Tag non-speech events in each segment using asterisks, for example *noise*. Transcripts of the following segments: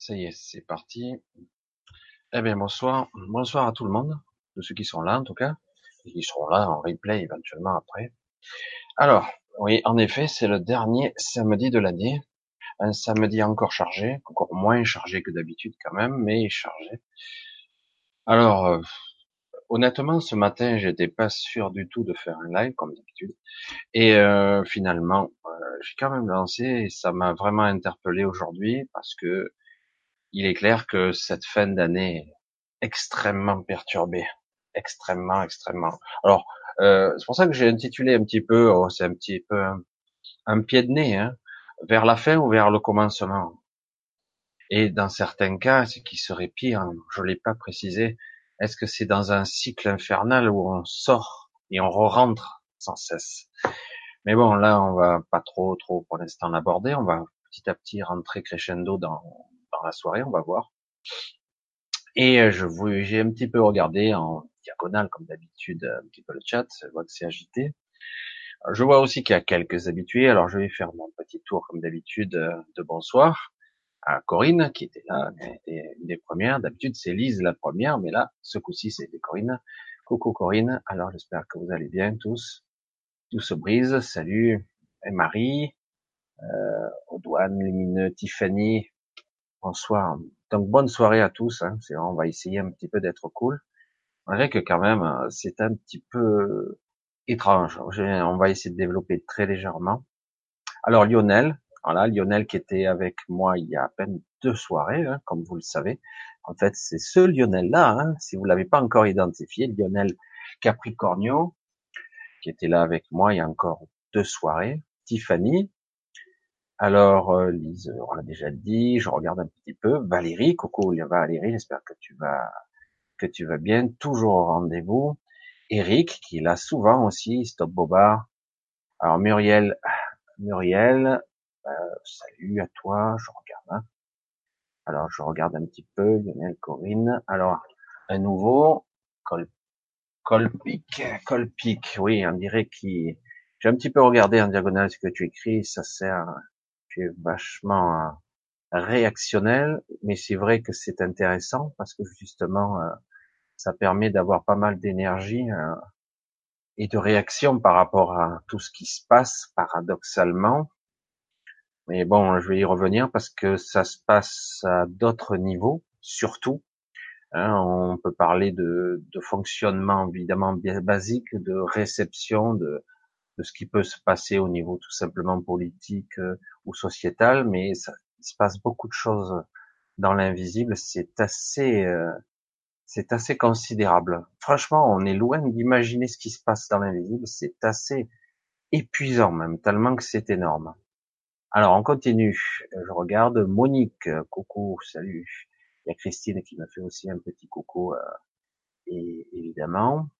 Ça y est, c'est parti. Eh bien, bonsoir. Bonsoir à tout le monde, de ceux qui sont là en tout cas, et qui seront là en replay éventuellement après. Alors, oui, en effet, c'est le dernier samedi de l'année. Un samedi encore chargé, encore moins chargé que d'habitude quand même, mais chargé. Alors, euh, honnêtement, ce matin, j'étais pas sûr du tout de faire un live comme d'habitude. Et euh, finalement, euh, j'ai quand même lancé et ça m'a vraiment interpellé aujourd'hui parce que il est clair que cette fin d'année est extrêmement perturbée, extrêmement, extrêmement. Alors, euh, c'est pour ça que j'ai intitulé un petit peu, oh, c'est un petit peu un, pied de nez, hein, vers la fin ou vers le commencement. Et dans certains cas, ce qui serait pire, hein, je l'ai pas précisé, est-ce que c'est dans un cycle infernal où on sort et on re-rentre sans cesse? Mais bon, là, on va pas trop, trop pour l'instant l'aborder. On va petit à petit rentrer crescendo dans, dans la soirée, on va voir. Et euh, je j'ai un petit peu regardé en diagonale, comme d'habitude, un petit peu le chat, je vois que c'est agité. Je vois aussi qu'il y a quelques habitués, alors je vais faire mon petit tour, comme d'habitude, euh, de bonsoir à Corinne, qui était là, était une des premières. D'habitude, c'est Lise la première, mais là, ce coup-ci, c'était Corinne. Coucou Corinne, alors j'espère que vous allez bien tous. Tout se brise, salut. Et Marie, euh, Audouane, Lumineux, Tiffany, Bonsoir. Donc bonne soirée à tous. Hein. On va essayer un petit peu d'être cool. vrai que quand même, euh, c'est un petit peu étrange. On va essayer de développer très légèrement. Alors Lionel, voilà, Lionel qui était avec moi il y a à peine deux soirées, hein, comme vous le savez. En fait, c'est ce Lionel-là, hein, si vous l'avez pas encore identifié, Lionel Capricornio, qui était là avec moi il y a encore deux soirées. Tiffany, alors, euh, Lise, on l'a déjà dit, je regarde un petit peu. Valérie, coucou Valérie, j'espère que tu vas que tu vas bien, toujours au rendez-vous. Eric, qui là souvent aussi, Stop Boba. Alors Muriel, *sighs* Muriel, euh, salut à toi, je regarde. Hein. Alors je regarde un petit peu, Lionel, Corinne. Alors, un nouveau, Col, Colpic, Colpic, oui, on dirait qu'il... J'ai un petit peu regardé en diagonale ce que tu écris, ça sert tu es vachement euh, réactionnel, mais c'est vrai que c'est intéressant parce que justement, euh, ça permet d'avoir pas mal d'énergie euh, et de réaction par rapport à tout ce qui se passe paradoxalement. Mais bon, je vais y revenir parce que ça se passe à d'autres niveaux, surtout. Hein, on peut parler de, de fonctionnement évidemment basique, de réception, de, de ce qui peut se passer au niveau tout simplement politique euh, ou sociétal, mais ça, il se passe beaucoup de choses dans l'invisible. C'est assez, euh, c'est assez considérable. Franchement, on est loin d'imaginer ce qui se passe dans l'invisible. C'est assez épuisant même, tellement que c'est énorme. Alors, on continue. Je regarde Monique. Coucou, salut. Il y a Christine qui m'a fait aussi un petit coucou, euh, et évidemment.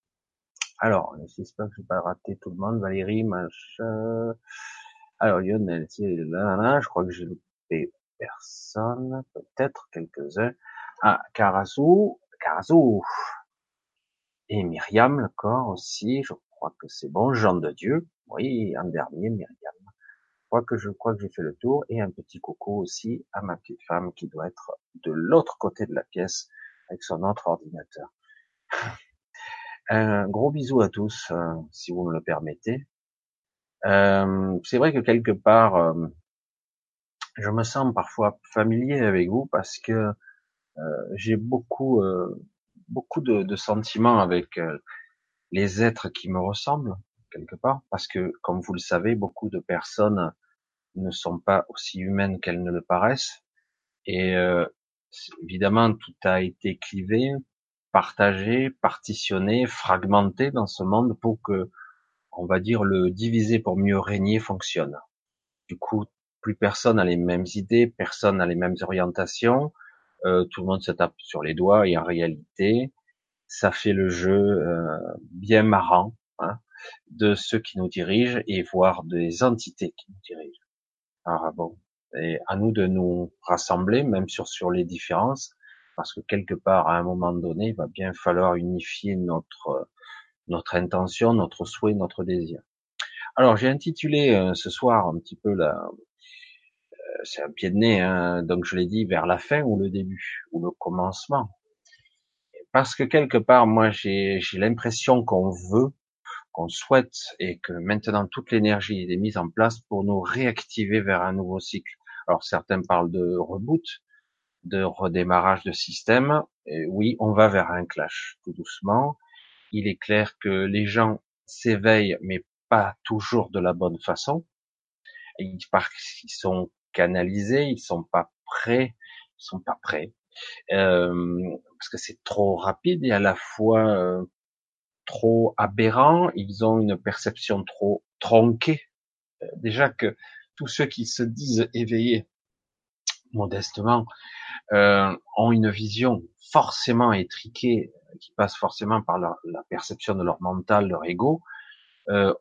Alors, j'espère que je vais pas rater tout le monde. Valérie, machin. Alors, Lionel, c'est là, là, je crois que j'ai loupé personne, peut-être quelques-uns. Ah, Karasu, Karasu. Et Myriam, le corps aussi, je crois que c'est bon. Jean de Dieu, oui, en dernier, Myriam. Je crois que je crois que j'ai fait le tour. Et un petit coucou aussi à ma petite femme qui doit être de l'autre côté de la pièce avec son autre ordinateur. Un gros bisou à tous, euh, si vous me le permettez. Euh, c'est vrai que quelque part, euh, je me sens parfois familier avec vous parce que j'ai beaucoup, beaucoup de, de, sentiments avec les êtres qui me ressemblent quelque part, parce que, comme vous le savez, beaucoup de personnes ne sont pas aussi humaines qu'elles ne le paraissent. Et évidemment, tout a été clivé, partagé, partitionné, fragmenté dans ce monde pour que, on va dire, le diviser pour mieux régner fonctionne. Du coup, plus personne n'a les mêmes idées, personne n'a les mêmes orientations, euh, tout le monde se tape sur les doigts et en réalité, ça fait le jeu euh, bien marrant hein, de ceux qui nous dirigent et voire des entités qui nous dirigent. Alors bon, et à nous de nous rassembler, même sur sur les différences, parce que quelque part, à un moment donné, il va bien falloir unifier notre notre intention, notre souhait, notre désir. Alors, j'ai intitulé euh, ce soir un petit peu la, euh, c'est un pied de nez, hein, donc je l'ai dit, vers la fin ou le début, ou le commencement. Parce que quelque part, moi, j'ai l'impression qu'on veut, qu'on souhaite, et que maintenant toute l'énergie est mise en place pour nous réactiver vers un nouveau cycle. Alors certains parlent de reboot, de redémarrage de système. Oui, on va vers un clash, tout doucement. Il est clair que les gens s'éveillent, mais pas toujours de la bonne façon. Ils, ils sont canalisés, ils sont pas prêts, ils sont pas prêts, euh, parce que c'est trop rapide et à la fois euh, trop aberrant. Ils ont une perception trop tronquée. Euh, déjà que tous ceux qui se disent éveillés modestement euh, ont une vision forcément étriquée qui passe forcément par la, la perception de leur mental, leur ego. Euh,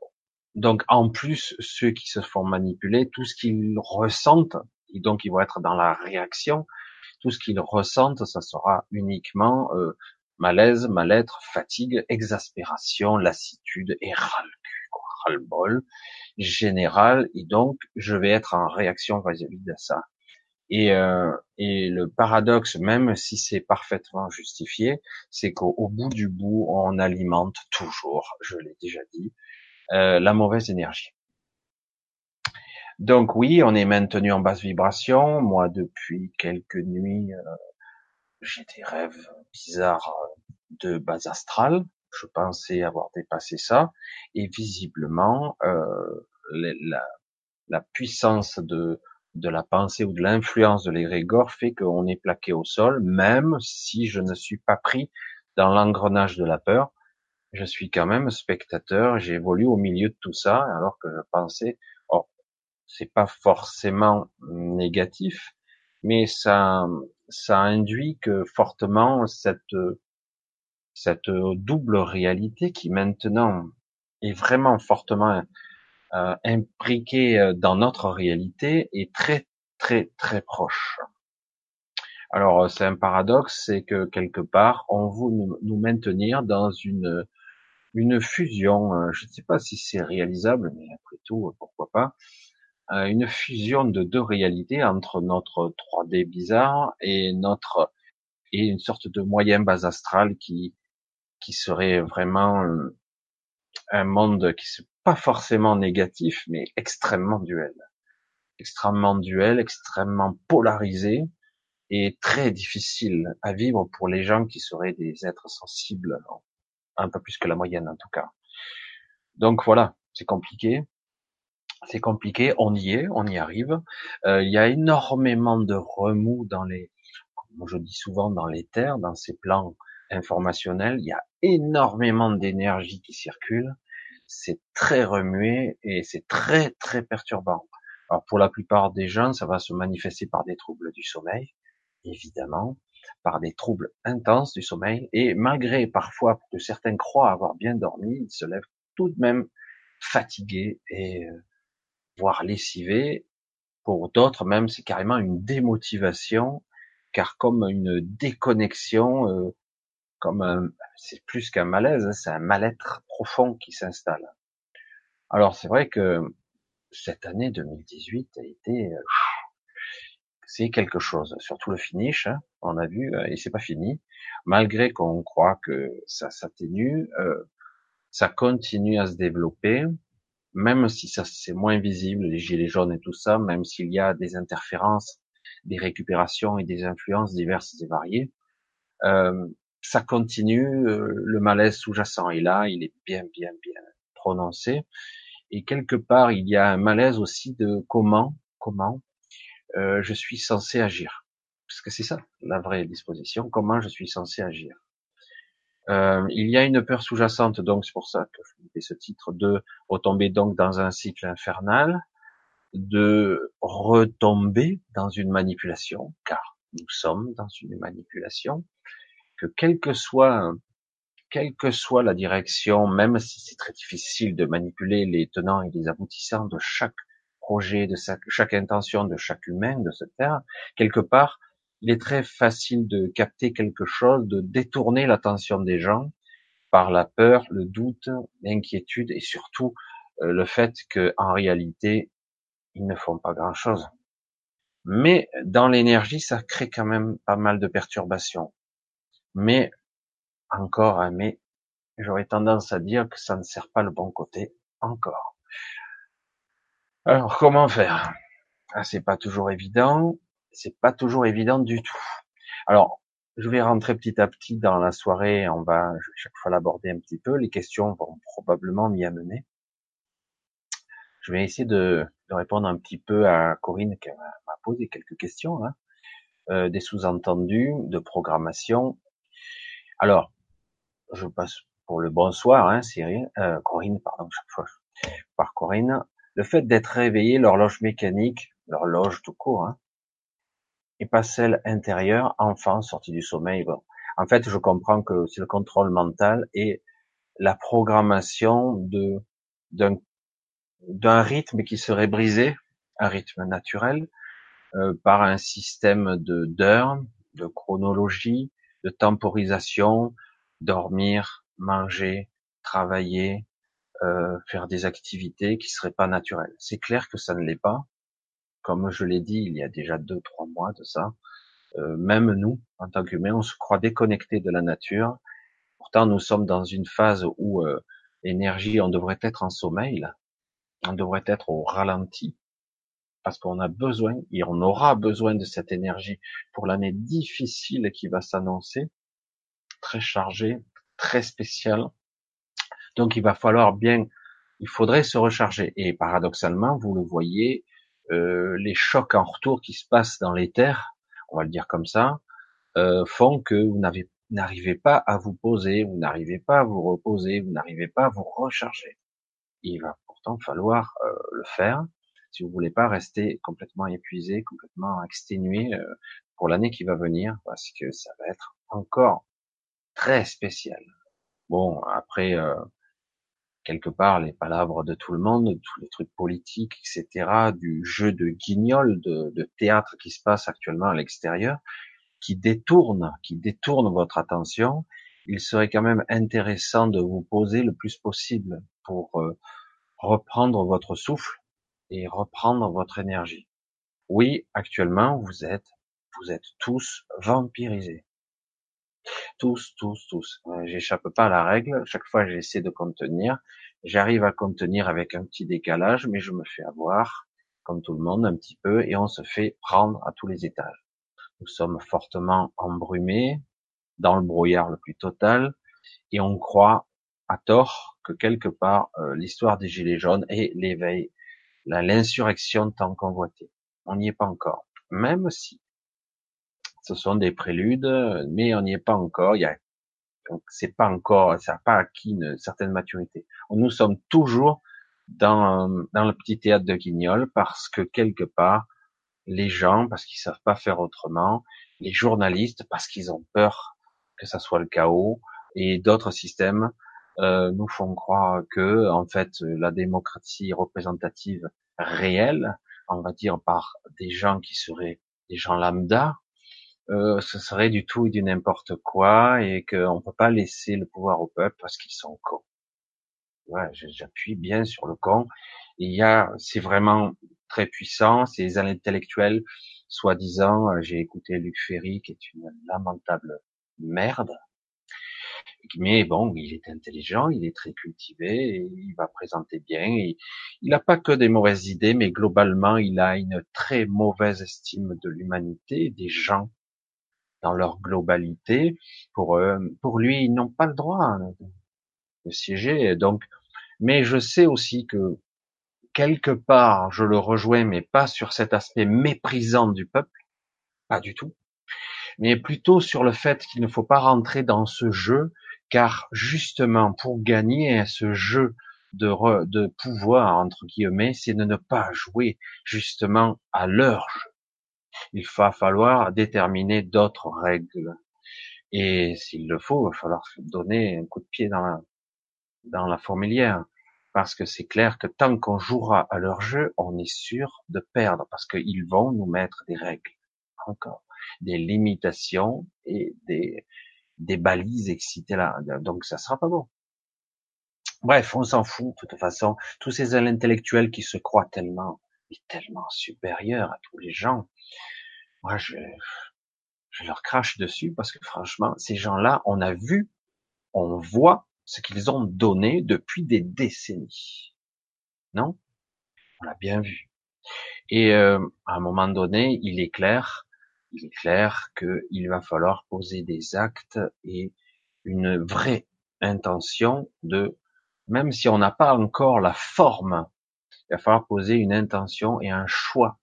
donc en plus, ceux qui se font manipuler, tout ce qu'ils ressentent, et donc ils vont être dans la réaction, tout ce qu'ils ressentent, ça sera uniquement euh, malaise, mal-être, fatigue, exaspération, lassitude et ras-le-bol général. Et donc, je vais être en réaction vis-à-vis de ça. Et, euh, et le paradoxe, même si c'est parfaitement justifié, c'est qu'au bout du bout, on alimente toujours, je l'ai déjà dit, euh, la mauvaise énergie. Donc oui, on est maintenu en basse vibration. Moi, depuis quelques nuits, euh, j'ai des rêves bizarres de base astrale. Je pensais avoir dépassé ça, et visiblement, euh, la, la, puissance de de la pensée ou de l'influence de l'égrégore fait qu'on est plaqué au sol, même si je ne suis pas pris dans l'engrenage de la peur. Je suis quand même spectateur, j'évolue au milieu de tout ça, alors que je pensais, oh, c'est pas forcément négatif, mais ça, ça induit que fortement cette, cette double réalité qui maintenant est vraiment fortement euh, impliquée euh, dans notre réalité est très très très proche. Alors euh, c'est un paradoxe, c'est que quelque part on veut nous, maintenir dans une une fusion. Je ne sais pas si c'est réalisable, mais après tout pourquoi pas une fusion de deux réalités entre notre 3D bizarre et notre et une sorte de moyen base astral qui qui serait vraiment un monde qui n'est pas forcément négatif mais extrêmement duel extrêmement duel extrêmement polarisé et très difficile à vivre pour les gens qui seraient des êtres sensibles un peu plus que la moyenne en tout cas donc voilà c'est compliqué c'est compliqué, on y est, on y arrive. Euh, il y a énormément de remous dans les, comme je dis souvent, dans les terres, dans ces plans informationnels. Il y a énormément d'énergie qui circule. C'est très remué et c'est très très perturbant. Alors pour la plupart des jeunes, ça va se manifester par des troubles du sommeil, évidemment, par des troubles intenses du sommeil. Et malgré parfois que certains croient avoir bien dormi, ils se lèvent tout de même fatigués et euh, voire lessivé. Pour d'autres, même, c'est carrément une démotivation, car comme une déconnexion, euh, comme c'est plus qu'un malaise, hein, c'est un mal-être profond qui s'installe. Alors c'est vrai que cette année 2018 a été, euh, c'est quelque chose. Surtout le finish, hein, on a vu, euh, et c'est pas fini. Malgré qu'on croit que ça s'atténue, ça continue à se développer même si ça c'est moins visible, les gilets jaunes et tout ça, même s'il y a des interférences, des récupérations et des influences diverses et variées, euh, ça continue, euh, le malaise sous-jacent est là, il est bien, bien, bien prononcé, et quelque part il y a un malaise aussi de comment, comment euh, je suis censé agir, parce que c'est ça la vraie disposition, comment je suis censé agir. Euh, il y a une peur sous-jacente, donc c'est pour ça que je fais ce titre, de retomber donc dans un cycle infernal, de retomber dans une manipulation, car nous sommes dans une manipulation, que quelle que soit, quelle que soit la direction, même si c'est très difficile de manipuler les tenants et les aboutissants de chaque projet, de chaque, intention de chaque humain de cette terre, quelque part, il est très facile de capter quelque chose, de détourner l'attention des gens par la peur, le doute, l'inquiétude et surtout euh, le fait qu'en réalité, ils ne font pas grand-chose. Mais dans l'énergie, ça crée quand même pas mal de perturbations. Mais encore, hein, mais j'aurais tendance à dire que ça ne sert pas le bon côté encore. Alors comment faire? Ah, C'est pas toujours évident. C'est pas toujours évident du tout. Alors je vais rentrer petit à petit dans la soirée. On va chaque fois l'aborder un petit peu. Les questions vont probablement m'y amener. Je vais essayer de, répondre un petit peu à Corinne qui m'a posé quelques questions, hein. euh, des sous-entendus de programmation. Alors, je passe pour le bonsoir, hein, Cyril, euh, Corinne, pardon, chaque fois par Corinne. Le fait d'être réveillé, l'horloge mécanique, l'horloge tout court, hein, et pas celle intérieure, enfant, sorti du sommeil. Bon. En fait, je comprends que c'est le contrôle mental et la programmation de d'un rythme qui serait brisé, un rythme naturel, euh, par un système de d'heures, de chronologie, de temporisation, dormir, manger, travailler, euh, faire des activités qui seraient pas naturelles. C'est clair que ça ne l'est pas. Comme je l'ai dit il y a déjà deux trois mois de ça, euh, même nous, en tant qu'humains, on se croit déconnectés de la nature. Pourtant, nous sommes dans une phase où euh, l'énergie, on devrait être en sommeil, on devrait être au ralenti parce qu'on a besoin et on aura besoin de cette énergie pour l'année difficile qui va s'annoncer, très chargée, très spéciale. Donc il va falloir bien, il faudrait se recharger. Et paradoxalement, vous le voyez, euh, les chocs en retour qui se passent dans les terres, on va le dire comme ça, euh, font que vous n'arrivez pas à vous poser, vous n'arrivez pas à vous reposer, vous n'arrivez pas à vous recharger. Il va falloir euh, le faire si vous voulez pas rester complètement épuisé, complètement exténué euh, pour l'année qui va venir, parce que ça va être encore très spécial. Bon, après, euh, quelque part, les palabres de tout le monde, tous les trucs politiques, etc., du jeu de guignol, de, de théâtre qui se passe actuellement à l'extérieur, qui détourne, qui détourne votre attention, il serait quand même intéressant de vous poser le plus possible pour reprendre votre souffle et reprendre votre énergie. Oui, actuellement, vous êtes, vous êtes tous vampirisés. Tous, tous, tous. Euh, j'échappe pas à la règle. Chaque fois, j'essaie de contenir. J'arrive à contenir avec un petit décalage, mais je me fais avoir, comme tout le monde, un petit peu, et on se fait prendre à tous les étages. Nous sommes fortement embrumés, dans le brouillard le plus total, et on croit à tort que quelque part euh, l'histoire des gilets jaunes est l'éveil, l'insurrection tant convoitée. On n'y est pas encore, même si ce sont des préludes, mais on n'y est pas encore. Il y a, c'est pas encore, ça n'a pas acquis une certaine maturité. Nous sommes toujours dans, dans le petit théâtre de Guignol parce que quelque part, les gens, parce qu'ils savent pas faire autrement, les journalistes, parce qu'ils ont peur que ça soit le chaos, et d'autres systèmes, euh, nous font croire que en fait la démocratie représentative réelle, on va dire par des gens qui seraient des gens lambda, euh, ce serait du tout et du n'importe quoi et qu'on ne peut pas laisser le pouvoir au peuple parce qu'ils sont cons. Ouais, j'appuie bien sur le con. Il y a, c'est vraiment très puissant. Ces intellectuels, soi-disant, euh, j'ai écouté Luc Ferry qui est une lamentable merde mais bon, il est intelligent, il est très cultivé, il va présenter bien. Et il n'a pas que des mauvaises idées, mais globalement, il a une très mauvaise estime de l'humanité, des gens dans leur globalité. Pour eux, pour lui, ils n'ont pas le droit de siéger. Donc, mais je sais aussi que quelque part, je le rejoins, mais pas sur cet aspect méprisant du peuple, pas du tout, mais plutôt sur le fait qu'il ne faut pas rentrer dans ce jeu car justement pour gagner ce jeu de, pouvoir entre guillemets, c'est de ne pas jouer justement à leur jeu. Il va falloir déterminer d'autres règles. Et s'il le faut, il va falloir donner un coup de pied dans la, dans. Parce que c'est clair que tant qu'on jouera à leur jeu, on est sûr de perdre. Parce qu'ils vont nous mettre des règles. Encore. Des limitations et des, des balises excitées là. Donc ça sera pas bon. Bref, on s'en fout de toute façon. Tous ces intellectuels qui se croient tellement est tellement supérieur à tous les gens. Moi, je, je leur crache dessus parce que franchement, ces gens-là, on a vu, on voit ce qu'ils ont donné depuis des décennies. Non? On l'a bien vu. Et euh, à un moment donné, il est clair, il est clair qu'il va falloir poser des actes et une vraie intention de, même si on n'a pas encore la forme, il va falloir poser une intention et un choix,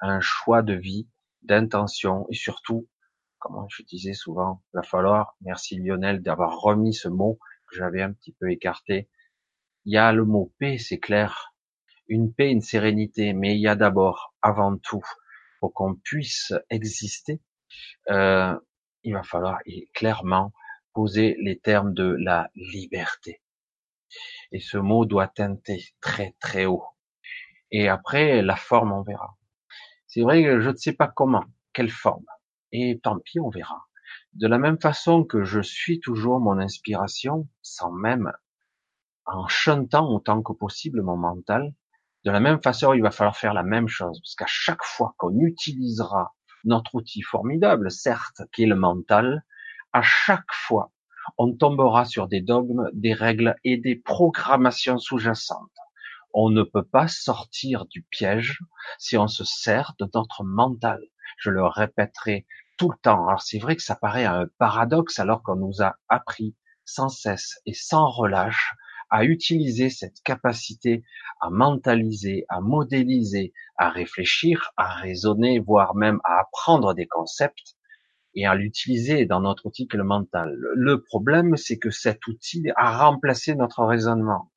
un choix de vie, d'intention et surtout, comme je disais souvent, il va falloir, merci Lionel d'avoir remis ce mot que j'avais un petit peu écarté. Il y a le mot paix, c'est clair, une paix, une sérénité, mais il y a d'abord, avant tout, pour qu'on puisse exister, euh, il va falloir clairement poser les termes de la liberté. Et ce mot doit teinter très très haut. Et après, la forme, on verra. C'est vrai que je ne sais pas comment, quelle forme. Et tant pis, on verra. De la même façon que je suis toujours mon inspiration, sans même en chantant autant que possible mon mental, de la même façon, il va falloir faire la même chose, parce qu'à chaque fois qu'on utilisera notre outil formidable, certes, qui est le mental, à chaque fois, on tombera sur des dogmes, des règles et des programmations sous-jacentes. On ne peut pas sortir du piège si on se sert de notre mental. Je le répéterai tout le temps. Alors c'est vrai que ça paraît un paradoxe alors qu'on nous a appris sans cesse et sans relâche à utiliser cette capacité à mentaliser, à modéliser, à réfléchir, à raisonner, voire même à apprendre des concepts et à l'utiliser dans notre outil le mental. Le problème, c'est que cet outil a remplacé notre raisonnement.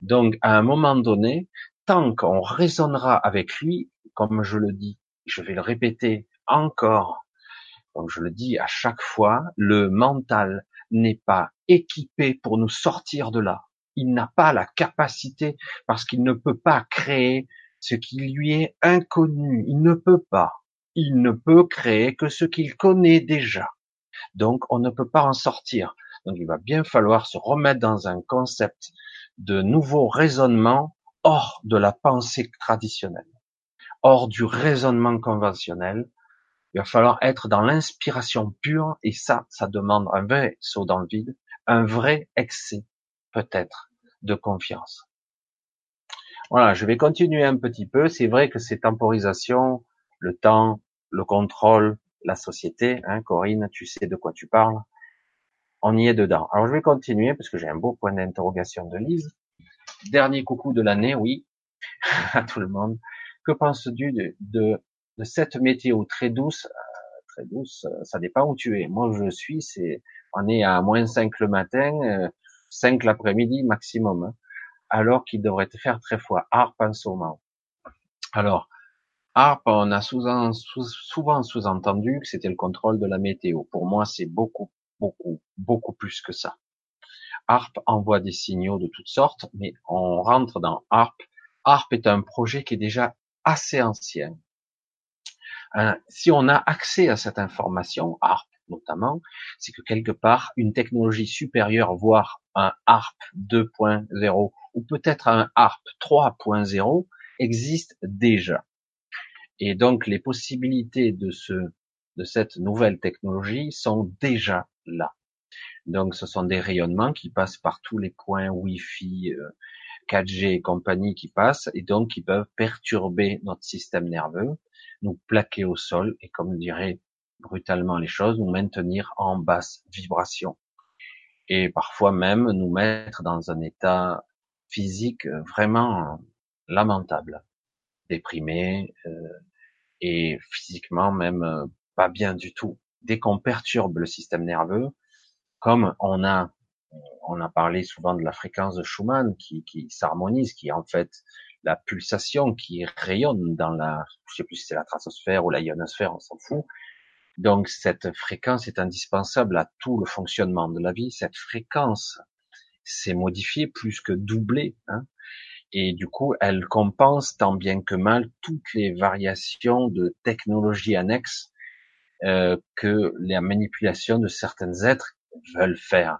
Donc, à un moment donné, tant qu'on raisonnera avec lui, comme je le dis, je vais le répéter encore, comme je le dis à chaque fois, le mental n'est pas équipé pour nous sortir de là il n'a pas la capacité parce qu'il ne peut pas créer ce qui lui est inconnu. Il ne peut pas. Il ne peut créer que ce qu'il connaît déjà. Donc, on ne peut pas en sortir. Donc, il va bien falloir se remettre dans un concept de nouveau raisonnement hors de la pensée traditionnelle, hors du raisonnement conventionnel. Il va falloir être dans l'inspiration pure et ça, ça demande un vrai saut dans le vide, un vrai excès, peut-être, de confiance. Voilà, je vais continuer un petit peu. C'est vrai que ces temporisations, le temps, le contrôle, la société, hein, Corinne, tu sais de quoi tu parles. On y est dedans. Alors je vais continuer parce que j'ai un beau point d'interrogation de Lise. Dernier coucou de l'année, oui, *laughs* à tout le monde. Que penses-tu de, de, de, cette météo très douce? Euh, Très douce, ça dépend où tu es. Moi, je suis, c'est, on est à moins 5 le matin, euh, 5 l'après-midi maximum, hein, alors qu'il devrait faire très froid. Harpe en ce. Alors, Harpe, on a souvent, sous-entendu que c'était le contrôle de la météo. Pour moi, c'est beaucoup, beaucoup, beaucoup plus que ça. Harpe envoie des signaux de toutes sortes, mais on rentre dans Harpe. Harpe est un projet qui est déjà assez ancien. Euh, si on a accès à cette information, Harpe notamment, c'est que quelque part, une technologie supérieure, voire un ARP 2.0 ou peut-être un ARP 3.0 existe déjà. Et donc, les possibilités de ce, de cette nouvelle technologie sont déjà là. Donc, ce sont des rayonnements qui passent par tous les points Wi-Fi, 4G euh, et compagnie qui passent, et donc qui peuvent perturber notre système nerveux, nous plaquer au sol, et comme dirait brutalement les choses, nous maintenir en basse vibration. Et parfois même nous mettre dans un état physique vraiment lamentable, déprimé, euh, et physiquement même euh, pas bien du tout. Dès qu'on perturbe le système nerveux, comme on a on a parlé souvent de la fréquence de Schumann qui, qui s'harmonise, qui est en fait la pulsation qui rayonne dans la, je sais plus si c'est la stratosphère ou la ionosphère, on s'en fout, donc cette fréquence est indispensable à tout le fonctionnement de la vie. Cette fréquence s'est modifiée plus que doublée. Hein, et du coup, elle compense tant bien que mal toutes les variations de technologies annexes euh, que la manipulation de certains êtres veulent faire.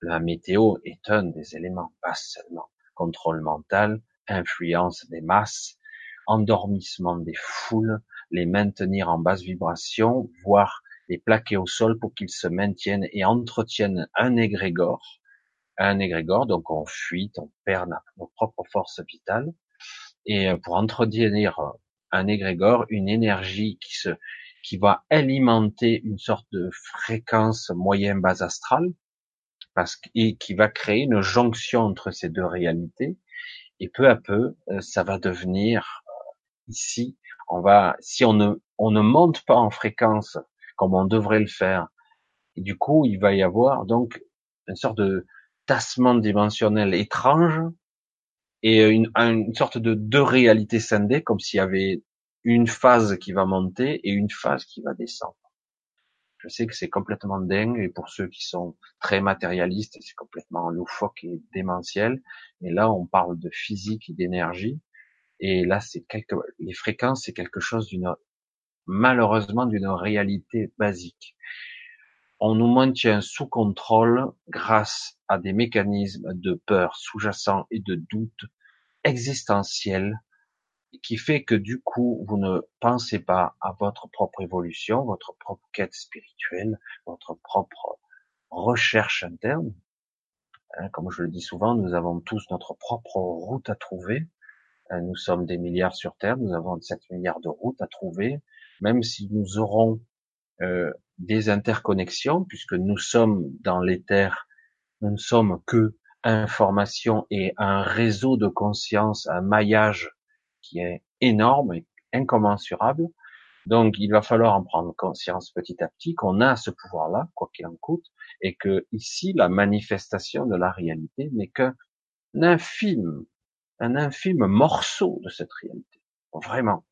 La météo est un des éléments, pas seulement contrôle mental, influence des masses. endormissement des foules, les maintenir en basse vibration, voire les plaquer au sol pour qu'ils se maintiennent et entretiennent un égrégore, un égrégore, donc on fuit, on perd nos propres forces vitales, et pour entretenir un égrégore, une énergie qui se, qui va alimenter une sorte de fréquence moyen base astrale, parce et qui va créer une jonction entre ces deux réalités, et peu à peu, euh, ça va devenir euh, ici, on va, si on ne, on ne monte pas en fréquence comme on devrait le faire, et du coup, il va y avoir donc une sorte de tassement dimensionnel étrange et une, une sorte de deux réalités scindées, comme s'il y avait une phase qui va monter et une phase qui va descendre. Je sais que c'est complètement dingue et pour ceux qui sont très matérialistes, c'est complètement loufoque et démentiel. Et là, on parle de physique et d'énergie. Et là, c'est quelque, les fréquences, c'est quelque chose d'une, malheureusement, d'une réalité basique. On nous maintient sous contrôle grâce à des mécanismes de peur sous-jacents et de doute existentiels qui fait que du coup, vous ne pensez pas à votre propre évolution, votre propre quête spirituelle, votre propre recherche interne. Hein, comme je le dis souvent, nous avons tous notre propre route à trouver. Hein, nous sommes des milliards sur Terre, nous avons 7 milliards de routes à trouver, même si nous aurons euh, des interconnexions, puisque nous sommes dans l'éther, nous ne sommes que information et un réseau de conscience, un maillage qui est énorme et incommensurable. Donc, il va falloir en prendre conscience petit à petit qu'on a ce pouvoir-là, quoi qu'il en coûte, et que ici, la manifestation de la réalité n'est qu'un infime, un infime morceau de cette réalité. Vraiment.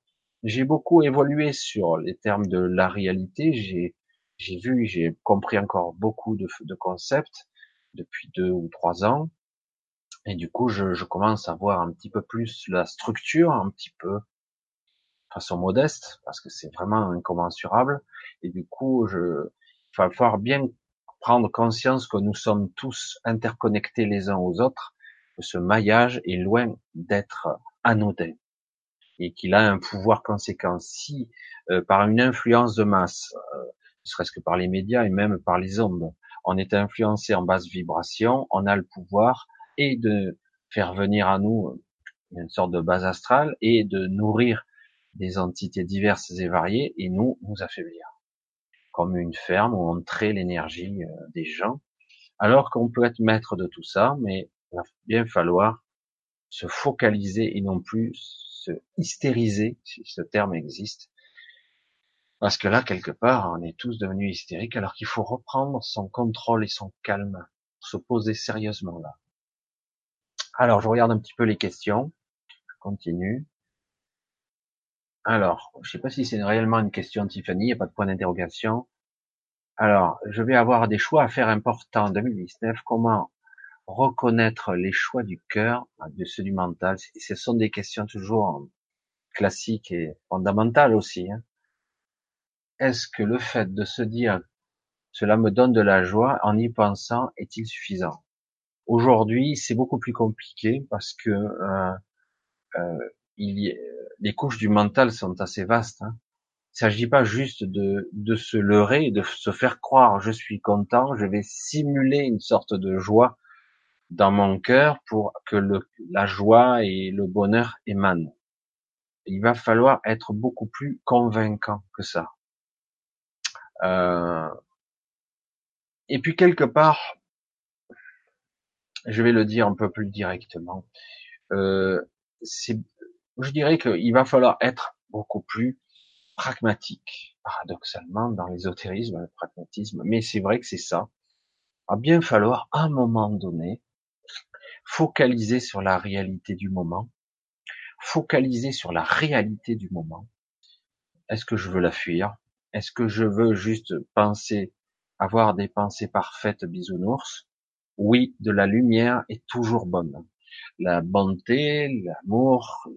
J'ai beaucoup évolué sur les termes de la réalité. J'ai, j'ai vu, j'ai compris encore beaucoup de, de concepts depuis deux ou trois ans. Et du coup, je, je, commence à voir un petit peu plus la structure, un petit peu façon modeste, parce que c'est vraiment incommensurable. Et du coup, je, il va falloir bien prendre conscience que nous sommes tous interconnectés les uns aux autres, ce maillage est loin d'être anodin et qu'il a un pouvoir conséquent. Si euh, par une influence de masse, euh, ne serait-ce que par les médias et même par les ondes, on est influencé en basse vibration, on a le pouvoir et de faire venir à nous une sorte de base astrale et de nourrir des entités diverses et variées et nous nous affaiblir. Comme une ferme où on traite l'énergie euh, des gens, alors qu'on peut être maître de tout ça, mais va bien falloir se focaliser et non plus se hystériser, si ce terme existe. Parce que là, quelque part, on est tous devenus hystériques alors qu'il faut reprendre son contrôle et son calme, se poser sérieusement là. Alors, je regarde un petit peu les questions. Je continue. Alors, je ne sais pas si c'est réellement une question, Tiffany, il n'y a pas de point d'interrogation. Alors, je vais avoir des choix à faire importants en 2019. Comment reconnaître les choix du cœur de ceux du mental Ce sont des questions toujours classiques et fondamentales aussi. Hein. Est-ce que le fait de se dire cela me donne de la joie en y pensant est-il suffisant? Aujourd'hui, c'est beaucoup plus compliqué parce que euh, euh, les couches du mental sont assez vastes. Hein. Il ne s'agit pas juste de, de se leurrer, de se faire croire je suis content, je vais simuler une sorte de joie dans mon cœur pour que le, la joie et le bonheur émanent. Il va falloir être beaucoup plus convaincant que ça. Euh, et puis quelque part, je vais le dire un peu plus directement. Euh, je dirais qu'il va falloir être beaucoup plus pragmatique, paradoxalement, dans l'ésotérisme, le pragmatisme, mais c'est vrai que c'est ça. Il va bien falloir, à un moment donné, focaliser sur la réalité du moment, focaliser sur la réalité du moment. Est-ce que je veux la fuir? Est-ce que je veux juste penser, avoir des pensées parfaites bisounours? Oui, de la lumière est toujours bonne. La bonté, l'amour,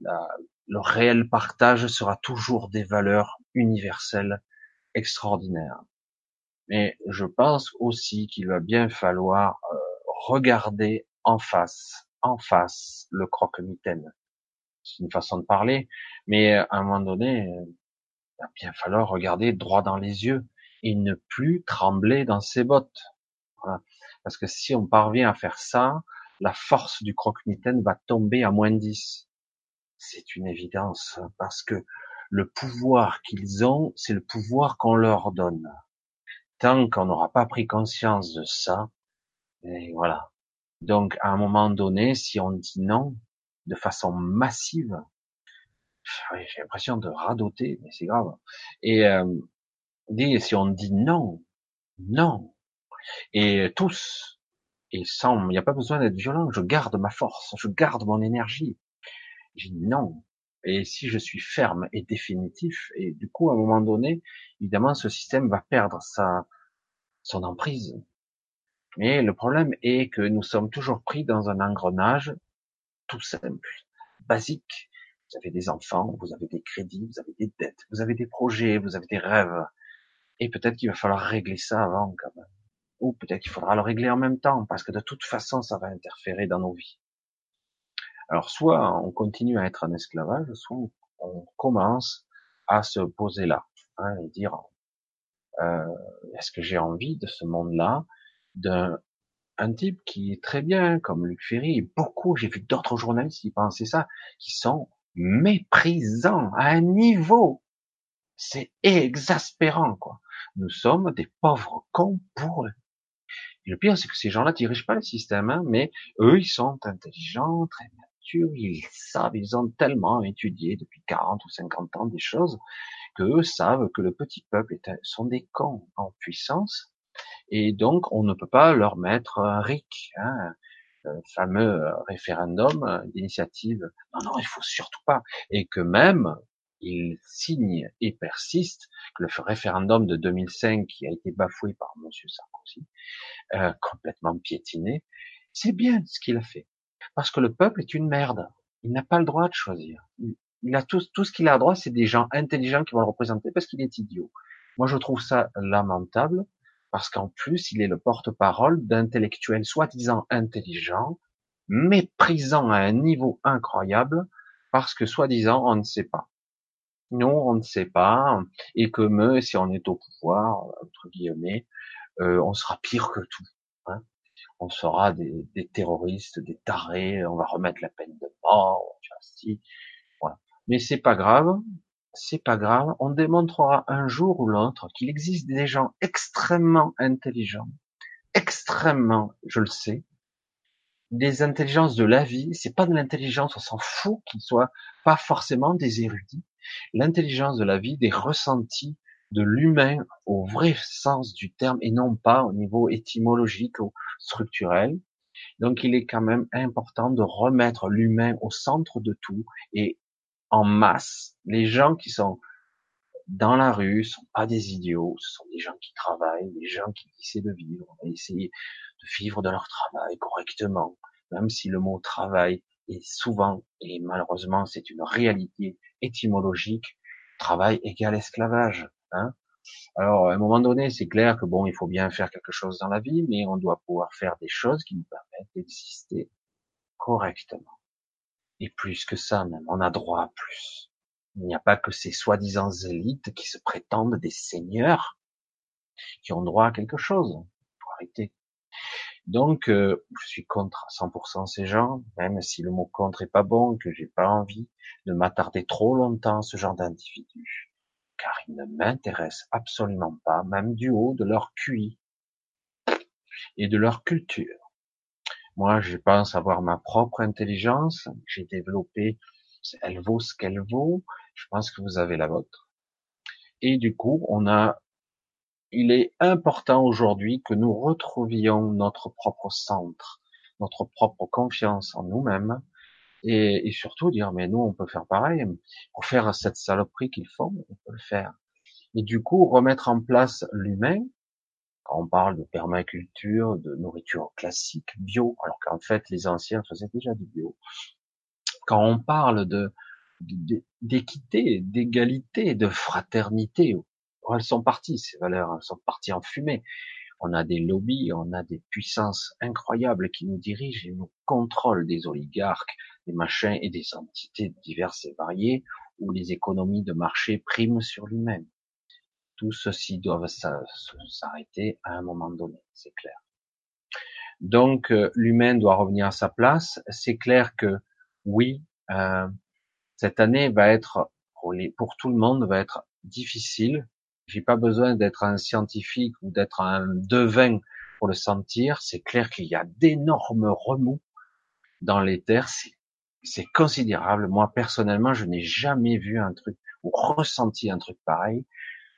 le réel partage sera toujours des valeurs universelles extraordinaires. Mais je pense aussi qu'il va bien falloir euh, regarder en face, en face le croque-mitaine. c'est une façon de parler, mais à un moment donné, il va bien falloir regarder droit dans les yeux et ne plus trembler dans ses bottes. Parce que si on parvient à faire ça, la force du croque-mitaine va tomber à moins 10. C'est une évidence, parce que le pouvoir qu'ils ont, c'est le pouvoir qu'on leur donne. Tant qu'on n'aura pas pris conscience de ça, et voilà. Donc, à un moment donné, si on dit non de façon massive, j'ai l'impression de radoter, mais c'est grave. Et euh, si on dit non, non, et tous, et sans, il n'y a pas besoin d'être violent, je garde ma force, je garde mon énergie. Je dis non. Et si je suis ferme et définitif, et du coup, à un moment donné, évidemment, ce système va perdre sa, son emprise. Mais le problème est que nous sommes toujours pris dans un engrenage tout simple, basique. Vous avez des enfants, vous avez des crédits, vous avez des dettes, vous avez des projets, vous avez des rêves. Et peut-être qu'il va falloir régler ça avant quand même. Ou peut-être qu'il faudra le régler en même temps, parce que de toute façon, ça va interférer dans nos vies. Alors, soit on continue à être en esclavage, soit on commence à se poser là, hein, et dire, euh, est-ce que j'ai envie de ce monde-là, d'un un type qui est très bien, comme Luc Ferry, et beaucoup, j'ai vu d'autres journalistes qui pensaient ça, qui sont méprisants à un niveau. C'est exaspérant, quoi. Nous sommes des pauvres cons pour eux. Et le pire, c'est que ces gens-là dirigent pas le système, hein, mais eux, ils sont intelligents, très matures, ils savent, ils ont tellement étudié depuis 40 ou 50 ans des choses, que eux savent que le petit peuple est, sont des cons en puissance, et donc on ne peut pas leur mettre un RIC, hein, le fameux référendum d'initiative. Non, non, il faut surtout pas. Et que même ils signent et persistent que le référendum de 2005 qui a été bafoué par Monsieur Sarkozy, euh, complètement piétiné, c'est bien ce qu'il a fait. Parce que le peuple est une merde. Il n'a pas le droit de choisir. Il a tout, tout ce qu'il a droit, c'est des gens intelligents qui vont le représenter parce qu'il est idiot. Moi, je trouve ça lamentable parce qu'en plus, il est le porte-parole d'intellectuels soi-disant intelligents, méprisant à un niveau incroyable, parce que soi-disant, on ne sait pas. Nous, on ne sait pas, et que si on est au pouvoir, entre guillemets, euh, on sera pire que tout. Hein. On sera des, des, terroristes, des tarés, on va remettre la peine de mort, voilà. Mais c'est pas grave, c'est pas grave, on démontrera un jour ou l'autre qu'il existe des gens extrêmement intelligents, extrêmement, je le sais, des intelligences de la vie, c'est pas de l'intelligence, on s'en fout qu'ils soient pas forcément des érudits, l'intelligence de la vie, des ressentis de l'humain au vrai sens du terme et non pas au niveau étymologique ou structurel. Donc il est quand même important de remettre l'humain au centre de tout et en masse. Les gens qui sont dans la rue sont pas des idiots, ce sont des gens qui travaillent, des gens qui essaient de vivre, essayer de vivre de leur travail correctement, même si le mot travail est souvent, et malheureusement c'est une réalité étymologique, travail égale esclavage. Hein Alors à un moment donné, c'est clair que bon, il faut bien faire quelque chose dans la vie, mais on doit pouvoir faire des choses qui nous permettent d'exister correctement. Et plus que ça, même, on a droit à plus. Il n'y a pas que ces soi-disant élites qui se prétendent des seigneurs qui ont droit à quelque chose. Faut arrêter. Donc, euh, je suis contre 100% ces gens, même si le mot contre est pas bon, que j'ai pas envie de m'attarder trop longtemps à ce genre d'individus, car ils ne m'intéressent absolument pas, même du haut de leur QI et de leur culture. Moi, je pense avoir ma propre intelligence. J'ai développé, elle vaut ce qu'elle vaut. Je pense que vous avez la vôtre. Et du coup, on a, il est important aujourd'hui que nous retrouvions notre propre centre, notre propre confiance en nous-mêmes, et, surtout dire, mais nous, on peut faire pareil. Pour faire cette saloperie qu'ils font, on peut le faire. Et du coup, remettre en place l'humain, quand on parle de permaculture, de nourriture classique, bio, alors qu'en fait les anciens faisaient déjà du bio. Quand on parle de d'équité, d'égalité, de fraternité, elles sont parties ces valeurs, elles sont parties en fumée. on a des lobbies, on a des puissances incroyables qui nous dirigent et nous contrôlent des oligarques, des machins et des entités diverses et variées où les économies de marché priment sur l'humain. Tout ceci doit s'arrêter à un moment donné, c'est clair. Donc euh, l'humain doit revenir à sa place. C'est clair que oui, euh, cette année va être pour, tout le monde va être difficile. J'ai pas besoin d'être un scientifique ou d'être un devin pour le sentir. C'est clair qu'il y a d'énormes remous dans les terres. C'est considérable. Moi personnellement, je n'ai jamais vu un truc ou ressenti un truc pareil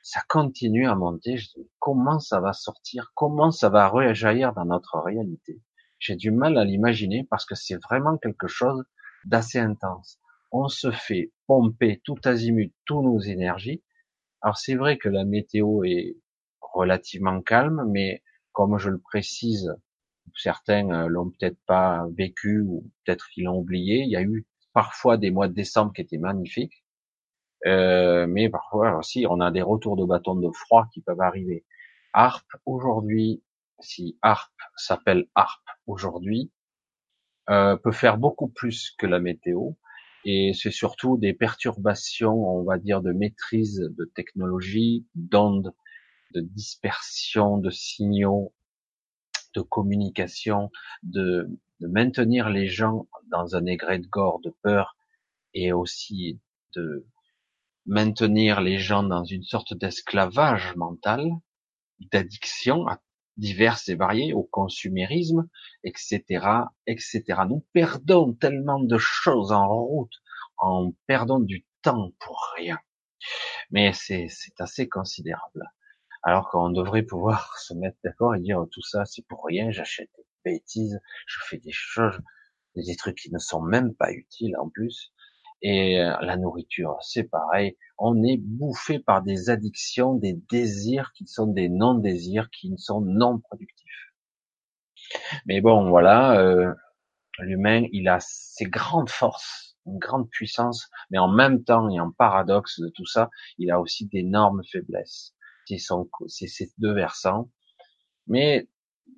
ça continue à monter. Comment ça va sortir? Comment ça va réagir dans notre réalité? J'ai du mal à l'imaginer parce que c'est vraiment quelque chose d'assez intense. On se fait pomper tout azimut, tous nos énergies. Alors c'est vrai que la météo est relativement calme, mais comme je le précise, certains euh, l'ont peut-être pas vécu ou peut-être qu'ils l'ont oublié. Il y a eu parfois des mois de décembre qui étaient magnifiques. Euh, mais parfois aussi, on a des retours de bâton de froid qui peuvent arriver. Harp aujourd'hui, si Harp s'appelle Harp aujourd'hui, euh, peut faire beaucoup plus que la météo. Et c'est surtout des perturbations, on va dire, de maîtrise de technologie, d'ondes, de dispersion de signaux, de communication, de, de maintenir les gens dans un égrégore de peur et aussi de maintenir les gens dans une sorte d'esclavage mental, d'addiction diverses et variées au consumérisme, etc., etc. Nous perdons tellement de choses en route, en perdant du temps pour rien. Mais c'est assez considérable. Alors qu'on devrait pouvoir *laughs* se mettre d'accord et dire tout ça c'est pour rien, j'achète des bêtises, je fais des choses, des trucs qui ne sont même pas utiles en plus. Et euh, la nourriture, c'est pareil. On est bouffé par des addictions, des désirs qui sont des non-désirs, qui sont non productifs. Mais bon, voilà, euh, l'humain, il a ses grandes forces, une grande puissance, mais en même temps et en paradoxe de tout ça, il a aussi d'énormes faiblesses. C'est ces deux versants. Mais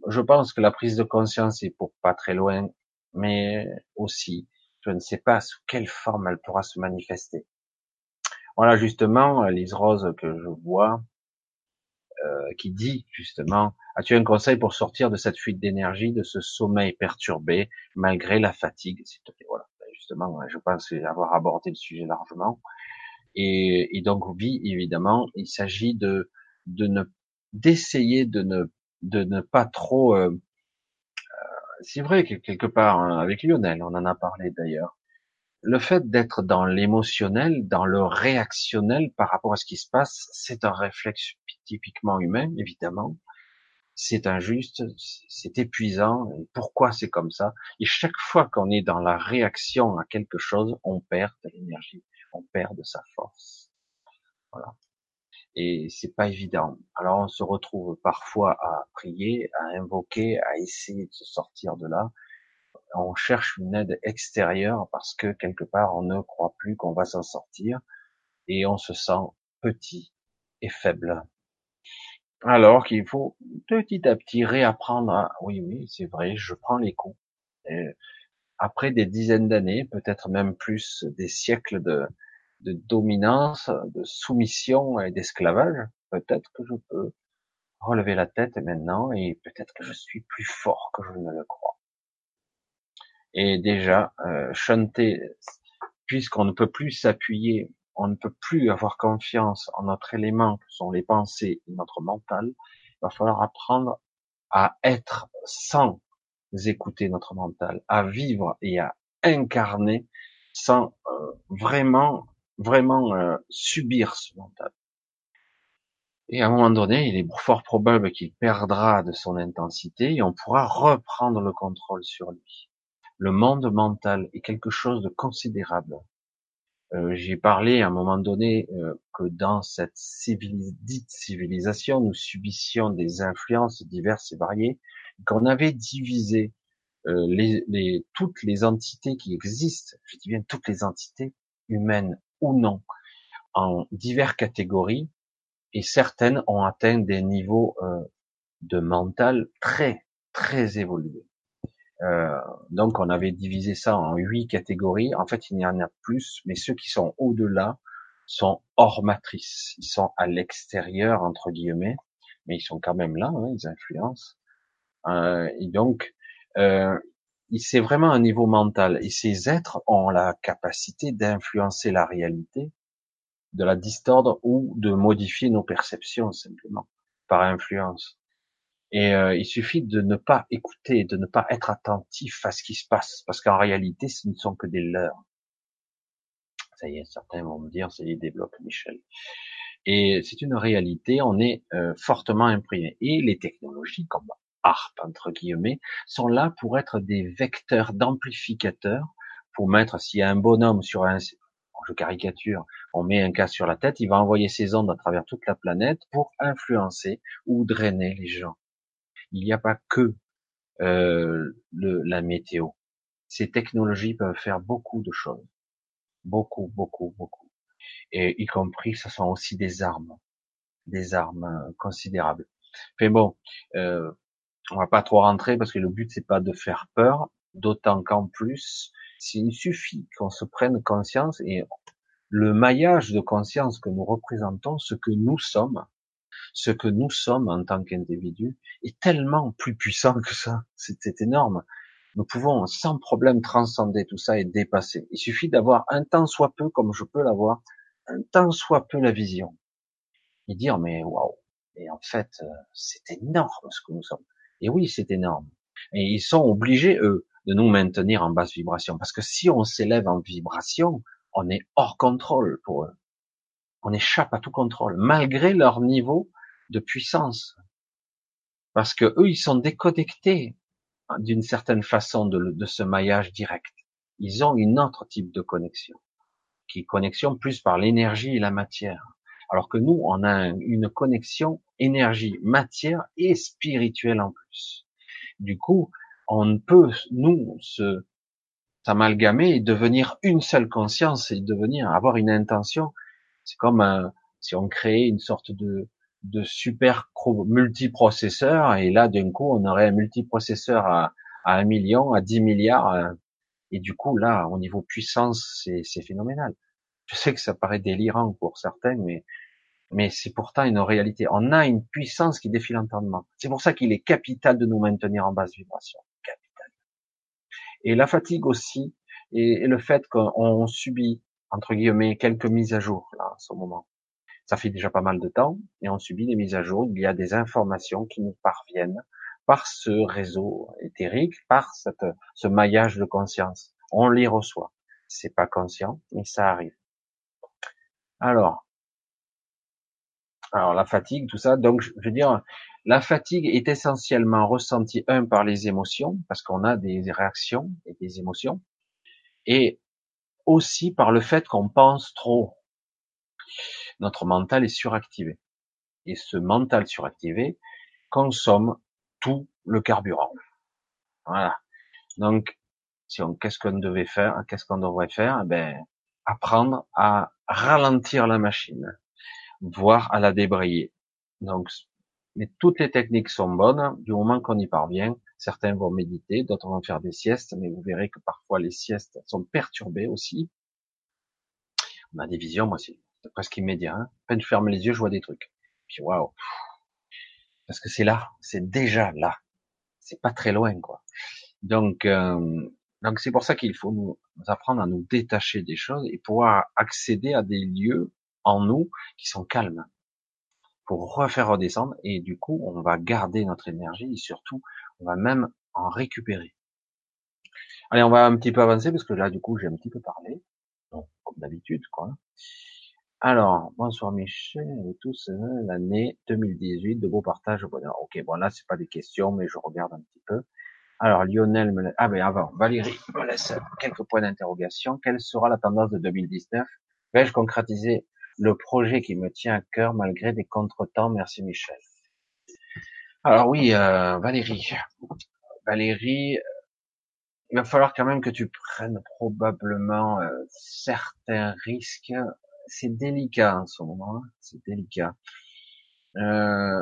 je pense que la prise de conscience est pour pas très loin, mais aussi je ne sais pas sous quelle forme elle pourra se manifester. Voilà justement Lise Rose que je vois euh, qui dit justement as-tu un conseil pour sortir de cette fuite d'énergie, de ce sommeil perturbé malgré la fatigue? Voilà, ben, justement, je pense avoir abordé le sujet largement. Et, donc oui, évidemment, il s'agit de de ne d'essayer de ne de ne pas trop euh, c'est vrai que quelque part, hein, avec Lionel, on en a parlé d'ailleurs, le fait d'être dans l'émotionnel, dans le réactionnel par rapport à ce qui se passe, c'est un réflexe typiquement humain, évidemment. C'est injuste, c'est épuisant. pourquoi c'est comme ça? Et chaque fois qu'on est dans la réaction à quelque chose, on perd de l'énergie, on perd de sa force. Voilà et c'est pas évident. Alors on se retrouve parfois à prier, à invoquer, à essayer de se sortir de là. On cherche une aide extérieure parce que quelque part on ne croit plus qu'on va s'en sortir et on se sent petit et faible. Alors qu'il faut petit à petit réapprendre à oui oui c'est vrai je prends les coups. après des dizaines d'années, peut-être même plus des siècles de, de dominance, de soumission et d'esclavage, peut-être que je peux relever la tête maintenant et peut-être que je suis plus fort que je ne le crois. Et déjà, euh, chanter, puisqu'on ne peut plus s'appuyer, on ne peut plus avoir confiance en notre élément que sont les pensées et notre mental, il va falloir apprendre à être sans écouter notre mental, à vivre et à incarner sans euh, vraiment vraiment euh, subir ce mental. Et à un moment donné, il est fort probable qu'il perdra de son intensité et on pourra reprendre le contrôle sur lui. Le monde mental est quelque chose de considérable. Euh, J'ai parlé à un moment donné euh, que dans cette dite civilisation, nous subissions des influences diverses et variées, qu'on avait divisé euh, les, les, toutes les entités qui existent, je dis bien toutes les entités humaines ou non en diverses catégories et certaines ont atteint des niveaux euh, de mental très, très évolué. Euh, donc on avait divisé ça en huit catégories. En fait, il y en a plus, mais ceux qui sont au-delà sont hors matrice. Ils sont à l'extérieur, entre guillemets, mais ils sont quand même là, hein, ils influencent. Euh, et donc, euh, c'est vraiment un niveau mental. Et ces êtres ont la capacité d'influencer la réalité, de la distordre ou de modifier nos perceptions simplement par influence. Et euh, il suffit de ne pas écouter, de ne pas être attentif à ce qui se passe, parce qu'en réalité, ce ne sont que des leurs. Ça y est, certains vont me dire, ça y est, débloque Michel. Et c'est une réalité, on est euh, fortement imprimé. Et les technologies, comme ARP, entre guillemets, sont là pour être des vecteurs d'amplificateurs, pour mettre, s'il y a un bonhomme sur un, je caricature, on met un casque sur la tête, il va envoyer ses ondes à travers toute la planète pour influencer ou drainer les gens il n'y a pas que euh, le, la météo. Ces technologies peuvent faire beaucoup de choses, beaucoup, beaucoup, beaucoup, et y compris, ce sont aussi des armes, des armes euh, considérables. Mais bon, euh, on va pas trop rentrer parce que le but c'est pas de faire peur, d'autant qu'en plus, il suffit qu'on se prenne conscience et le maillage de conscience que nous représentons, ce que nous sommes, ce que nous sommes en tant qu'individus est tellement plus puissant que ça. C'est énorme. Nous pouvons sans problème transcender tout ça et dépasser. Il suffit d'avoir un temps soit peu, comme je peux l'avoir, un temps soit peu la vision. Et dire, mais waouh, et en fait, euh, c'est énorme ce que nous sommes. Et oui, c'est énorme. Et ils sont obligés, eux, de nous maintenir en basse vibration. Parce que si on s'élève en vibration, on est hors contrôle pour eux. On échappe à tout contrôle, malgré leur niveau de puissance. Parce que eux, ils sont déconnectés d'une certaine façon de, de, ce maillage direct. Ils ont une autre type de connexion, qui est connexion plus par l'énergie et la matière. Alors que nous, on a une connexion énergie, matière et spirituelle en plus. Du coup, on peut, nous, se, s'amalgamer et devenir une seule conscience et devenir, avoir une intention. C'est comme un, si on crée une sorte de, de super multiprocesseurs et là d'un coup on aurait un multiprocesseur à, à un million, à 10 milliards euh, et du coup là au niveau puissance c'est phénoménal. Je sais que ça paraît délirant pour certains mais mais c'est pourtant une réalité. On a une puissance qui défie l'entendement. C'est pour ça qu'il est capital de nous maintenir en basse vibration. Capital. Et la fatigue aussi et, le fait qu'on subit entre guillemets quelques mises à jour là en ce moment ça fait déjà pas mal de temps et on subit des mises à jour. Il y a des informations qui nous parviennent par ce réseau éthérique, par ce maillage de conscience. On les reçoit. C'est pas conscient, mais ça arrive. Alors, alors la fatigue, tout ça. Donc, je veux dire, la fatigue est essentiellement ressentie un par les émotions, parce qu'on a des réactions et des émotions, et aussi par le fait qu'on pense trop notre mental est suractivé. Et ce mental suractivé consomme tout le carburant. Voilà. Donc, si qu'est-ce qu'on devait faire, qu'est-ce qu'on devrait faire? Eh ben, apprendre à ralentir la machine, voire à la débrayer. Donc, mais toutes les techniques sont bonnes du moment qu'on y parvient. Certains vont méditer, d'autres vont faire des siestes, mais vous verrez que parfois les siestes sont perturbées aussi. On a des visions, moi c'est presque immédiat. Hein. Peine je les yeux, je vois des trucs. Puis waouh, parce que c'est là, c'est déjà là. C'est pas très loin, quoi. Donc, euh, donc c'est pour ça qu'il faut nous, apprendre à nous détacher des choses et pouvoir accéder à des lieux en nous qui sont calmes pour refaire redescendre et du coup on va garder notre énergie et surtout on va même en récupérer. Allez, on va un petit peu avancer parce que là du coup j'ai un petit peu parlé, donc comme d'habitude quoi. Alors, bonsoir Michel et tous, l'année 2018, de beaux partages au bonheur. Ok, bon là c'est pas des questions, mais je regarde un petit peu. Alors Lionel me ah ben avant, Valérie me laisse quelques points d'interrogation. Quelle sera la tendance de 2019 Vais-je concrétiser le projet qui me tient à cœur malgré des contretemps? Merci Michel. Alors oui, euh, Valérie, Valérie, il va falloir quand même que tu prennes probablement euh, certains risques c'est délicat en ce moment, hein. c'est délicat. Euh,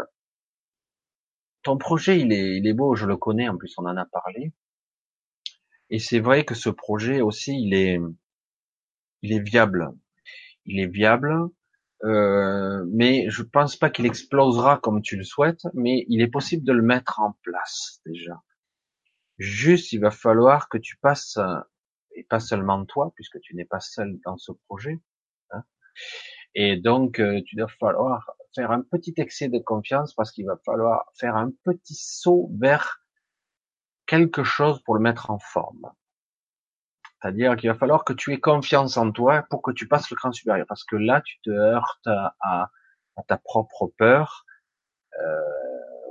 ton projet, il est, il est beau, je le connais, en plus on en a parlé. Et c'est vrai que ce projet aussi, il est, il est viable. Il est viable, euh, mais je pense pas qu'il explosera comme tu le souhaites, mais il est possible de le mettre en place déjà. Juste, il va falloir que tu passes, et pas seulement toi, puisque tu n'es pas seul dans ce projet, hein, et donc euh, tu dois falloir faire un petit excès de confiance parce qu'il va falloir faire un petit saut vers quelque chose pour le mettre en forme. C'est-à-dire qu'il va falloir que tu aies confiance en toi pour que tu passes le cran supérieur. Parce que là, tu te heurtes à, ta propre peur. Euh,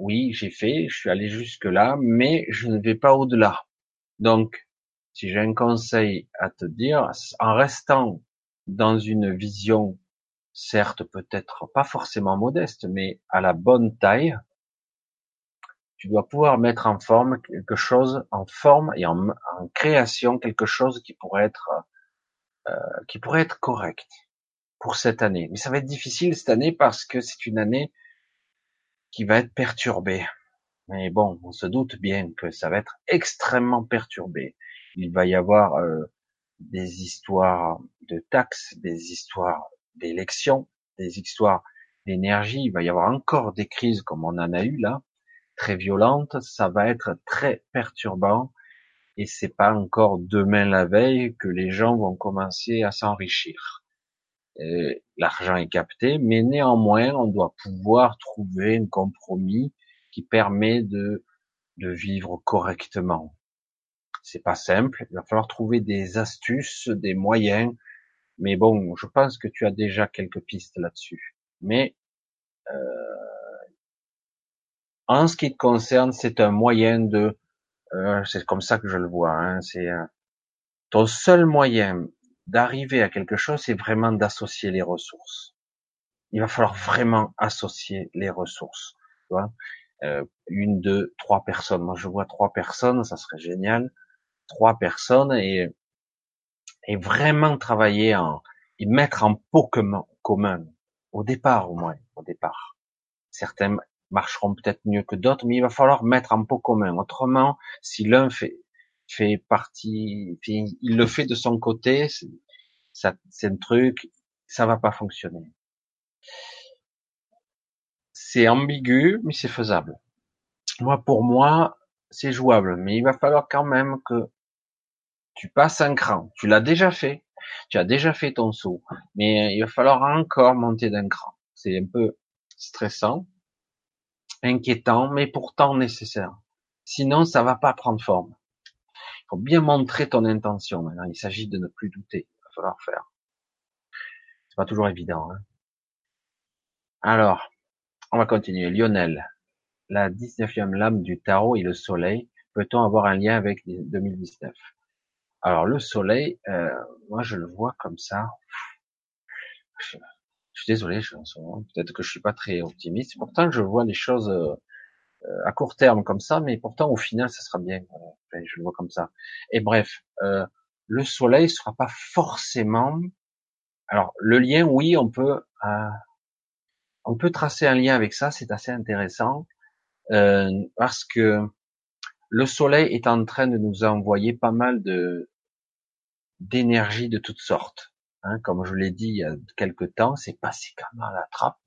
oui, j'ai fait, je suis allé jusque là, mais je ne vais pas au-delà. Donc, si j'ai un conseil à te dire, en restant dans une vision, certes peut-être pas forcément modeste, mais à la bonne taille, tu dois pouvoir mettre en forme quelque chose, en forme et en, création quelque chose qui pourrait être, euh, qui pourrait être correct pour cette année. Mais ça va être difficile cette année parce que c'est une année qui va être perturbée. Mais bon, on se doute bien que ça va être extrêmement perturbé. Il va y avoir euh, des histoires de taxes, des histoires d'élections, des histoires d'énergie. Il va y avoir encore des crises comme on en a eu là très violente, ça va être très perturbant et c'est pas encore demain la veille que les gens vont commencer à s'enrichir. L'argent est capté, mais néanmoins, on doit pouvoir trouver un compromis qui permet de, de vivre correctement. C'est pas simple, il va falloir trouver des astuces, des moyens, mais bon, je pense que tu as déjà quelques pistes là-dessus. Mais euh, en ce qui te concerne, c'est un moyen de, euh, c'est comme ça que je le vois. Hein, c'est euh, ton seul moyen d'arriver à quelque chose, c'est vraiment d'associer les ressources. Il va falloir vraiment associer les ressources. Tu euh, une, deux, trois personnes. Moi, je vois trois personnes, ça serait génial. Trois personnes et et vraiment travailler en et mettre en pot commun au départ au moins, au départ. Certains marcheront peut-être mieux que d'autres, mais il va falloir mettre en pot commun. Autrement, si l'un fait, fait partie, il le fait de son côté, c'est un truc, ça va pas fonctionner. C'est ambigu, mais c'est faisable. Moi, pour moi, c'est jouable, mais il va falloir quand même que tu passes un cran. Tu l'as déjà fait, tu as déjà fait ton saut, mais il va falloir encore monter d'un cran. C'est un peu stressant, inquiétant, mais pourtant nécessaire. Sinon, ça va pas prendre forme. Il faut bien montrer ton intention. Maintenant, il s'agit de ne plus douter. Il va falloir faire. C'est pas toujours évident. Hein. Alors, on va continuer. Lionel, la 19e lame du tarot et le soleil. Peut-on avoir un lien avec 2019 Alors, le soleil, euh, moi, je le vois comme ça. Je suis désolé, je, peut-être que je suis pas très optimiste. Pourtant, je vois les choses euh, à court terme comme ça, mais pourtant au final, ça sera bien. je le vois comme ça. Et bref, euh, le soleil sera pas forcément. Alors, le lien, oui, on peut, euh, on peut tracer un lien avec ça. C'est assez intéressant euh, parce que le soleil est en train de nous envoyer pas mal de d'énergie de toutes sortes. Hein, comme je l'ai dit il y a quelques temps, c'est passé comme à la trappe.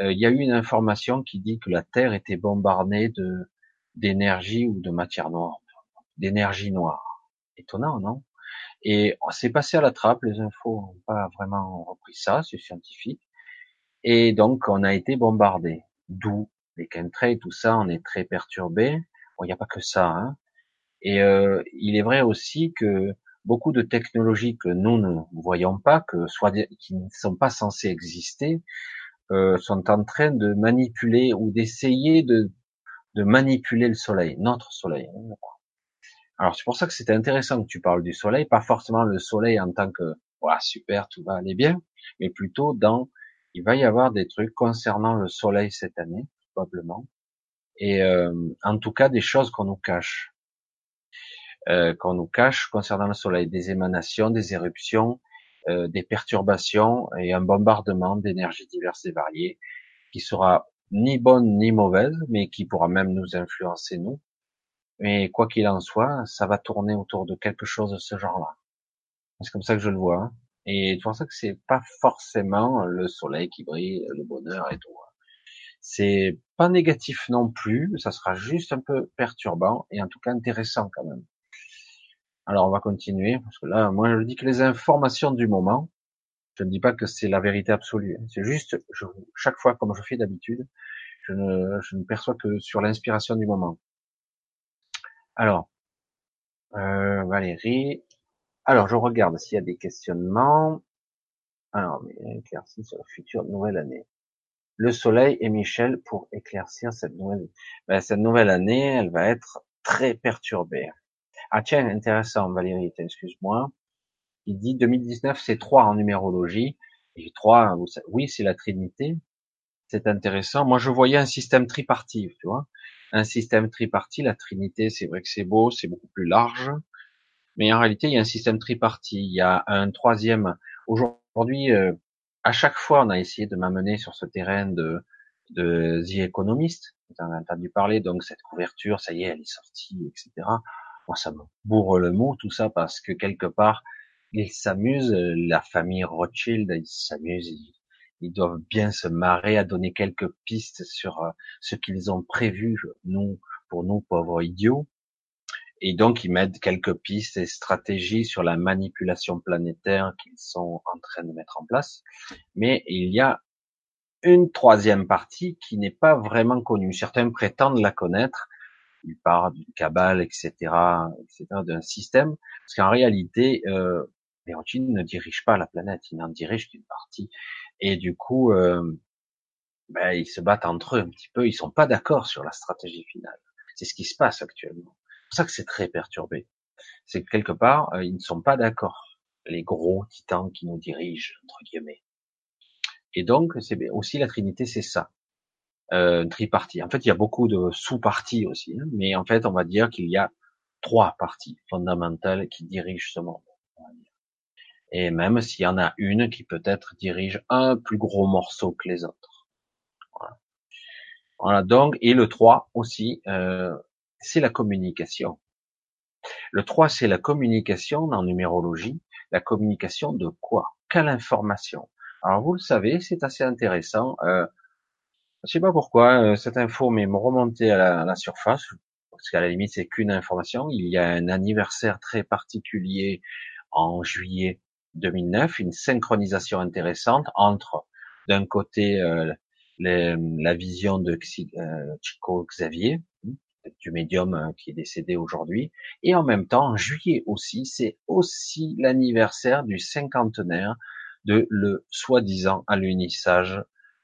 Euh, il y a eu une information qui dit que la Terre était bombardée de d'énergie ou de matière noire, d'énergie noire. Étonnant, non? Et c'est passé à la trappe. Les infos n'ont pas vraiment repris ça, c'est scientifique. Et donc on a été bombardé. D'où les chemtrails, tout ça, on est très perturbé. Bon, il n'y a pas que ça. Hein. Et euh, il est vrai aussi que beaucoup de technologies que nous ne voyons pas, que qui ne sont pas censées exister, euh, sont en train de manipuler ou d'essayer de, manipuler le soleil, notre soleil. Alors c'est pour ça que c'était intéressant que tu parles du soleil, pas forcément le soleil en tant que super tout va aller bien, mais plutôt dans il va y avoir des trucs concernant le soleil cette année probablement, et euh, en tout cas des choses qu'on nous cache euh, qu'on nous cache concernant le Soleil, des émanations, des éruptions, euh, des perturbations et un bombardement d'énergie diverses et variées qui sera ni bonne ni mauvaise, mais qui pourra même nous influencer nous. Mais quoi qu'il en soit, ça va tourner autour de quelque chose de ce genre-là. C'est comme ça que je le vois. Hein. Et c'est pour ça que c'est pas forcément le soleil qui brille, le bonheur et tout. Hein. C'est pas négatif non plus, ça sera juste un peu perturbant et en tout cas intéressant quand même. Alors on va continuer parce que là, moi je dis que les informations du moment, je ne dis pas que c'est la vérité absolue. Hein. C'est juste, chaque fois comme je fais d'habitude, je ne, je perçois que sur l'inspiration du moment. Alors, euh, Valérie. Alors, je regarde s'il y a des questionnements. Alors, mais sur la future nouvelle année. Le Soleil et Michel pour éclaircir cette nouvelle. Ben, cette nouvelle année, elle va être très perturbée. Ah tiens, intéressant, Valérie, excuse-moi. Il dit 2019, c'est 3 en numérologie. Et 3, oui, c'est la Trinité. C'est intéressant. Moi, je voyais un système tripartite, tu vois un système tripartite. La Trinité, c'est vrai que c'est beau, c'est beaucoup plus large, mais en réalité, il y a un système tripartite. Il y a un troisième. Aujourd'hui, euh, à chaque fois, on a essayé de m'amener sur ce terrain de de The Economist. En avez entendu parler, donc cette couverture, ça y est, elle est sortie, etc. Moi, ça me bourre le mot, tout ça, parce que quelque part, ils s'amusent, la famille Rothschild, ils s'amusent, ils doivent bien se marrer à donner quelques pistes sur euh, ce qu'ils ont prévu, nous, pour nous pauvres idiots. Et donc, ils mettent quelques pistes et stratégies sur la manipulation planétaire qu'ils sont en train de mettre en place. Mais il y a une troisième partie qui n'est pas vraiment connue. Certains prétendent la connaître. Ils parlent du cabal, etc., etc., d'un système. Parce qu'en réalité, euh, les Rothschild ne dirigent pas la planète, ils en dirigent une partie. Et du coup, euh, ben, ils se battent entre eux un petit peu. Ils sont pas d'accord sur la stratégie finale. C'est ce qui se passe actuellement. C'est pour ça que c'est très perturbé. C'est que quelque part, euh, ils ne sont pas d'accord. Les gros titans qui nous dirigent entre guillemets. Et donc, c'est aussi la Trinité, c'est ça. Euh, tripartie. En fait, il y a beaucoup de sous-parties aussi, hein, mais en fait, on va dire qu'il y a trois parties fondamentales qui dirigent ce monde et même s'il y en a une qui peut-être dirige un plus gros morceau que les autres. Voilà. voilà donc, et le 3 aussi, euh, c'est la communication. Le 3, c'est la communication en numérologie. La communication de quoi? Quelle information? Alors, vous le savez, c'est assez intéressant. Euh, je sais pas pourquoi euh, cette info m'est remontée à la, surface, parce qu'à la limite, c'est qu'une information. Il y a un anniversaire très particulier en juillet 2009, une synchronisation intéressante entre, d'un côté, euh, la vision de euh, Chico Xavier, du médium qui est décédé aujourd'hui, et en même temps, en juillet aussi, c'est aussi l'anniversaire du cinquantenaire de le soi-disant alunissage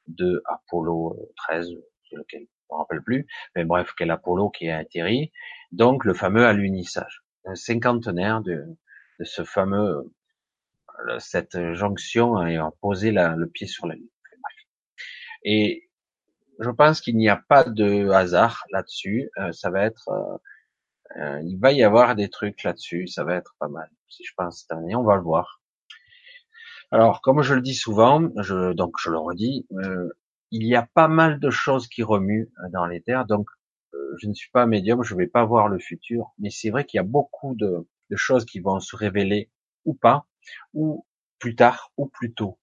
de Apollo 13, lequel je me rappelle plus, mais bref, quel Apollo qui a atterri, donc le fameux alunissage, un cinquantenaire de, de ce fameux cette jonction et a posé le pied sur la lune. Et je pense qu'il n'y a pas de hasard là-dessus. Euh, ça va être, euh, euh, il va y avoir des trucs là-dessus. Ça va être pas mal. Si je pense cette année, on va le voir. Alors, comme je le dis souvent, je, donc je le redis, il y a pas mal de choses qui remuent dans les terres. Donc, je ne suis pas médium, je ne vais pas voir le futur, mais c'est vrai qu'il y a beaucoup de, choses qui vont se révéler ou pas ou plus tard ou plus tôt.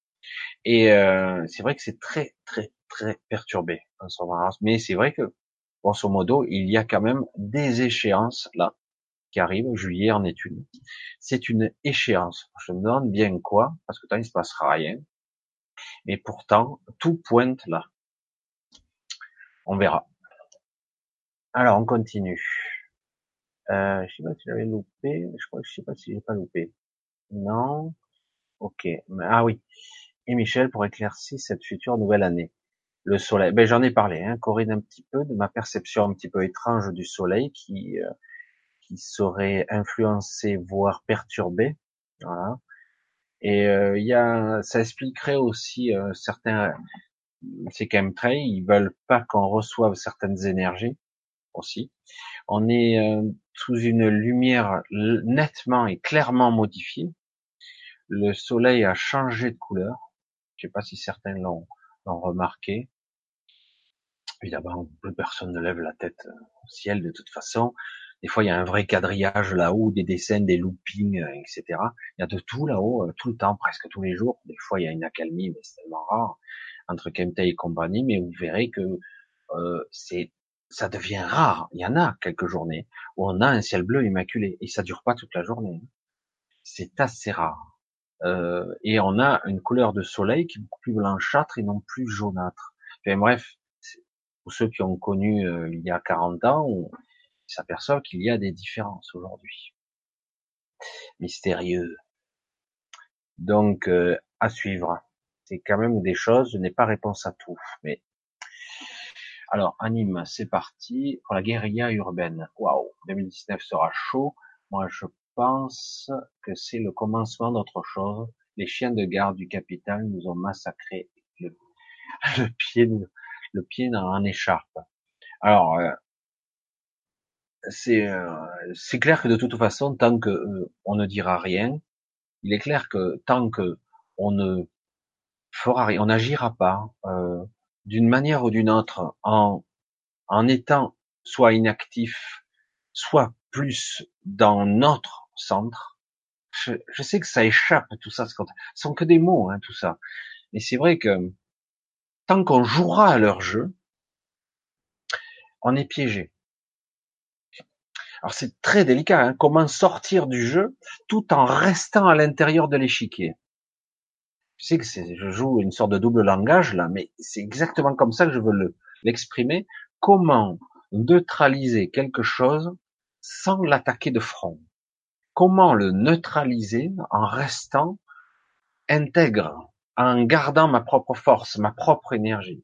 Et euh, c'est vrai que c'est très très très perturbé Mais c'est vrai que grosso modo, il y a quand même des échéances là qui arrivent. Juillet en est une. C'est une échéance. Je me demande bien quoi, parce que tant il se passera rien. Mais pourtant, tout pointe là. On verra. Alors, on continue. Euh, je sais pas si j'avais loupé. Je crois que je sais pas si j'ai pas loupé. Non. Ok. Ah oui. Et Michel pour éclaircir cette future nouvelle année. Le soleil. Ben j'en ai parlé, hein, Corinne, un petit peu de ma perception un petit peu étrange du soleil qui euh, qui serait influencé, voire perturbé. Voilà. Et euh, il y a, ça expliquerait aussi euh, certains. Ces chemtrails, ils veulent pas qu'on reçoive certaines énergies aussi. On est sous une lumière nettement et clairement modifiée le soleil a changé de couleur. Je sais pas si certains l'ont remarqué. Évidemment, plus personne ne lève la tête au ciel de toute façon. Des fois, il y a un vrai quadrillage là-haut, des dessins, des loopings, euh, etc. Il y a de tout là-haut, euh, tout le temps, presque tous les jours. Des fois, il y a une accalmie, mais c'est tellement rare entre Kemta et compagnie. Mais vous verrez que euh, c'est, ça devient rare. Il y en a quelques journées où on a un ciel bleu immaculé et ça dure pas toute la journée. C'est assez rare. Euh, et on a une couleur de soleil qui est beaucoup plus blanchâtre et non plus jaunâtre. Enfin, bref, pour ceux qui ont connu il y a 40 ans, s'aperçoit qu'il y a des différences aujourd'hui. Mystérieux. Donc, euh, à suivre. C'est quand même des choses, je n'ai pas réponse à tout. Mais alors, anime, c'est parti pour la guérilla urbaine. Waouh, 2019 sera chaud. Moi, je pense que c'est le commencement d'autre chose. Les chiens de garde du capital nous ont massacré le, *laughs* pied, le dans écharpe. Alors, euh, c'est euh, c'est clair que de toute façon, tant que euh, on ne dira rien, il est clair que tant que on ne fera rien, on n'agira pas euh, d'une manière ou d'une autre en étant soit inactif, soit plus dans notre centre. Je, je sais que ça échappe tout ça, ce sont que des mots, hein, tout ça. Mais c'est vrai que tant qu'on jouera à leur jeu, on est piégé. Alors c'est très délicat, hein, comment sortir du jeu tout en restant à l'intérieur de l'échiquier? Je sais que je joue une sorte de double langage là, mais c'est exactement comme ça que je veux l'exprimer. Comment neutraliser quelque chose sans l'attaquer de front? Comment le neutraliser en restant intègre, en gardant ma propre force, ma propre énergie?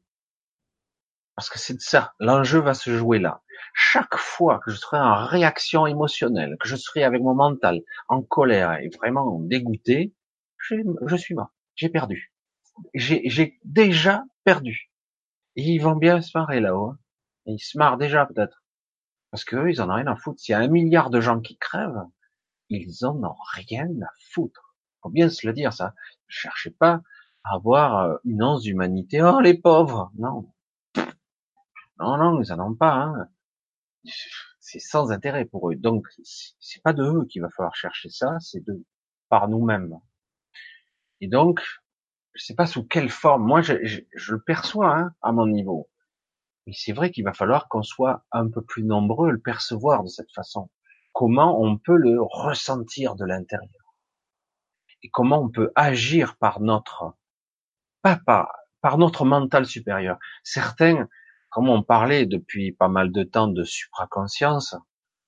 Parce que c'est ça, l'enjeu va se jouer là chaque fois que je serai en réaction émotionnelle, que je serai avec mon mental en colère et vraiment dégoûté, je, suis mort. J'ai perdu. J'ai déjà perdu. Et ils vont bien se marrer là-haut. Hein. Ils se marrent déjà peut-être. Parce que ils en ont rien à foutre. S'il y a un milliard de gens qui crèvent, ils en ont rien à foutre. Faut bien se le dire, ça. Cherchez pas à avoir euh, une once d'humanité. Oh, les pauvres! Non. Non, non, ils en ont pas, hein c'est sans intérêt pour eux. Donc, c'est pas de eux qu'il va falloir chercher ça, c'est de par nous-mêmes. Et donc, je sais pas sous quelle forme. Moi, je, je, le perçois hein, à mon niveau. Mais c'est vrai qu'il va falloir qu'on soit un peu plus nombreux à le percevoir de cette façon. Comment on peut le ressentir de l'intérieur? Et comment on peut agir par notre pas par, par notre mental supérieur. Certains comme on parlait depuis pas mal de temps de supraconscience,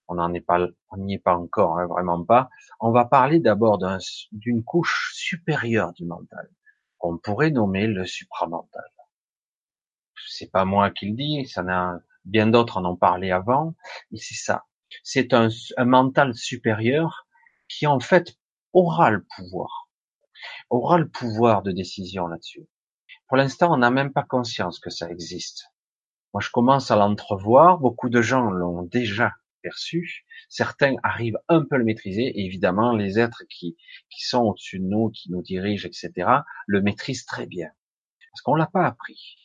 on n'en est pas, on n'y est pas encore, hein, vraiment pas. On va parler d'abord d'une couche supérieure du mental, qu'on pourrait nommer le supramental. C'est pas moi qui le dis, ça n'a, bien d'autres en ont parlé avant, et c'est ça. C'est un, un mental supérieur qui en fait aura le pouvoir, aura le pouvoir de décision là-dessus. Pour l'instant, on n'a même pas conscience que ça existe. Moi, je commence à l'entrevoir. Beaucoup de gens l'ont déjà perçu. Certains arrivent un peu à le maîtriser. Évidemment, les êtres qui, qui sont au-dessus de nous, qui nous dirigent, etc., le maîtrisent très bien. Parce qu'on l'a pas appris.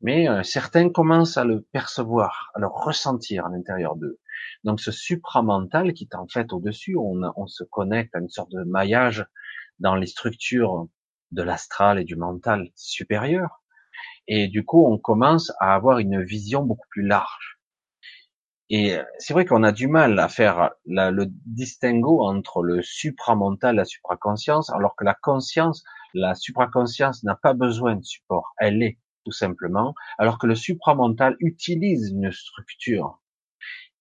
Mais euh, certains commencent à le percevoir, à le ressentir à l'intérieur d'eux. Donc ce supramental qui est en fait au-dessus, on, on se connecte à une sorte de maillage dans les structures de l'astral et du mental supérieur. Et du coup, on commence à avoir une vision beaucoup plus large. Et c'est vrai qu'on a du mal à faire le distinguo entre le supramental et la supraconscience, alors que la conscience, la supraconscience n'a pas besoin de support. Elle est, tout simplement, alors que le supramental utilise une structure.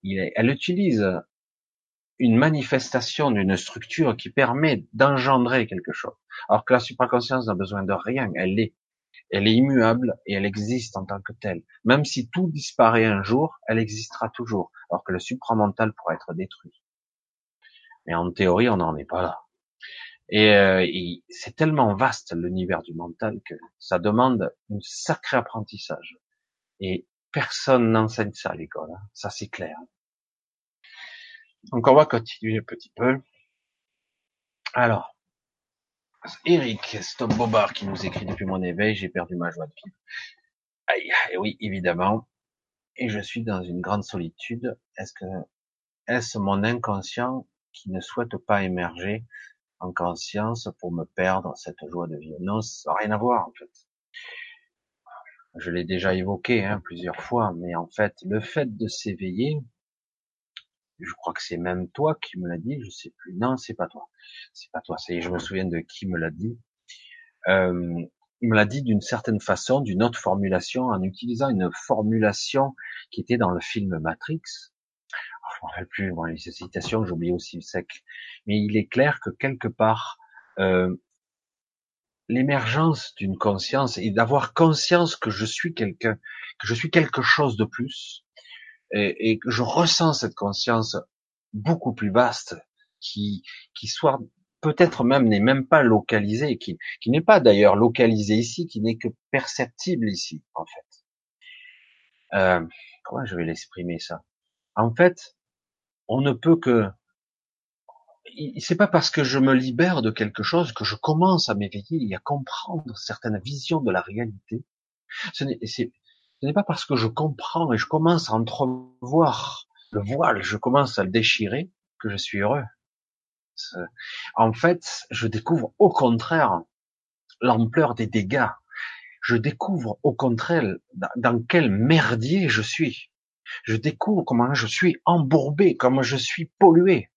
elle utilise une manifestation d'une structure qui permet d'engendrer quelque chose. Alors que la supraconscience n'a besoin de rien, elle est elle est immuable et elle existe en tant que telle. Même si tout disparaît un jour, elle existera toujours, alors que le supramental pourra être détruit. Mais en théorie, on n'en est pas là. Euh, et, c'est tellement vaste l'univers du mental que ça demande un sacré apprentissage. Et personne n'enseigne ça à l'école, hein. ça c'est clair. Donc on va continuer un petit peu. Alors, Eric Stop Bobard qui nous écrit depuis mon éveil, j'ai perdu ma joie de vivre. Aïe, oui, évidemment. Et je suis dans une grande solitude. Est-ce mon inconscient qui ne souhaite pas émerger en conscience pour me perdre cette joie de vivre? Non, ça n'a rien à voir, en fait. Je l'ai déjà évoqué hein, plusieurs fois, mais en fait, le fait de s'éveiller, je crois que c'est même toi qui me l'a dit, je sais plus. Non, c'est pas toi. C'est pas toi. C'est, je me souviens de qui me l'a dit. Euh, il me l'a dit d'une certaine façon, d'une autre formulation, en utilisant une formulation qui était dans le film Matrix. Oh, je me rappelle plus, bon, les citations, j'oublie aussi sec. Mais il est clair que quelque part, euh, l'émergence d'une conscience et d'avoir conscience que je suis quelqu'un, que je suis quelque chose de plus, et, et, je ressens cette conscience beaucoup plus vaste, qui, qui soit peut-être même n'est même pas localisée, qui, qui n'est pas d'ailleurs localisée ici, qui n'est que perceptible ici, en fait. Euh, comment je vais l'exprimer ça? En fait, on ne peut que c'est pas parce que je me libère de quelque chose que je commence à m'éveiller et à comprendre certaines visions de la réalité. Ce n'est pas parce que je comprends et je commence à entrevoir le voile, je commence à le déchirer que je suis heureux. En fait, je découvre au contraire l'ampleur des dégâts. Je découvre au contraire dans quel merdier je suis. Je découvre comment je suis embourbé, comment je suis pollué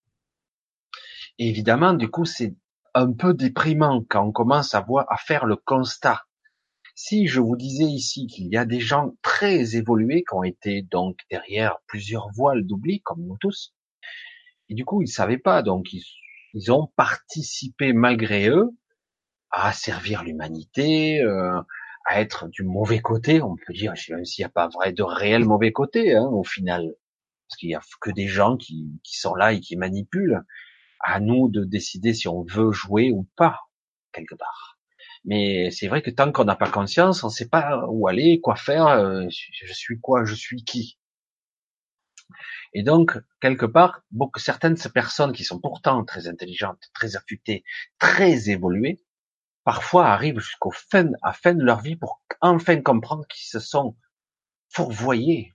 évidemment, du coup, c'est un peu déprimant quand on commence à voir, à faire le constat. Si je vous disais ici qu'il y a des gens très évolués qui ont été donc derrière plusieurs voiles d'oubli, comme nous tous, et du coup, ils savaient pas, donc ils, ont participé malgré eux à servir l'humanité, euh, à être du mauvais côté, on peut dire, même s'il n'y a pas vrai de réel mauvais côté, hein, au final, parce qu'il y a que des gens qui, qui sont là et qui manipulent, à nous de décider si on veut jouer ou pas, quelque part. Mais c'est vrai que tant qu'on n'a pas conscience, on ne sait pas où aller, quoi faire, euh, je suis quoi, je suis qui. Et donc, quelque part, beaucoup, certaines personnes qui sont pourtant très intelligentes, très affûtées, très évoluées, parfois arrivent jusqu'au fin, à fin de leur vie pour enfin comprendre qu'ils se sont fourvoyés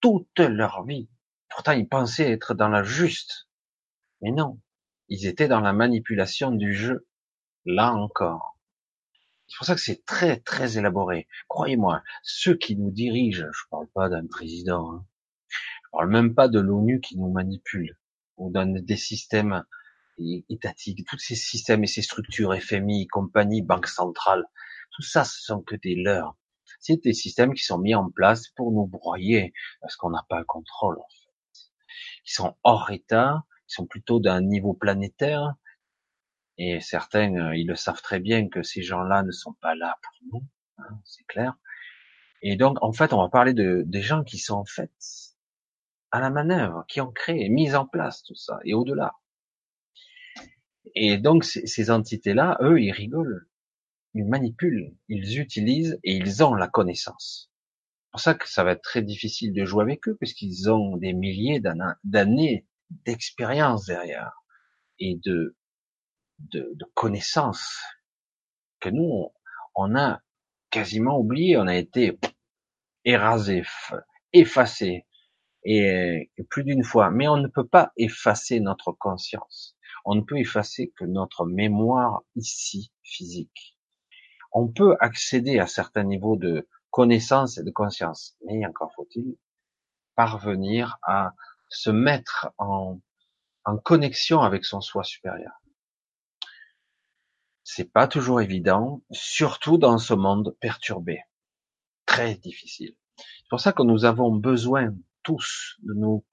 toute leur vie. Pourtant, ils pensaient être dans la juste. Mais non. Ils étaient dans la manipulation du jeu. Là encore. C'est pour ça que c'est très très élaboré. Croyez-moi, ceux qui nous dirigent, je parle pas d'un président, hein, je parle même pas de l'ONU qui nous manipule, ou d'un des systèmes étatiques, tous ces systèmes et ces structures, FMI, compagnie, banque centrale, tout ça, ce sont que des leurs. C'est des systèmes qui sont mis en place pour nous broyer, parce qu'on n'a pas le contrôle, en fait. Qui sont hors état, sont plutôt d'un niveau planétaire, et certains, euh, ils le savent très bien que ces gens-là ne sont pas là pour nous, hein, c'est clair. Et donc, en fait, on va parler de des gens qui sont en fait à la manœuvre, qui ont créé, mis en place tout ça, et au-delà. Et donc, ces, entités-là, eux, ils rigolent, ils manipulent, ils utilisent et ils ont la connaissance. C'est pour ça que ça va être très difficile de jouer avec eux, puisqu'ils ont des milliers d'années d'expérience derrière et de, de, de connaissances que nous, on a quasiment oublié, on a été érasé, effacé, et, plus d'une fois. Mais on ne peut pas effacer notre conscience. On ne peut effacer que notre mémoire ici, physique. On peut accéder à certains niveaux de connaissance et de conscience, mais encore faut-il parvenir à se mettre en, en connexion avec son soi supérieur. C'est pas toujours évident, surtout dans ce monde perturbé. Très difficile. C'est pour ça que nous avons besoin tous de nous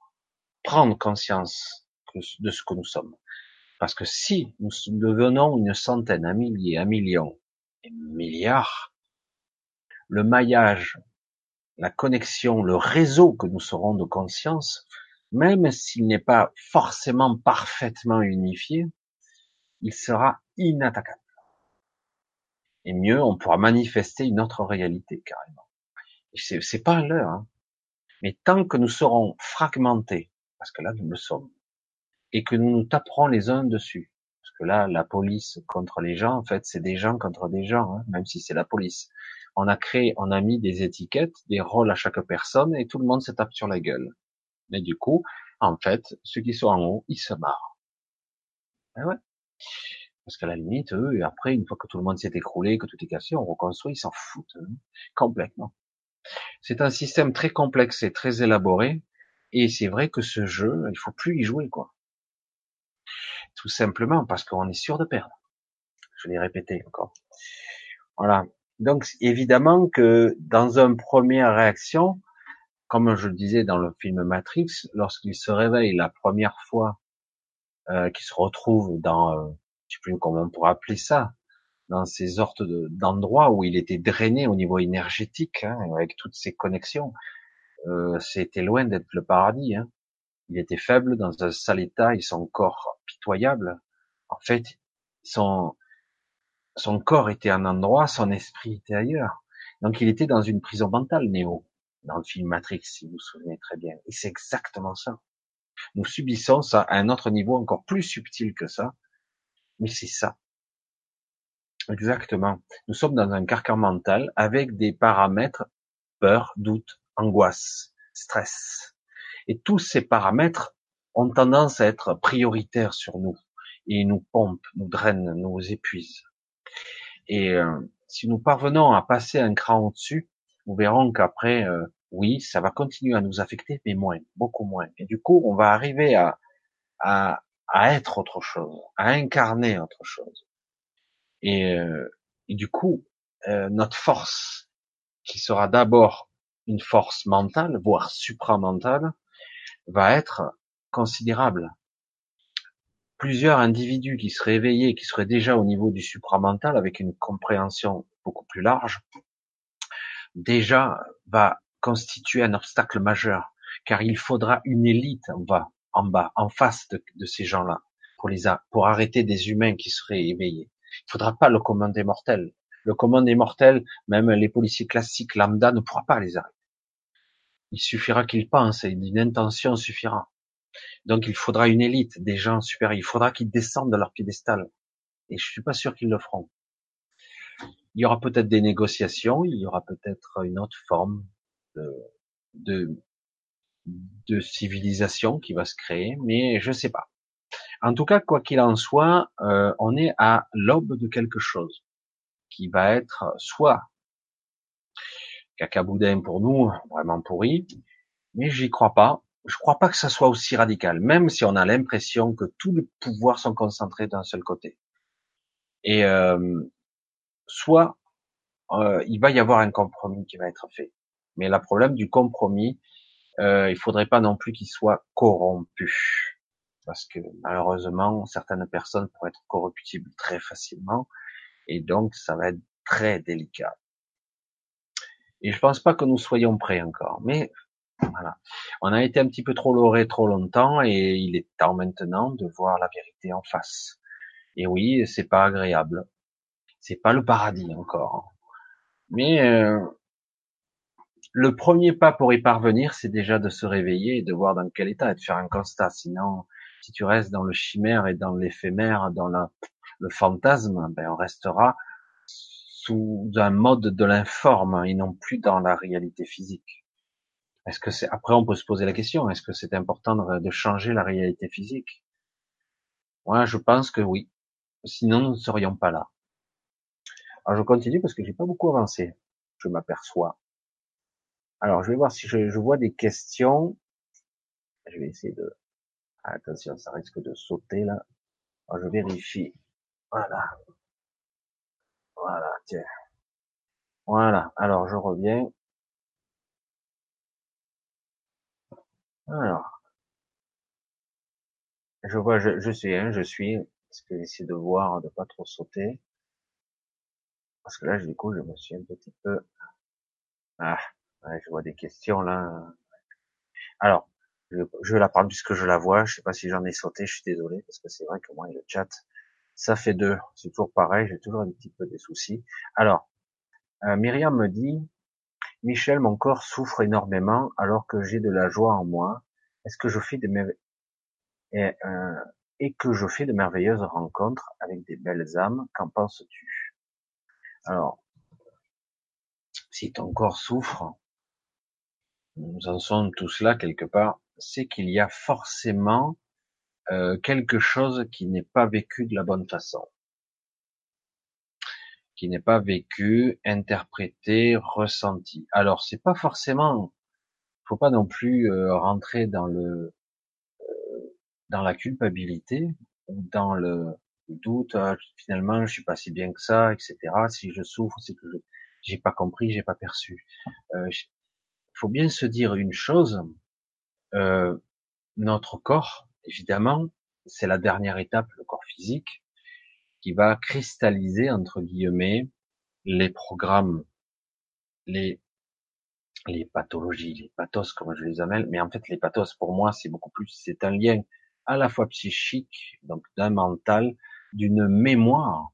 prendre conscience de ce que nous sommes. Parce que si nous devenons une centaine, un millier, un million, un milliard, le maillage, la connexion, le réseau que nous serons de conscience même s'il n'est pas forcément parfaitement unifié, il sera inattaquable. Et mieux, on pourra manifester une autre réalité carrément. C'est, c'est pas l'heure. Hein. Mais tant que nous serons fragmentés, parce que là nous le sommes, et que nous nous taperons les uns dessus, parce que là, la police contre les gens, en fait, c'est des gens contre des gens, hein, même si c'est la police. On a créé, on a mis des étiquettes, des rôles à chaque personne, et tout le monde se tape sur la gueule. Mais du coup, en fait, ceux qui sont en haut, ils se marrent. Ben ouais. Parce qu'à la limite, eux, et après, une fois que tout le monde s'est écroulé, que tout est cassé, on reconstruit, ils s'en foutent hein, complètement. C'est un système très complexe et très élaboré, et c'est vrai que ce jeu, il faut plus y jouer, quoi. Tout simplement parce qu'on est sûr de perdre. Je l'ai répété encore. Voilà. Donc, évidemment que dans une première réaction, comme je le disais dans le film Matrix, lorsqu'il se réveille la première fois, euh, qu'il se retrouve dans, euh, je sais plus comment on pourrait appeler ça, dans ces sortes d'endroits où il était drainé au niveau énergétique, hein, avec toutes ces connexions, euh, c'était loin d'être le paradis. Hein. Il était faible, dans un sale état, et son corps pitoyable. En fait, son, son corps était un endroit, son esprit était ailleurs. Donc il était dans une prison mentale, Néo, dans le film Matrix, si vous vous souvenez très bien. Et c'est exactement ça. Nous subissons ça à un autre niveau encore plus subtil que ça, mais c'est ça. Exactement. Nous sommes dans un carcan mental avec des paramètres peur, doute, angoisse, stress. Et tous ces paramètres ont tendance à être prioritaires sur nous. Et nous pompent, nous drainent, nous épuisent. Et euh, si nous parvenons à passer un cran au-dessus, nous verrons qu'après, euh, oui, ça va continuer à nous affecter, mais moins, beaucoup moins. Et du coup, on va arriver à, à, à être autre chose, à incarner autre chose. Et, euh, du coup, notre force, qui sera d'abord une force mentale, voire supramentale, va être considérable. Plusieurs individus qui seraient éveillés, qui seraient déjà au niveau du supramental avec une compréhension beaucoup plus large, déjà va constituer un obstacle majeur, car il faudra une élite en bas, en bas, en face de, ces gens-là, pour les pour arrêter des humains qui seraient éveillés. Il faudra pas le commun des mortels. Le commun des mortels, même les policiers classiques lambda ne pourra pas les arrêter. Il suffira qu'ils pensent et une intention suffira. Donc il faudra une élite, des gens supérieurs. Il faudra qu'ils descendent de leur piédestal. Et je suis pas sûr qu'ils le feront. Il y aura peut-être des négociations, il y aura peut-être une autre forme de, de, de, civilisation qui va se créer, mais je sais pas. En tout cas, quoi qu'il en soit, euh, on est à l'aube de quelque chose qui va être soit cacaboudin pour nous, vraiment pourri, mais j'y crois pas. Je crois pas que ça soit aussi radical, même si on a l'impression que tous les pouvoirs sont concentrés d'un seul côté. Et euh, soit euh, il va y avoir un compromis qui va être fait, mais le problème du compromis, euh, il faudrait pas non plus qu'il soit corrompu, parce que malheureusement certaines personnes pourraient être corruptibles très facilement, et donc ça va être très délicat. Et je pense pas que nous soyons prêts encore. Mais voilà. On a été un petit peu trop loré trop longtemps et il est temps maintenant de voir la vérité en face. Et oui, c'est pas agréable. C'est pas le paradis encore. Mais euh, le premier pas pour y parvenir, c'est déjà de se réveiller et de voir dans quel état et de faire un constat. Sinon, si tu restes dans le chimère et dans l'éphémère, dans le fantasme, ben on restera sous un mode de l'informe et non plus dans la réalité physique. Est-ce que c'est après on peut se poser la question est-ce que c'est important de, changer la réalité physique? Moi, je pense que oui. Sinon, nous ne serions pas là. Alors, je continue parce que j'ai pas beaucoup avancé. Je m'aperçois. Alors, je vais voir si je, je, vois des questions. Je vais essayer de. attention, ça risque de sauter là. Je vérifie. Voilà. Voilà, tiens. Voilà, alors je reviens. Alors, je vois, je, suis, hein, je suis, parce que j'essaie de voir, de pas trop sauter. Parce que là, du coup, je me suis un petit peu, ah, je vois des questions là. Alors, je, je la prendre puisque je la vois. Je sais pas si j'en ai sauté, je suis désolé, parce que c'est vrai que moi, le chat, ça fait deux. C'est toujours pareil, j'ai toujours un petit peu des soucis. Alors, euh, Myriam me dit, Michel, mon corps souffre énormément alors que j'ai de la joie en moi. Est-ce que je fais. Et, euh, et que je fais de merveilleuses rencontres avec des belles âmes? Qu'en penses-tu? Alors, si ton corps souffre, nous en sommes tous là quelque part, c'est qu'il y a forcément euh, quelque chose qui n'est pas vécu de la bonne façon, qui n'est pas vécu, interprété, ressenti. Alors c'est pas forcément, faut pas non plus euh, rentrer dans le euh, dans la culpabilité ou dans le doute. Ah, finalement, je suis pas si bien que ça, etc. Si je souffre, c'est que j'ai pas compris, j'ai pas perçu. Il faut bien se dire une chose. notre corps, évidemment, c'est la dernière étape, le corps physique, qui va cristalliser, entre guillemets, les programmes, les, les pathologies, les pathos, comme je les appelle, mais en fait, les pathos, pour moi, c'est beaucoup plus, c'est un lien à la fois psychique, donc d'un mental, d'une mémoire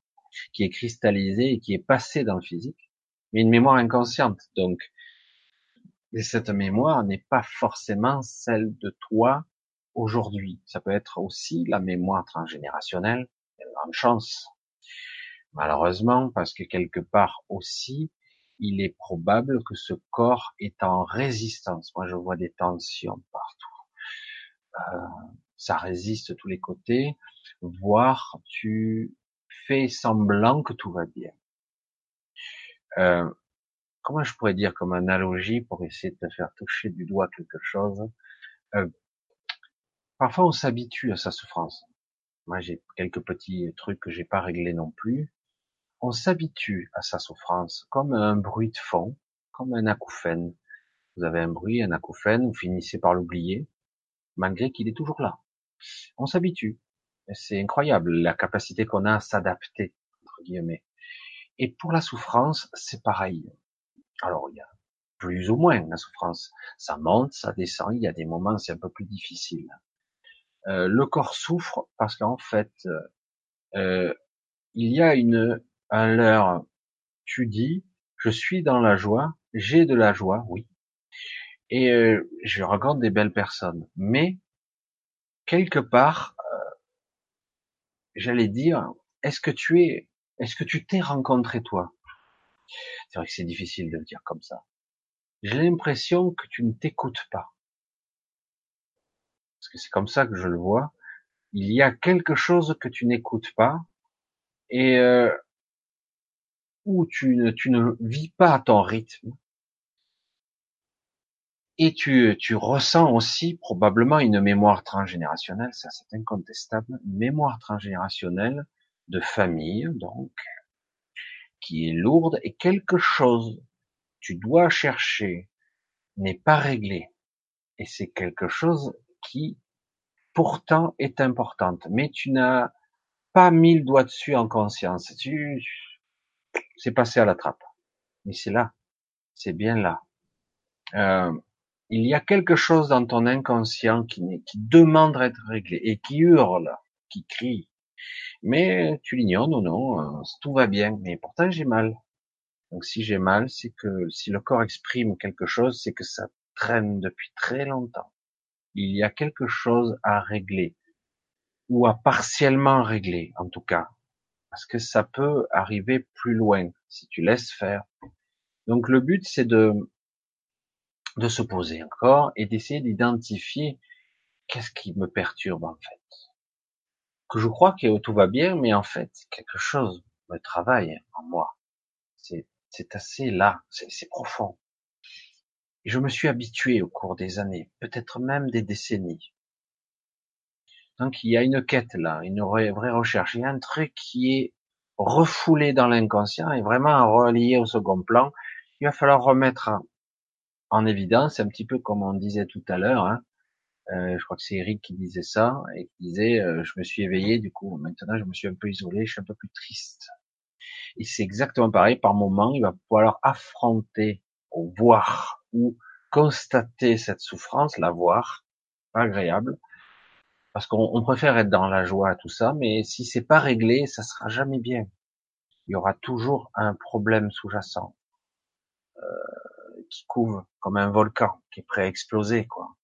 qui est cristallisée et qui est passée dans le physique, mais une mémoire inconsciente. Donc, cette mémoire n'est pas forcément celle de toi aujourd'hui. Ça peut être aussi la mémoire transgénérationnelle, en chance. Malheureusement, parce que quelque part aussi, il est probable que ce corps est en résistance. Moi, je vois des tensions partout. Euh, ça résiste tous les côtés, voire tu fais semblant que tout va bien. Euh, comment je pourrais dire comme analogie pour essayer de te faire toucher du doigt quelque chose? Euh, Parfois, on s'habitue à sa souffrance. Moi, j'ai quelques petits trucs que j'ai pas réglés non plus. On s'habitue à sa souffrance, comme un bruit de fond, comme un acouphène. Vous avez un bruit, un acouphène, vous finissez par l'oublier, malgré qu'il est toujours là. On s'habitue. C'est incroyable la capacité qu'on a à s'adapter, entre guillemets. Et pour la souffrance, c'est pareil. Alors, il y a plus ou moins la souffrance. Ça monte, ça descend, il y a des moments c'est un peu plus difficile. Euh, le corps souffre parce qu'en fait, euh, il y a une à l'heure, tu dis, je suis dans la joie, j'ai de la joie, oui, et euh, je rencontre des belles personnes, mais quelque part, j'allais dire, est-ce que tu es, est-ce que tu t'es rencontré toi? C'est vrai que c'est difficile de le dire comme ça. J'ai l'impression que tu ne t'écoutes pas parce que c'est comme ça que je le vois, il y a quelque chose que tu n'écoutes pas et euh, où tu ne, vis pas à ton rythme. Et tu, tu ressens aussi probablement une mémoire transgénérationnelle, ça c'est incontestable, mémoire transgénérationnelle de famille, donc, qui est lourde et quelque chose tu dois chercher n'est pas réglé. Et c'est quelque chose qui pourtant est importante, mais tu n'as pas mis le doigt dessus en conscience. Tu, c'est passé à la trappe. Mais c'est là, c'est bien là. Euh, il y a quelque chose dans ton inconscient qui, qui demande d'être réglé et qui hurle, qui crie. Mais tu l'ignores, non, non, euh, tout va bien. Mais pourtant j'ai mal. Donc si j'ai mal, c'est que si le corps exprime quelque chose, c'est que ça traîne depuis très longtemps il y a quelque chose à régler ou à partiellement régler en tout cas parce que ça peut arriver plus loin si tu laisses faire. Donc le but c'est de de se poser encore et d'essayer d'identifier qu'est-ce qui me perturbe en fait. Que je crois que tout va bien, mais en fait quelque chose me travaille en moi. C'est c'est assez là, c'est profond je me suis habitué au cours des années, peut-être même des décennies. Donc il y a une quête là, une vraie recherche. Il y a un truc qui est refoulé dans l'inconscient et vraiment relié au second plan. Il va falloir remettre en évidence, un petit peu comme on disait tout à l'heure. Hein. Euh, je crois que c'est Eric qui disait ça et qui disait euh, je me suis éveillé, du coup maintenant je me suis un peu isolé, je suis un peu plus triste. Et c'est exactement pareil. Par moment, il va falloir affronter ou voir ou constater cette souffrance, la voir, pas agréable, parce qu'on préfère être dans la joie, tout ça, mais si c'est pas réglé, ça sera jamais bien. Il y aura toujours un problème sous-jacent euh, qui couvre comme un volcan qui est prêt à exploser, quoi,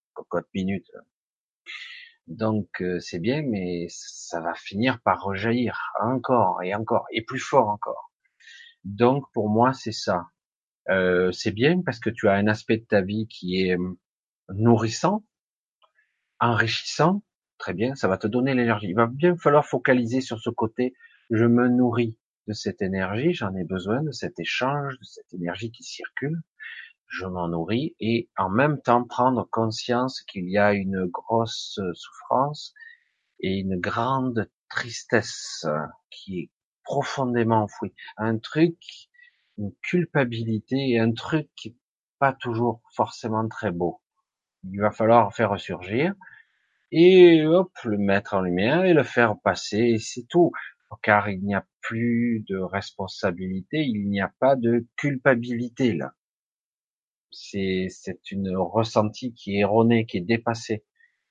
Donc euh, c'est bien, mais ça va finir par rejaillir encore et encore et plus fort encore. Donc pour moi c'est ça. Euh, c'est bien parce que tu as un aspect de ta vie qui est hum, nourrissant, enrichissant, très bien, ça va te donner l'énergie. Il va bien falloir focaliser sur ce côté, je me nourris de cette énergie, j'en ai besoin de cet échange, de cette énergie qui circule, je m'en nourris et en même temps prendre conscience qu'il y a une grosse souffrance et une grande tristesse qui est profondément enfouie. Un truc, une culpabilité et un truc qui est pas toujours forcément très beau. Il va falloir faire ressurgir et hop, le mettre en lumière et le faire passer et c'est tout. Car il n'y a plus de responsabilité, il n'y a pas de culpabilité là. C'est, une ressenti qui est erroné, qui est dépassé.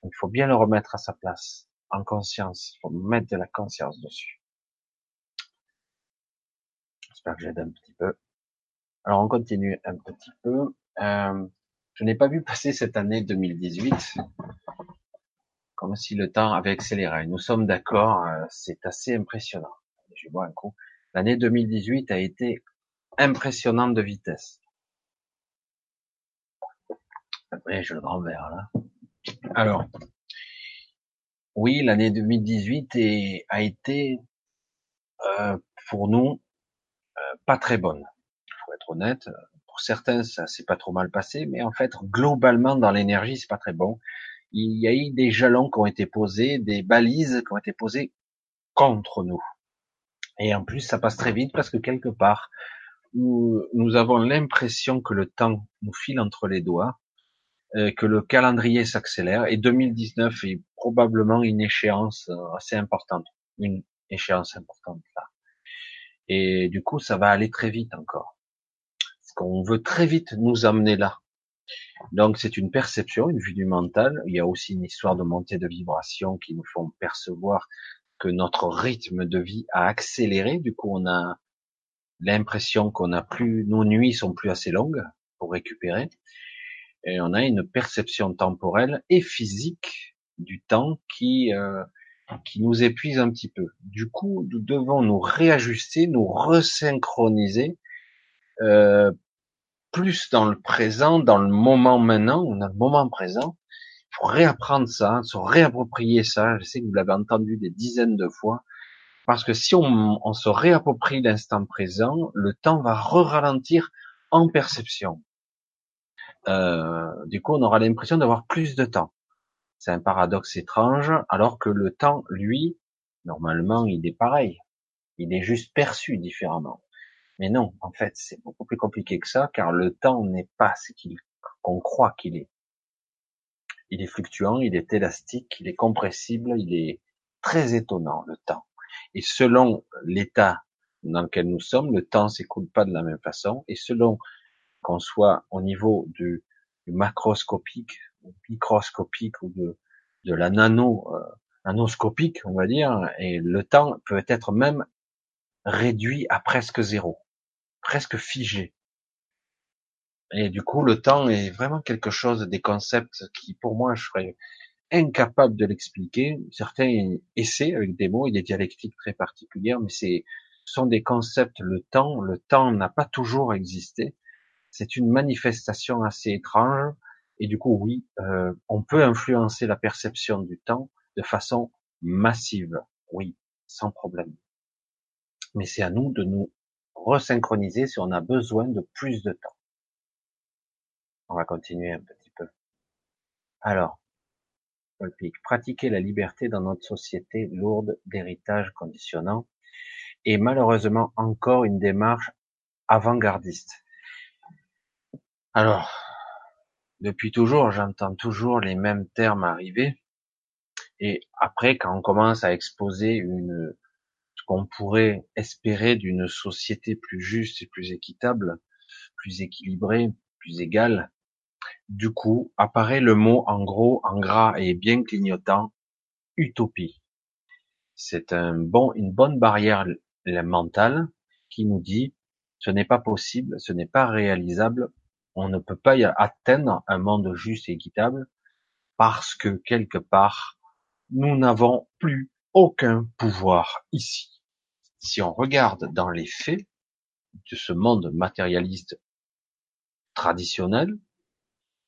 il faut bien le remettre à sa place, en conscience. Il faut mettre de la conscience dessus. J'espère que j'aide un petit peu. Alors on continue un petit peu. Euh, je n'ai pas vu passer cette année 2018 comme si le temps avait accéléré. Nous sommes d'accord, euh, c'est assez impressionnant. Je vois un coup. L'année 2018 a été impressionnante de vitesse. Après, j'ai le grand là. Alors, oui, l'année 2018 est, a été euh, pour nous euh, pas très bonne. Il faut être honnête. Pour certains, ça s'est pas trop mal passé, mais en fait, globalement dans l'énergie, c'est pas très bon il y a eu des jalons qui ont été posés, des balises qui ont été posées contre nous. Et en plus, ça passe très vite parce que quelque part, nous, avons l'impression que le temps nous file entre les doigts, que le calendrier s'accélère, et 2019 est probablement une échéance euh, assez importante, une échéance importante là. Et du coup, ça va aller très vite encore. Parce qu'on veut très vite nous amener là. Donc c'est une perception, une vue du mental. Il y a aussi une histoire de montée de vibration qui nous font percevoir que notre rythme de vie a accéléré. Du coup, on a l'impression qu'on a plus, nos nuits sont plus assez longues pour récupérer. Et on a une perception temporelle et physique du temps qui euh, qui nous épuise un petit peu. Du coup, nous devons nous réajuster, nous resynchroniser euh, plus dans le présent, dans le moment maintenant, a le moment présent. Il faut réapprendre ça, se réapproprier ça. Je sais que vous l'avez entendu des dizaines de fois. Parce que si on, on se réapproprie l'instant présent, le temps va re-ralentir en perception. Euh, du coup, on aura l'impression d'avoir plus de temps. C'est un paradoxe étrange, alors que le temps, lui, normalement, il est pareil. Il est juste perçu différemment. Mais non, en fait, c'est beaucoup plus compliqué que ça, car le temps n'est pas ce qu'on croit qu'il est. Il est fluctuant, il est élastique, il est compressible, il est très étonnant, le temps. Et selon l'état dans lequel nous sommes, le temps s'écoule pas de la même façon, et selon qu'on soit au niveau du, macroscopique, ou microscopique, ou de, la nano, euh, nanoscopique, on va dire, et le temps peut être même réduit à presque zéro presque figé. Et du coup, le temps est vraiment quelque chose des concepts qui, pour moi, je serais incapable de l'expliquer. Certains essaient avec des mots et des dialectiques très particulières, mais c'est sont des concepts. Le temps, le temps n'a pas toujours existé. C'est une manifestation assez étrange. Et du coup, oui, euh, on peut influencer la perception du temps de façon massive. Oui, sans problème. Mais c'est à nous de nous resynchroniser si on a besoin de plus de temps. On va continuer un petit peu. Alors, pratiquer la liberté dans notre société lourde d'héritage conditionnant est malheureusement encore une démarche avant-gardiste. Alors, depuis toujours, j'entends toujours les mêmes termes arriver. Et après, quand on commence à exposer une, qu'on pourrait espérer d'une société plus juste et plus équitable, plus équilibrée, plus égale. Du coup, apparaît le mot en gros, en gras et bien clignotant, utopie. C'est une bonne barrière mentale qui nous dit ce n'est pas possible, ce n'est pas réalisable, on ne peut pas y atteindre un monde juste et équitable parce que quelque part nous n'avons plus aucun pouvoir ici. Si on regarde dans les faits de ce monde matérialiste traditionnel,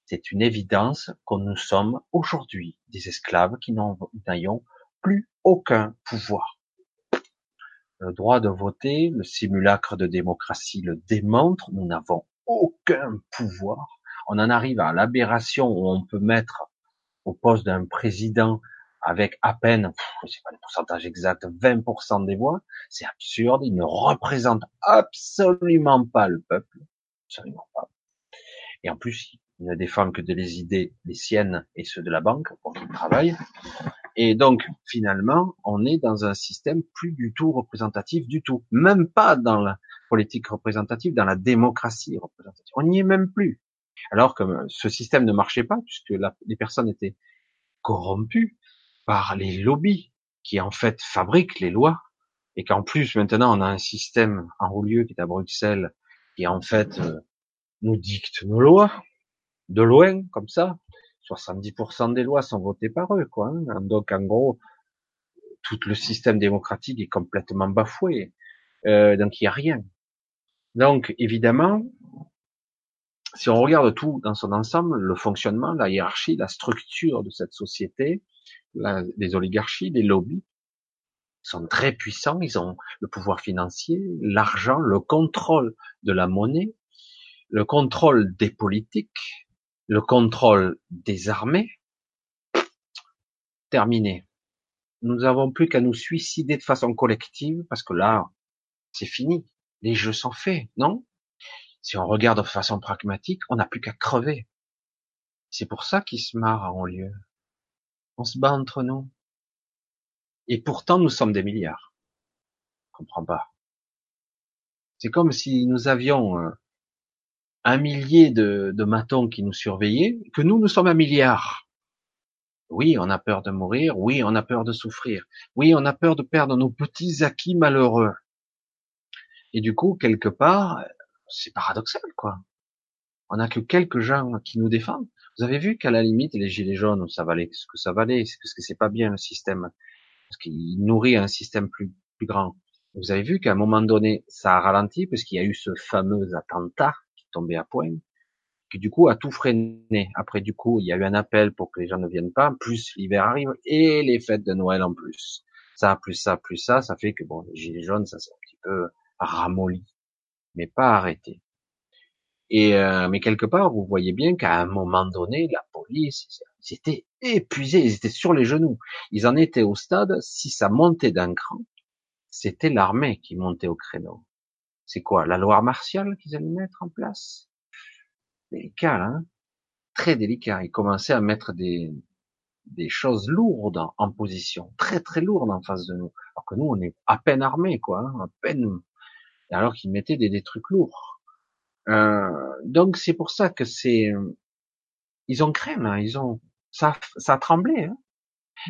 c'est une évidence que nous sommes aujourd'hui des esclaves qui n'ayons plus aucun pouvoir. Le droit de voter, le simulacre de démocratie le démontre, nous n'avons aucun pouvoir. On en arrive à l'aberration où on peut mettre au poste d'un président avec à peine, je sais pas le pourcentage exact, 20% des voix. C'est absurde. Il ne représente absolument pas le peuple. Absolument pas. Et en plus, il ne défend que des idées, les siennes et ceux de la banque pour qu'il travaille. Et donc, finalement, on est dans un système plus du tout représentatif du tout. Même pas dans la politique représentative, dans la démocratie représentative. On n'y est même plus. Alors que ce système ne marchait pas, puisque les personnes étaient corrompues par les lobbies qui en fait fabriquent les lois, et qu'en plus maintenant on a un système en haut lieu qui est à Bruxelles, qui en fait euh, nous dicte nos lois, de loin, comme ça. 70% des lois sont votées par eux, quoi. Hein. Donc en gros, tout le système démocratique est complètement bafoué. Euh, donc il n'y a rien. Donc évidemment, si on regarde tout dans son ensemble, le fonctionnement, la hiérarchie, la structure de cette société, les oligarchies, les lobbies, sont très puissants, ils ont le pouvoir financier, l'argent, le contrôle de la monnaie, le contrôle des politiques, le contrôle des armées. Terminé. Nous n'avons plus qu'à nous suicider de façon collective parce que là, c'est fini. Les jeux sont faits, non? Si on regarde de façon pragmatique, on n'a plus qu'à crever. C'est pour ça qu'ils se marrent en lieu. On se bat entre nous. Et pourtant, nous sommes des milliards. Je comprends pas. C'est comme si nous avions euh, un millier de, de matons qui nous surveillaient, que nous, nous sommes un milliard. Oui, on a peur de mourir. Oui, on a peur de souffrir. Oui, on a peur de perdre nos petits acquis malheureux. Et du coup, quelque part, c'est paradoxal, quoi. On n'a que quelques gens qui nous défendent. Vous avez vu qu'à la limite, les gilets jaunes, ça valait ce que ça valait, parce que c'est pas bien le système, parce qu'il nourrit un système plus, plus grand. Vous avez vu qu'à un moment donné, ça a ralenti, parce qu'il y a eu ce fameux attentat qui tombait à point, qui du coup a tout freiné. Après, du coup, il y a eu un appel pour que les gens ne viennent pas, plus l'hiver arrive, et les fêtes de Noël en plus. Ça, plus ça, plus ça, ça fait que bon, les gilets jaunes, ça s'est un petit peu ramolli, mais pas arrêté. Et euh, mais quelque part, vous voyez bien qu'à un moment donné, la police, ils étaient épuisés, ils étaient sur les genoux. Ils en étaient au stade, si ça montait d'un cran, c'était l'armée qui montait au créneau. C'est quoi, la loi martiale qu'ils allaient mettre en place? Délicat, hein? Très délicat. Ils commençaient à mettre des, des choses lourdes en position, très très lourdes en face de nous. Alors que nous, on est à peine armés, quoi, hein, à peine. Alors qu'ils mettaient des, trucs lourds. Euh, donc c'est pour ça que c'est, ils ont craint, hein, ils ont, ça, ça a tremblé. Hein.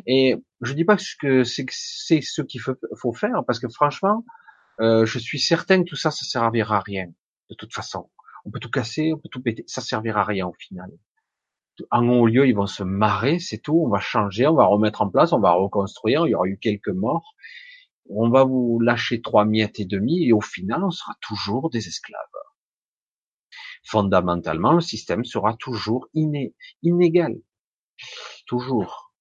Et je dis pas que c'est c'est ce qu'il faut, faut, faire, parce que franchement, euh, je suis certain que tout ça, ça servira à rien. De toute façon, on peut tout casser, on peut tout péter, ça servira à rien au final. En haut lieu, ils vont se marrer, c'est tout. On va changer, on va remettre en place, on va reconstruire. Il y aura eu quelques morts. On va vous lâcher trois miettes et demi, et au final, on sera toujours des esclaves fondamentalement, le système sera toujours inégal. Toujours.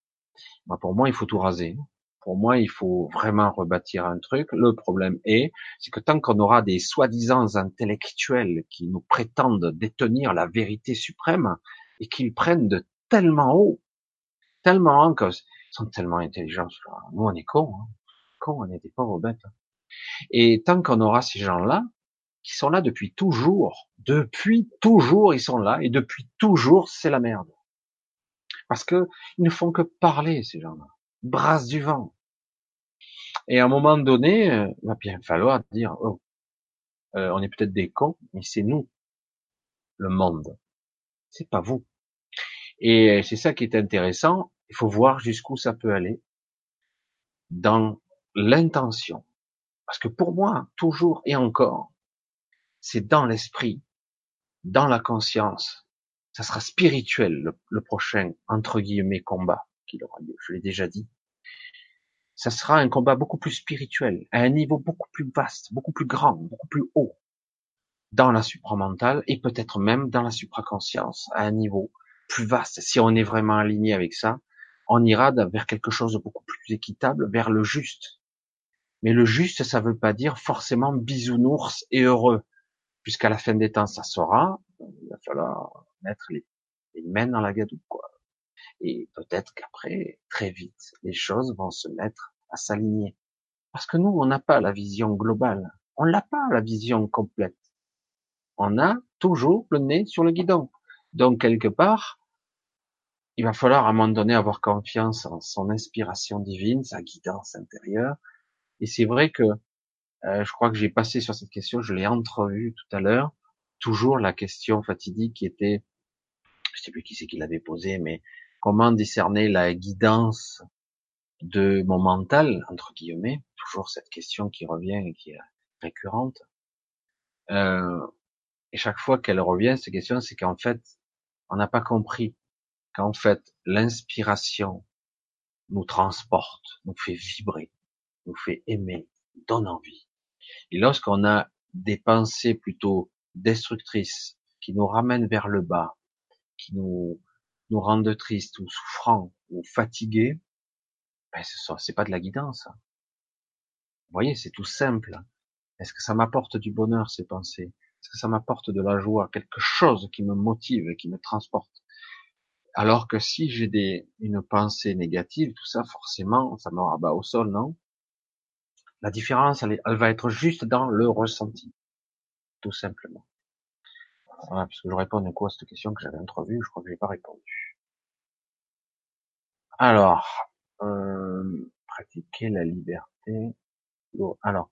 pour moi, il faut tout raser. Pour moi, il faut vraiment rebâtir un truc. Le problème est, c'est que tant qu'on aura des soi-disant intellectuels qui nous prétendent détenir la vérité suprême et qu'ils prennent de tellement haut, tellement haut, qu'ils sont tellement intelligents. Nous, on est cons, hein. On est des pauvres bêtes. Et tant qu'on aura ces gens-là, qui sont là depuis toujours. Depuis toujours, ils sont là, et depuis toujours, c'est la merde. Parce que ils ne font que parler, ces gens-là. Brasse du vent. Et à un moment donné, euh, il va bien falloir dire, oh, euh, on est peut-être des cons, mais c'est nous, le monde. C'est pas vous. Et c'est ça qui est intéressant. Il faut voir jusqu'où ça peut aller dans l'intention. Parce que pour moi, toujours et encore, c'est dans l'esprit, dans la conscience. Ça sera spirituel le, prochain entre guillemets combat qu'il aura lieu. Je l'ai déjà dit. ça sera un combat beaucoup plus spirituel, à un niveau beaucoup plus vaste, beaucoup plus grand, beaucoup plus haut, dans la supramentale et peut-être même dans la supraconscience, à un niveau plus vaste. Si on est vraiment aligné avec ça, on ira vers quelque chose de beaucoup plus équitable, vers le juste. Mais le juste, ça veut pas dire forcément bisounours et heureux, puisqu'à la fin des temps, ça sera, il va falloir mettre les, les mains dans la gadoue, quoi. Et peut-être qu'après, très vite, les choses vont se mettre à s'aligner. Parce que nous, on n'a pas la vision globale. On n'a pas la vision complète. On a toujours le nez sur le guidon. Donc, quelque part, il va falloir à un moment donné avoir confiance en son inspiration divine, sa guidance intérieure. Et c'est vrai que euh, je crois que j'ai passé sur cette question, je l'ai entrevue tout à l'heure. Toujours la question fatidique qui était, je sais plus qui c'est qui l'avait posée, mais comment discerner la guidance de mon mental, entre guillemets, toujours cette question qui revient et qui est récurrente. Euh, et chaque fois qu'elle revient, cette question, c'est qu'en fait, on n'a pas compris qu'en fait, l'inspiration nous transporte, nous fait vibrer, nous fait aimer, donne envie. Et lorsqu'on a des pensées plutôt destructrices, qui nous ramènent vers le bas, qui nous nous rendent tristes ou souffrants ou fatigués, ben c'est pas de la guidance. Vous voyez, c'est tout simple. Est-ce que ça m'apporte du bonheur ces pensées? Est-ce que ça m'apporte de la joie, quelque chose qui me motive, qui me transporte? Alors que si j'ai des une pensée négative, tout ça forcément, ça me rabat au sol, non? La différence, elle, elle va être juste dans le ressenti, tout simplement. Voilà, parce que je réponds à quoi à cette question que j'avais entrevue, je crois que j'ai pas répondu. Alors, euh, pratiquer la liberté. Alors,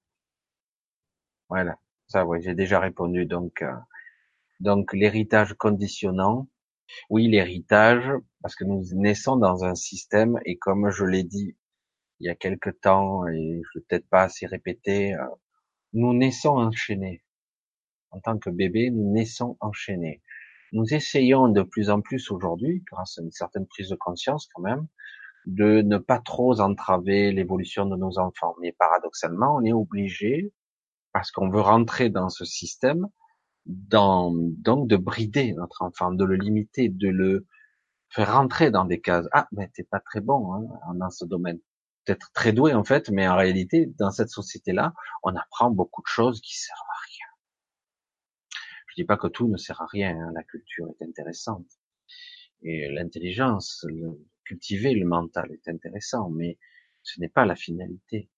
voilà, ça, oui, j'ai déjà répondu. Donc, euh, donc l'héritage conditionnant. Oui, l'héritage, parce que nous naissons dans un système et comme je l'ai dit il y a quelque temps et je vais peut-être pas assez répéter, euh, nous naissons enchaînés en tant que bébé, nous naissons enchaînés. Nous essayons de plus en plus aujourd'hui, grâce à une certaine prise de conscience quand même, de ne pas trop entraver l'évolution de nos enfants. Mais paradoxalement, on est obligé, parce qu'on veut rentrer dans ce système, dans, donc de brider notre enfant, de le limiter, de le faire rentrer dans des cases. Ah, mais t'es pas très bon hein, dans ce domaine. Peut-être très doué en fait, mais en réalité, dans cette société-là, on apprend beaucoup de choses qui servent dis pas que tout ne sert à rien. Hein. La culture est intéressante et l'intelligence, cultiver le mental est intéressant, mais ce n'est pas la finalité.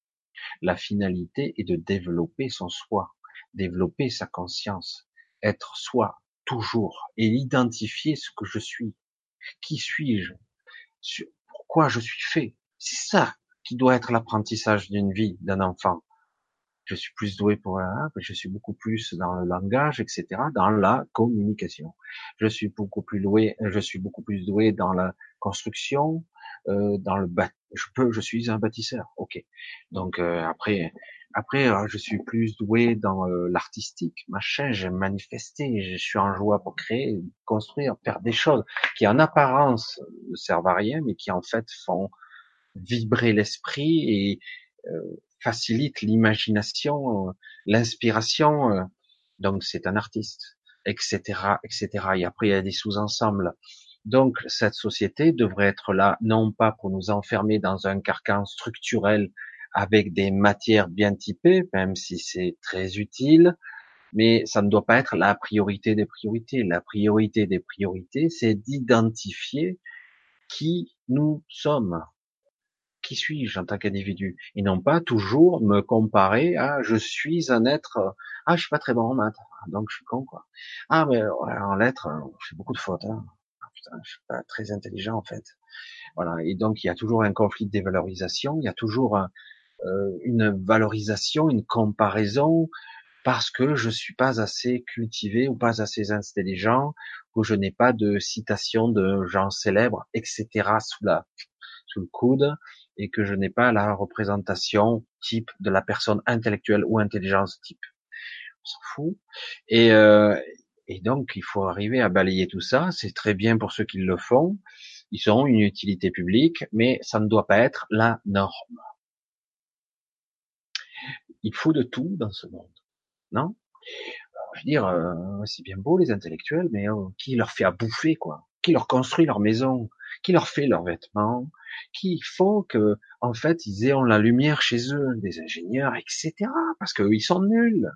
La finalité est de développer son soi, développer sa conscience, être soi toujours et identifier ce que je suis. Qui suis-je? Pourquoi je suis fait? C'est ça qui doit être l'apprentissage d'une vie, d'un enfant je suis plus doué pour la, je suis beaucoup plus dans le langage, etc., dans la communication. Je suis beaucoup plus doué, je suis beaucoup plus doué dans la construction, euh, dans le je peux, je suis un bâtisseur, ok. Donc euh, après, après, euh, je suis plus doué dans euh, l'artistique, machin. J'ai manifesté, je suis en joie pour créer, construire, faire des choses qui en apparence ne servent à rien, mais qui en fait font vibrer l'esprit et euh, facilite l'imagination, l'inspiration. Euh, donc c'est un artiste, etc., etc. Et après il y a des sous-ensembles. Donc cette société devrait être là non pas pour nous enfermer dans un carcan structurel avec des matières bien typées, même si c'est très utile, mais ça ne doit pas être la priorité des priorités. La priorité des priorités, c'est d'identifier qui nous sommes qui suis-je en tant qu'individu? Et non pas toujours me comparer à je suis un être ah je suis pas très bon en maths donc je suis con quoi. Ah mais en lettres je fais beaucoup de fautes hein. ah, putain je suis pas très intelligent en fait. Voilà et donc il y a toujours un conflit de dévalorisation il y a toujours euh, une valorisation une comparaison parce que je suis pas assez cultivé ou pas assez intelligent ou je n'ai pas de citation de gens célèbres etc sous la sous le coude et que je n'ai pas la représentation type de la personne intellectuelle ou intelligence type. On s'en fout. Et, euh, et donc, il faut arriver à balayer tout ça. C'est très bien pour ceux qui le font. Ils ont une utilité publique, mais ça ne doit pas être la norme. il faut de tout dans ce monde, non? Je veux dire, euh, c'est bien beau les intellectuels, mais euh, qui leur fait à bouffer quoi? Qui leur construit leur maison? Qui leur fait leurs vêtements Qui font que, en fait, ils aient la lumière chez eux, des ingénieurs, etc. Parce qu'ils sont nuls.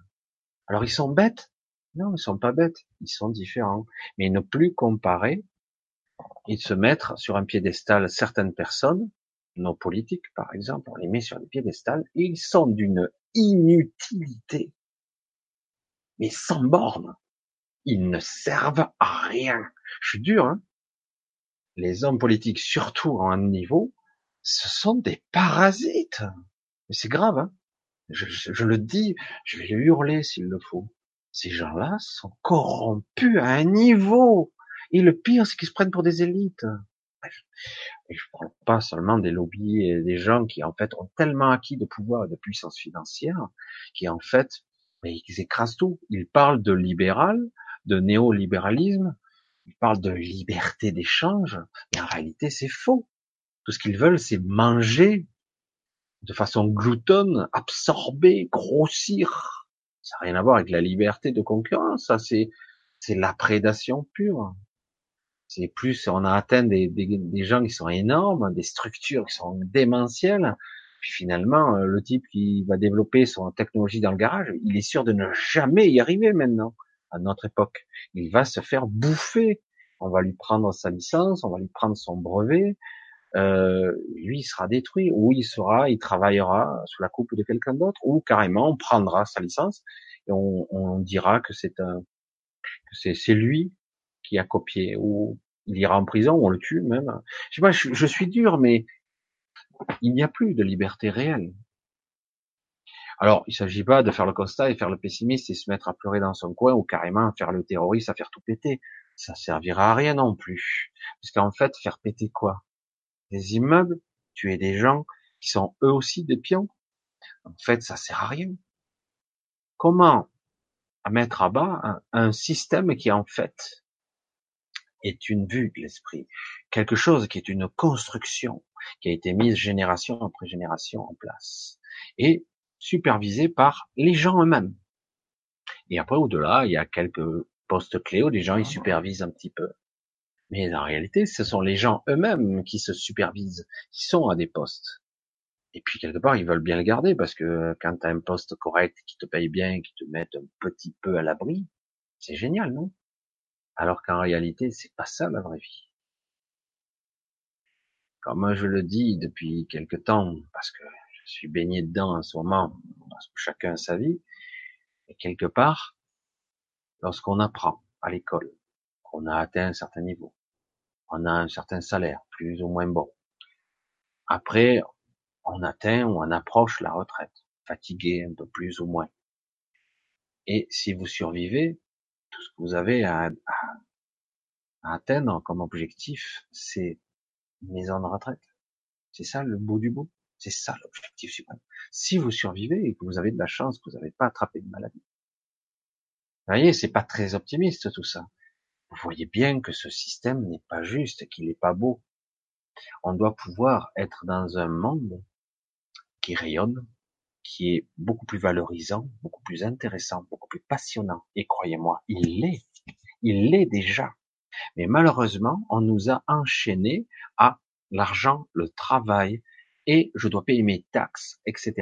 Alors ils sont bêtes Non, ils sont pas bêtes. Ils sont différents, mais ne plus comparer et se mettre sur un piédestal certaines personnes nos politiques, par exemple, on les met sur des piédestals, et ils sont d'une inutilité, mais sans borne. Ils ne servent à rien. Je suis dur, hein Les hommes politiques, surtout à un niveau, ce sont des parasites. Mais c'est grave, hein je, le dis, je vais le hurler s'il le faut. Ces gens-là sont corrompus à un niveau. Et le pire, c'est qu'ils se prennent pour des élites. Et je parle pas seulement des lobbies et des gens qui en fait ont tellement acquis de pouvoir et de puissance financière, qui en fait, mais ils écrasent tout. Ils parlent de libéral, de néolibéralisme, ils parlent de liberté d'échange, mais en réalité c'est faux. Tout ce qu'ils veulent, c'est manger de façon gloutonne, absorber, grossir. Ça n'a rien à voir avec la liberté de concurrence, ça c'est c'est la prédation pure c'est plus, on a atteint des, des, gens qui sont énormes, des structures qui sont démentielles. Puis finalement, euh, le type qui va développer son technologie dans le garage, il est sûr de ne jamais y arriver maintenant, à notre époque. Il va se faire bouffer. On va lui prendre sa licence, on va lui prendre son brevet. Euh, lui, il sera détruit, ou il sera, il travaillera sous la coupe de quelqu'un d'autre, ou carrément, on prendra sa licence et on, on dira que c'est un, que c'est lui qui a copié, ou il ira en prison, ou on le tue même. Je sais pas, je, suis dur, mais il n'y a plus de liberté réelle. Alors, il s'agit pas de faire le constat et faire le pessimiste et se mettre à pleurer dans son coin ou carrément faire le terroriste à faire tout péter. Ça servira à rien non plus. Parce qu'en fait, faire péter quoi? Des immeubles, tuer des gens qui sont eux aussi des pions? En fait, ça sert à rien. Comment mettre à bas un, un système qui en fait est une vue de l'esprit, quelque chose qui est une construction qui a été mise génération après génération en place? Et supervisée par les gens eux-mêmes. Et après, au-delà, il y a quelques postes clés où les gens ils supervisent un petit peu. Mais en réalité, ce sont les gens eux-mêmes qui se supervisent, qui sont à des postes. Et puis quelque part, ils veulent bien le garder parce que quand tu as un poste correct qui te paye bien, qui te met un petit peu à l'abri, c'est génial, non? Alors qu'en réalité, c'est pas ça la vraie vie. Comme je le dis depuis quelque temps, parce que je suis baigné dedans en ce moment, chacun sa vie, et quelque part, lorsqu'on apprend à l'école, qu'on a atteint un certain niveau, on a un certain salaire, plus ou moins bon. Après, on atteint ou on approche la retraite, fatigué un peu plus ou moins. Et si vous survivez, tout ce que vous avez à, atteindre comme objectif, c'est une maison de retraite. C'est ça le bout du bout. C'est ça l'objectif suprême. Si vous survivez et que vous avez de la chance, que vous n'avez pas attrapé de maladie. Vous voyez, c'est pas très optimiste tout ça. Vous voyez bien que ce système n'est pas juste, qu'il n'est pas beau. On doit pouvoir être dans un monde qui rayonne, qui est beaucoup plus valorisant, beaucoup plus intéressant, beaucoup plus passionnant. Et croyez-moi, il l'est. Il l'est déjà. Mais malheureusement, on nous a enchaînés à l'argent, le travail, et je dois payer mes taxes, etc.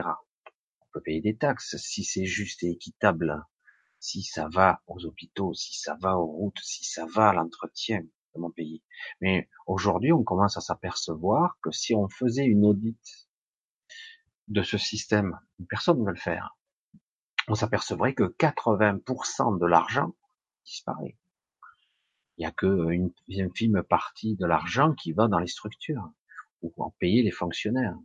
On peut payer des taxes si c'est juste et équitable, si ça va aux hôpitaux, si ça va aux routes, si ça va à l'entretien de mon pays. Mais aujourd'hui, on commence à s'apercevoir que si on faisait une audite de ce système, personne ne veut le faire. On s'apercevrait que 80% de l'argent disparaît. Il n'y a qu'une infime partie de l'argent qui va dans les structures ou en payer les fonctionnaires.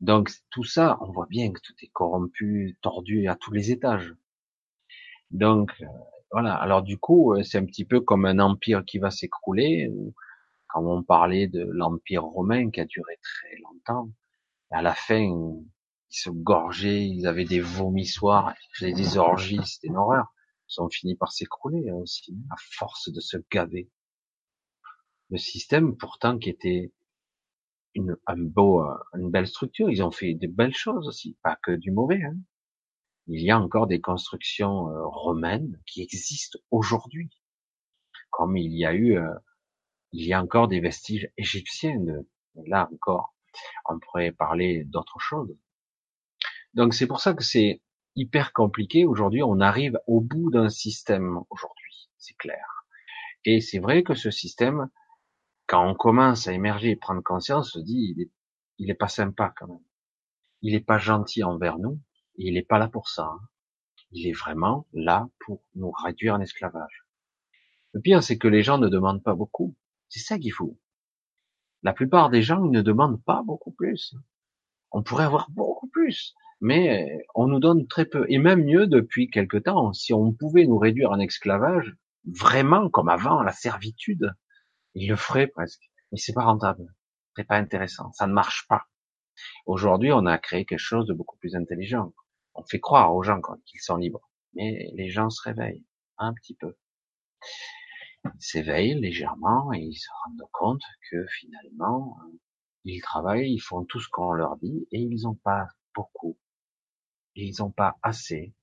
Donc tout ça, on voit bien que tout est corrompu, tordu à tous les étages. Donc euh, voilà. Alors du coup, euh, c'est un petit peu comme un empire qui va s'écrouler. Quand on parlait de l'empire romain qui a duré très longtemps, à la fin, ils se gorgeaient, ils avaient des vomissoirs, des orgies, c'était une horreur. Ils ont fini par s'écrouler hein, aussi, à force de se gaver. Le système, pourtant, qui était une, un beau, euh, une belle structure. Ils ont fait de belles choses aussi, pas que du mauvais. Hein. Il y a encore des constructions euh, romaines qui existent aujourd'hui, comme il y a eu, euh, il y a encore des vestiges égyptiens. là encore, on pourrait parler d'autres choses. Donc c'est pour ça que c'est hyper compliqué aujourd'hui. On arrive au bout d'un système aujourd'hui, c'est clair. Et c'est vrai que ce système, quand on commence à émerger et prendre conscience, on se dit, il est, pas sympa quand même. Il est pas gentil envers nous. Et il est pas là pour ça. Hein. Il est vraiment là pour nous réduire en esclavage. Le pire, c'est que les gens ne demandent pas beaucoup. C'est ça qu'il faut. La plupart des gens, ne demandent pas beaucoup plus. On pourrait avoir beaucoup plus, mais on nous donne très peu. Et même mieux depuis quelque temps, si on pouvait nous réduire en esclavage, vraiment comme avant, la servitude, il le ferait presque. Mais c'est pas rentable. C'est pas intéressant. Ça ne marche pas. Aujourd'hui, on a créé quelque chose de beaucoup plus intelligent. On fait croire aux gens qu'ils sont libres. Mais les gens se réveillent. Un petit peu. Ils s'éveillent légèrement et ils se rendent compte que finalement, ils travaillent, ils font tout ce qu'on leur dit et ils n'ont pas beaucoup. Ils n'ont pas assez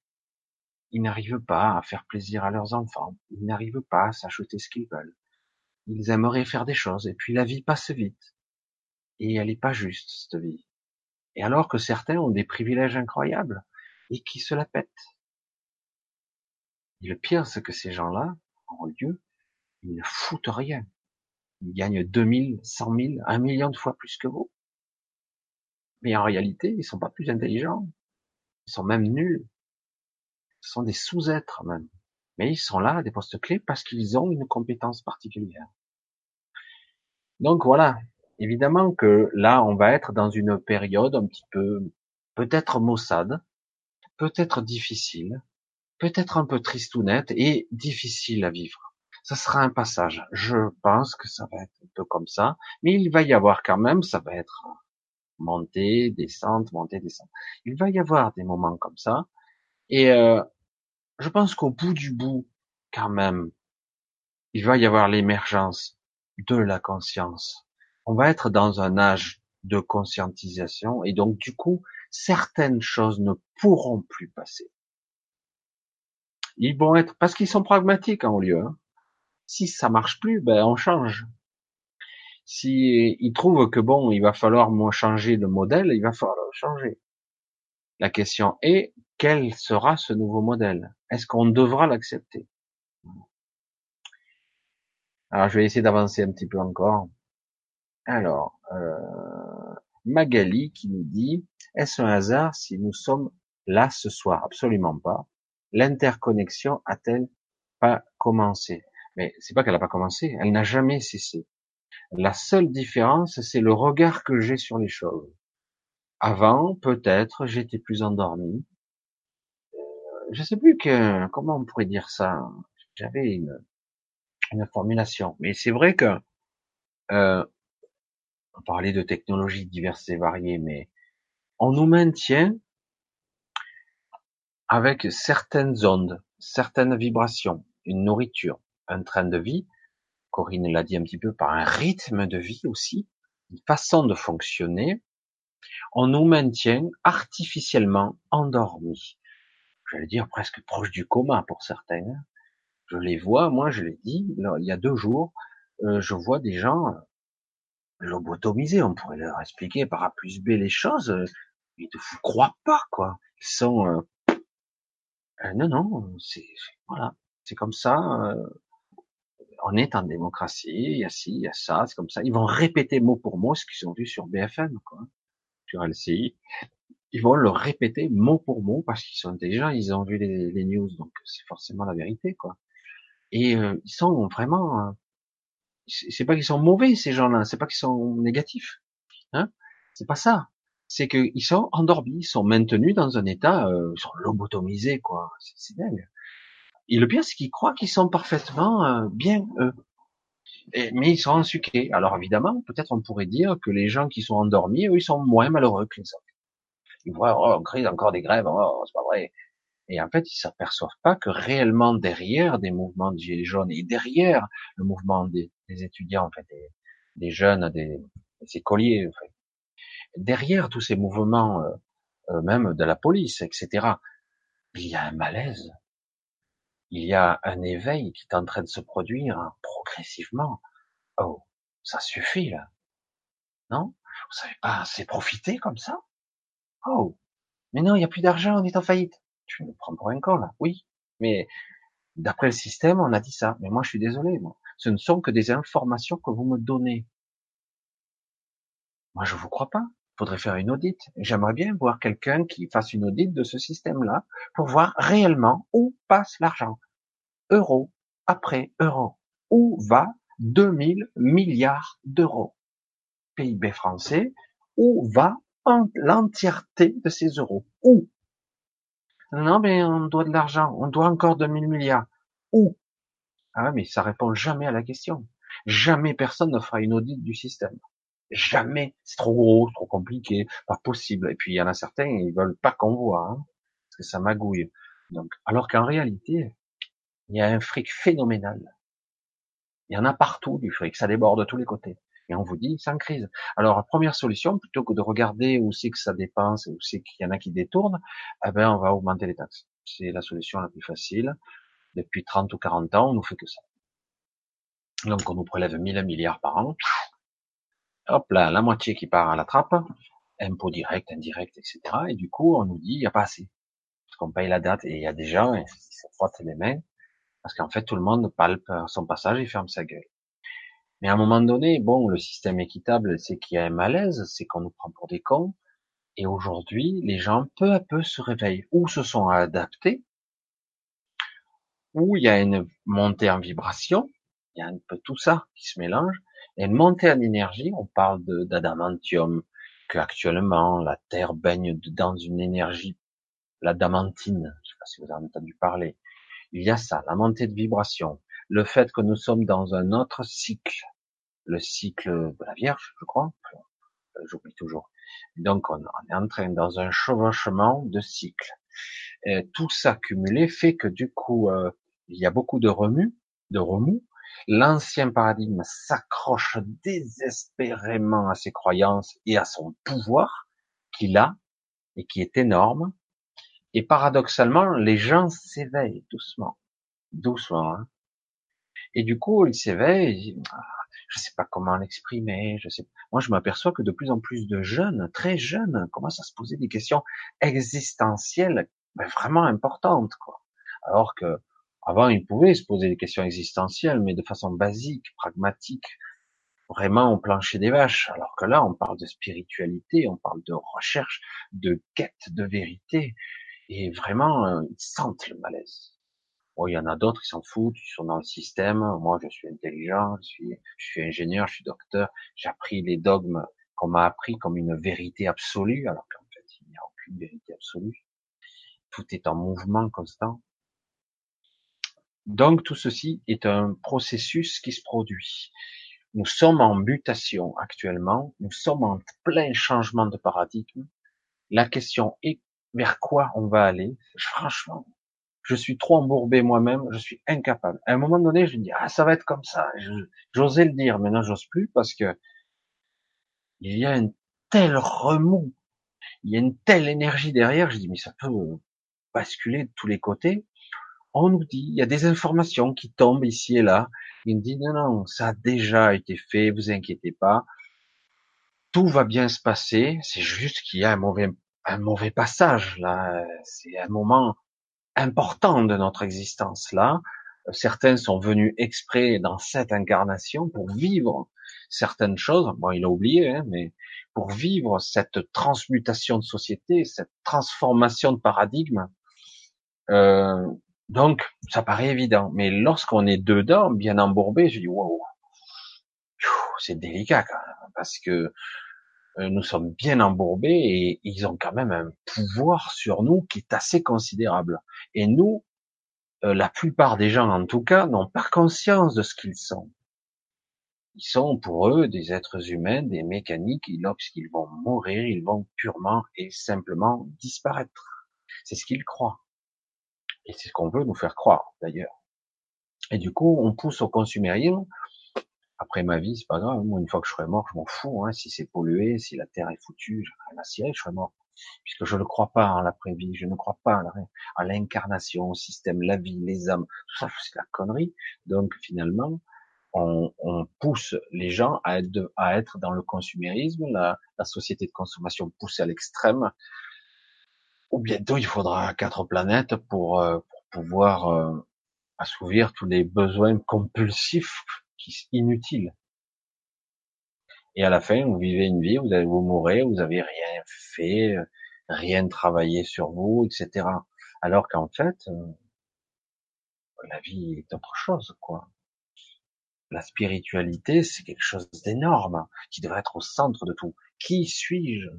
ils n'arrivent pas à faire plaisir à leurs enfants, ils n'arrivent pas à s'acheter ce qu'ils veulent. Ils aimeraient faire des choses, et puis la vie passe vite. Et elle n'est pas juste, cette vie. Et alors que certains ont des privilèges incroyables, et qui se la pètent. Et le pire, c'est que ces gens-là, en lieu, ils ne foutent rien. Ils gagnent 2000, 100 000, un million de fois plus que vous. Mais en réalité, ils sont pas plus intelligents. Ils sont même nuls. Ce sont des sous-êtres même. Mais ils sont là à des postes clés parce qu'ils ont une compétence particulière. Donc voilà. Évidemment que là, on va être dans une période un petit peu, peut-être maussade, peut-être difficile, peut-être un peu tristounette et difficile à vivre. Ça sera un passage. Je pense que ça va être un peu comme ça, mais il va y avoir quand même, ça va être montée, descente, montée, descente. Il va y avoir des moments comme ça, et euh, je pense qu'au bout du bout, quand même, il va y avoir l'émergence de la conscience. On va être dans un âge de conscientisation et donc du coup, certaines choses ne pourront plus passer. Ils vont être parce qu'ils sont pragmatiques en lieu. Hein. Si ça marche plus, ben on change. Si ils trouvent que bon, il va falloir changer le modèle, il va falloir changer. La question est quel sera ce nouveau modèle? Est-ce qu'on devra l'accepter? Alors, je vais essayer d'avancer un petit peu encore. Alors, euh, Magali qui nous dit, est-ce un hasard si nous sommes là ce soir? Absolument pas. L'interconnexion a-t-elle pas commencé? Mais c'est pas qu'elle n'a pas commencé, elle n'a jamais cessé. La seule différence, c'est le regard que j'ai sur les choses. Avant, peut-être, j'étais plus endormi, je sais plus que comment on pourrait dire ça. J'avais une, une formulation, mais c'est vrai que euh, on parlait de technologies diverses et variées, mais on nous maintient avec certaines ondes, certaines vibrations, une nourriture, un train de vie. Corinne l'a dit un petit peu par un rythme de vie aussi, une façon de fonctionner. On nous maintient artificiellement endormis j'allais dire presque proche du coma pour certains. Je les vois, moi je l'ai dit, il y a deux jours, euh, je vois des gens euh, lobotomisés, on pourrait leur expliquer par A plus B les choses, euh, ils ne vous croient pas, quoi. Ils sont... Euh, non, non, c'est voilà, c'est comme ça. on est en démocratie, il y a ci, il y a ça, c'est comme ça. Ils vont répéter mot pour mot ce qu'ils ont vu sur BFM, quoi, sur LCI ils vont le répéter mot pour mot parce qu'ils sont intelligents, ils ont vu les, les news, donc c'est forcément la vérité, quoi. Et euh, ils sont vraiment, euh, c'est pas qu'ils sont mauvais ces gens-là, c'est pas qu'ils sont négatifs, hein, c'est pas ça. C'est qu'ils sont endormis, ils sont maintenus dans un état, euh, ils sont lobotomisés, quoi. C'est dingue. Et le pire, c'est qu'ils croient qu'ils sont parfaitement euh, bien eux. Mais ils sont ensuqués. Alors évidemment, peut-être on pourrait dire que les gens qui sont endormis, eux, ils sont moins malheureux que les autres ils voient, oh, on crée encore des grèves, oh, c'est pas vrai. Et en fait, ils s'aperçoivent pas que réellement derrière des mouvements de gilets jaunes et derrière le mouvement des, étudiants, en fait, des, jeunes, des, collier. En fait. Derrière tous ces mouvements, euh, euh, même de la police, etc., il y a un malaise. Il y a un éveil qui est en train de se produire progressivement. Oh, ça suffit là. Non? Vous savez pas assez profiter comme ça? Oh, mais non, il n'y a plus d'argent, on est en faillite. Tu me prends pour un con là. Oui, mais d'après le système, on a dit ça. Mais moi, je suis désolé. Moi. Ce ne sont que des informations que vous me donnez. Moi, je vous crois pas. Faudrait faire une audite. J'aimerais bien voir quelqu'un qui fasse une audite de ce système-là pour voir réellement où passe l'argent. Euro après euro. Où va 2000 milliards d'euros? PIB français. Où va l'entièreté de ces euros? Où? Non, mais on doit de l'argent. On doit encore 2000 milliards. Où? Ah, mais ça répond jamais à la question. Jamais personne ne fera une audite du système. Jamais. C'est trop gros, trop compliqué, pas possible. Et puis il y en a certains, ils veulent pas qu'on voit, hein, parce que ça magouille. Donc, alors qu'en réalité, il y a un fric phénoménal. Il y en a partout du fric, ça déborde de tous les côtés. Et on vous dit, c'est en crise. Alors, première solution, plutôt que de regarder où c'est que ça dépense, où c'est qu'il y en a qui détournent, eh ben, on va augmenter les taxes. C'est la solution la plus facile. Depuis 30 ou 40 ans, on nous fait que ça. Donc, on nous prélève 1000 milliards par an hop là, la moitié qui part à la trappe, impôts directs, indirects, etc. Et du coup, on nous dit, il n'y a pas assez. Parce qu'on paye la date et il y a des gens qui se frottent les mains, parce qu'en fait, tout le monde palpe son passage et ferme sa gueule. Mais à un moment donné, bon, le système équitable, c'est qu'il y a un malaise, c'est qu'on nous prend pour des cons. Et aujourd'hui, les gens, peu à peu, se réveillent, ou se sont adaptés, ou il y a une montée en vibration, il y a un peu tout ça qui se mélange, et une montée en énergie, on parle d'adamantium, que actuellement la Terre baigne dans une énergie, l'adamantine, je sais pas si vous avez entendu parler. Il y a ça, la montée de vibration, le fait que nous sommes dans un autre cycle, le cycle de la Vierge, je crois, j'oublie toujours. Donc on, est en train dans un chevauchement de cycles. Tout ça fait que du coup, euh, il y a beaucoup de remue, de remous, L'ancien paradigme s'accroche désespérément à ses croyances et à son pouvoir qu'il a et qui est énorme. Et paradoxalement, les gens s'éveillent doucement, doucement. Hein. Et du coup, ils s'éveillent. Ah, je sais pas comment l'exprimer. Je sais. Moi, je m'aperçois que de plus en plus de jeunes, très jeunes, commencent à se poser des questions existentielles, mais vraiment importantes, quoi. Alors que avant, ils pouvaient se poser des questions existentielles, mais de façon basique, pragmatique, vraiment au plancher des vaches. Alors que là, on parle de spiritualité, on parle de recherche, de quête de vérité, et vraiment, euh, ils sentent le malaise. Bon, il y en a d'autres, ils s'en foutent, ils sont dans le système. Moi, je suis intelligent, je suis, je suis ingénieur, je suis docteur. J'ai appris les dogmes qu'on m'a appris comme une vérité absolue, alors qu'en fait, il n'y a aucune vérité absolue. Tout est en mouvement constant. Donc tout ceci est un processus qui se produit. Nous sommes en mutation actuellement, nous sommes en plein changement de paradigme. La question est vers quoi on va aller? Franchement, je suis trop embourbé moi-même, je suis incapable. À un moment donné, je me dis ah ça va être comme ça. J'osais le dire, maintenant j'ose plus parce que il y a un tel remous, il y a une telle énergie derrière. Je dis mais ça peut basculer de tous les côtés on nous dit, il y a des informations qui tombent ici et là. Il me dit, non, non, ça a déjà été fait, vous inquiétez pas. Tout va bien se passer. C'est juste qu'il y a un mauvais, un mauvais passage, là. C'est un moment important de notre existence, là. Certains sont venus exprès dans cette incarnation pour vivre certaines choses. Bon, il a oublié, hein, mais pour vivre cette transmutation de société, cette transformation de paradigme, euh, donc, ça paraît évident. Mais lorsqu'on est dedans, bien embourbé, je dis, wow, c'est délicat quand même, parce que nous sommes bien embourbés et ils ont quand même un pouvoir sur nous qui est assez considérable. Et nous, euh, la plupart des gens en tout cas, n'ont pas conscience de ce qu'ils sont. Ils sont pour eux des êtres humains, des mécaniques, et lorsqu'ils vont mourir, ils vont purement et simplement disparaître. C'est ce qu'ils croient. Et c'est ce qu'on veut nous faire croire, d'ailleurs. Et du coup, on pousse au consumérisme après ma vie, c'est pas grave. Moi, une fois que je serai mort, je m'en fous. Hein. Si c'est pollué, si la terre est foutue, je rien à cirer, je serai mort. Puisque je ne crois pas en l'après-vie, je ne crois pas à l'incarnation, au système, la vie, les âmes. Tout ça, c'est la connerie. Donc, finalement, on, on, pousse les gens à être, à être dans le consumérisme, la, la société de consommation poussée à l'extrême. Ou bientôt, il faudra quatre planètes pour, euh, pour pouvoir euh, assouvir tous les besoins compulsifs inutiles. Et à la fin, vous vivez une vie, vous allez vous mourir, vous avez rien fait, rien travaillé sur vous, etc. Alors qu'en fait, euh, la vie est autre chose, quoi. La spiritualité, c'est quelque chose d'énorme, qui devrait être au centre de tout. Qui suis-je?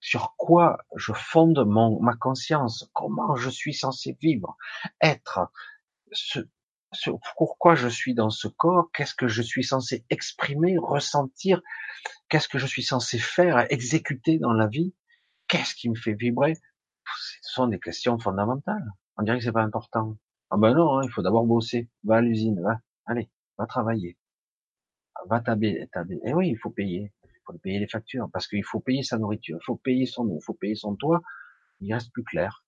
Sur quoi je fonde mon, ma conscience? Comment je suis censé vivre? Être ce, Pourquoi je suis dans ce corps Qu'est-ce que je suis censé exprimer, ressentir Qu'est-ce que je suis censé faire, exécuter dans la vie Qu'est-ce qui me fait vibrer? Ce sont des questions fondamentales. On dirait que c'est pas important. Ah ben non, hein, il faut d'abord bosser. Va à l'usine, va. Allez va travailler, va taber, taber. Eh oui, il faut payer, il faut payer les factures, parce qu'il faut payer sa nourriture, il faut payer son eau, il faut payer son toit. Il reste plus clair.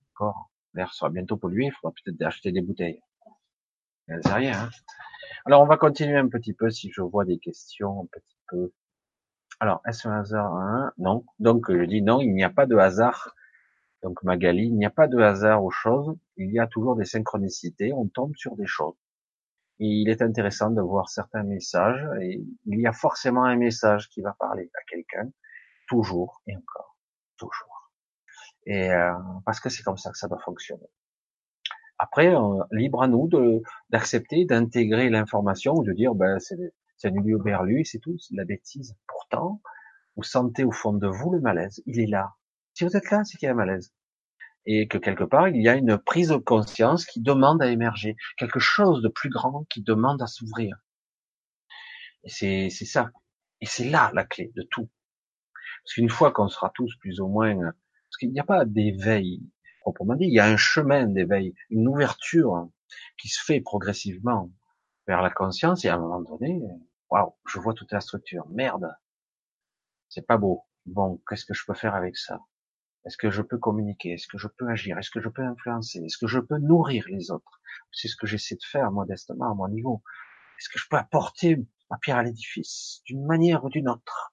D'accord. L'air sera bientôt pollué, il faudra peut-être acheter des bouteilles. Rien. Hein Alors on va continuer un petit peu si je vois des questions un petit peu. Alors est-ce un hasard hein Non. Donc je dis non, il n'y a pas de hasard. Donc Magali, il n'y a pas de hasard aux choses. Il y a toujours des synchronicités. On tombe sur des choses il est intéressant de voir certains messages et il y a forcément un message qui va parler à quelqu'un toujours et encore, toujours. Et euh, parce que c'est comme ça que ça doit fonctionner. Après, euh, libre à nous de d'accepter, d'intégrer l'information ou de dire ben c'est c'est un lieu berlu, c'est tout, c'est la bêtise. Pourtant, vous sentez au fond de vous le malaise, il est là. Si vous êtes là, c'est qu'il y a un malaise et que quelque part il y a une prise de conscience qui demande à émerger, quelque chose de plus grand qui demande à s'ouvrir. Et c'est c'est ça. Et c'est là la clé de tout. Parce qu'une fois qu'on sera tous plus ou moins, parce qu'il n'y a pas d'éveil il y a un chemin d'éveil, une ouverture qui se fait progressivement vers la conscience et à un moment donné, waouh, je vois toute la structure. Merde, c'est pas beau. Bon, qu'est-ce que je peux faire avec ça? Est-ce que je peux communiquer? Est-ce que je peux agir? Est-ce que je peux influencer? Est-ce que je peux nourrir les autres? C'est ce que j'essaie de faire modestement à mon niveau. Est-ce que je peux apporter ma pierre à l'édifice d'une manière ou d'une autre?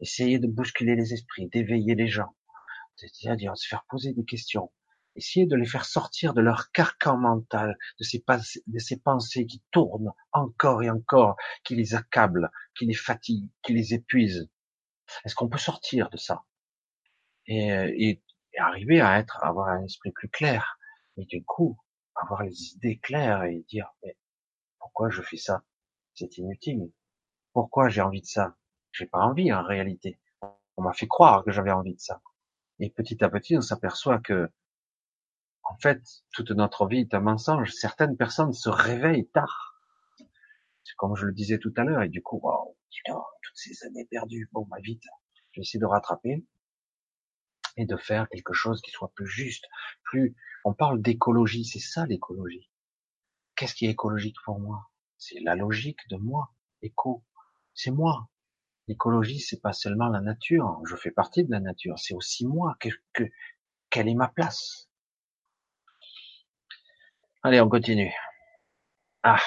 Essayer de bousculer les esprits, d'éveiller les gens, c'est-à-dire se faire poser des questions, essayer de les faire sortir de leur carcan mental, de ces, pensées qui tournent encore et encore, qui les accablent, qui les fatiguent, qui les épuisent. Est-ce qu'on peut sortir de ça? Et, euh, et, arriver à être, avoir un esprit plus clair. Et du coup, avoir les idées claires et dire, mais pourquoi je fais ça? C'est inutile. Pourquoi j'ai envie de ça? J'ai pas envie, en réalité. On m'a fait croire que j'avais envie de ça. Et petit à petit, on s'aperçoit que, en fait, toute notre vie est un mensonge. Certaines personnes se réveillent tard. C'est comme je le disais tout à l'heure. Et du coup, toutes ces années perdues. Bon, bah, vite. Je vais essayer de rattraper et de faire quelque chose qui soit plus juste, plus, on parle d'écologie, c'est ça l'écologie. Qu'est-ce qui est écologique pour moi? C'est la logique de moi. Éco. C'est moi. L'écologie, c'est pas seulement la nature. Je fais partie de la nature. C'est aussi moi. Que, que, quelle est ma place? Allez, on continue. Ah.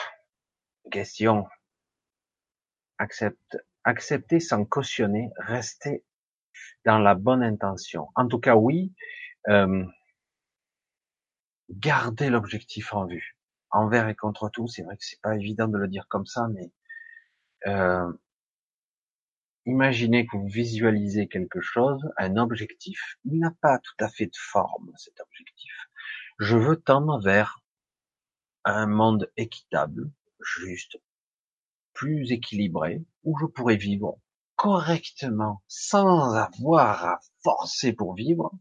Question. Accepte, accepter sans cautionner, rester dans la bonne intention. En tout cas, oui, euh, garder l'objectif en vue, envers et contre tout. C'est vrai que c'est pas évident de le dire comme ça, mais euh, imaginez que vous visualisez quelque chose, un objectif. Il n'a pas tout à fait de forme, cet objectif. Je veux tendre vers un monde équitable, juste, plus équilibré, où je pourrais vivre correctement sans avoir à forcer pour vivre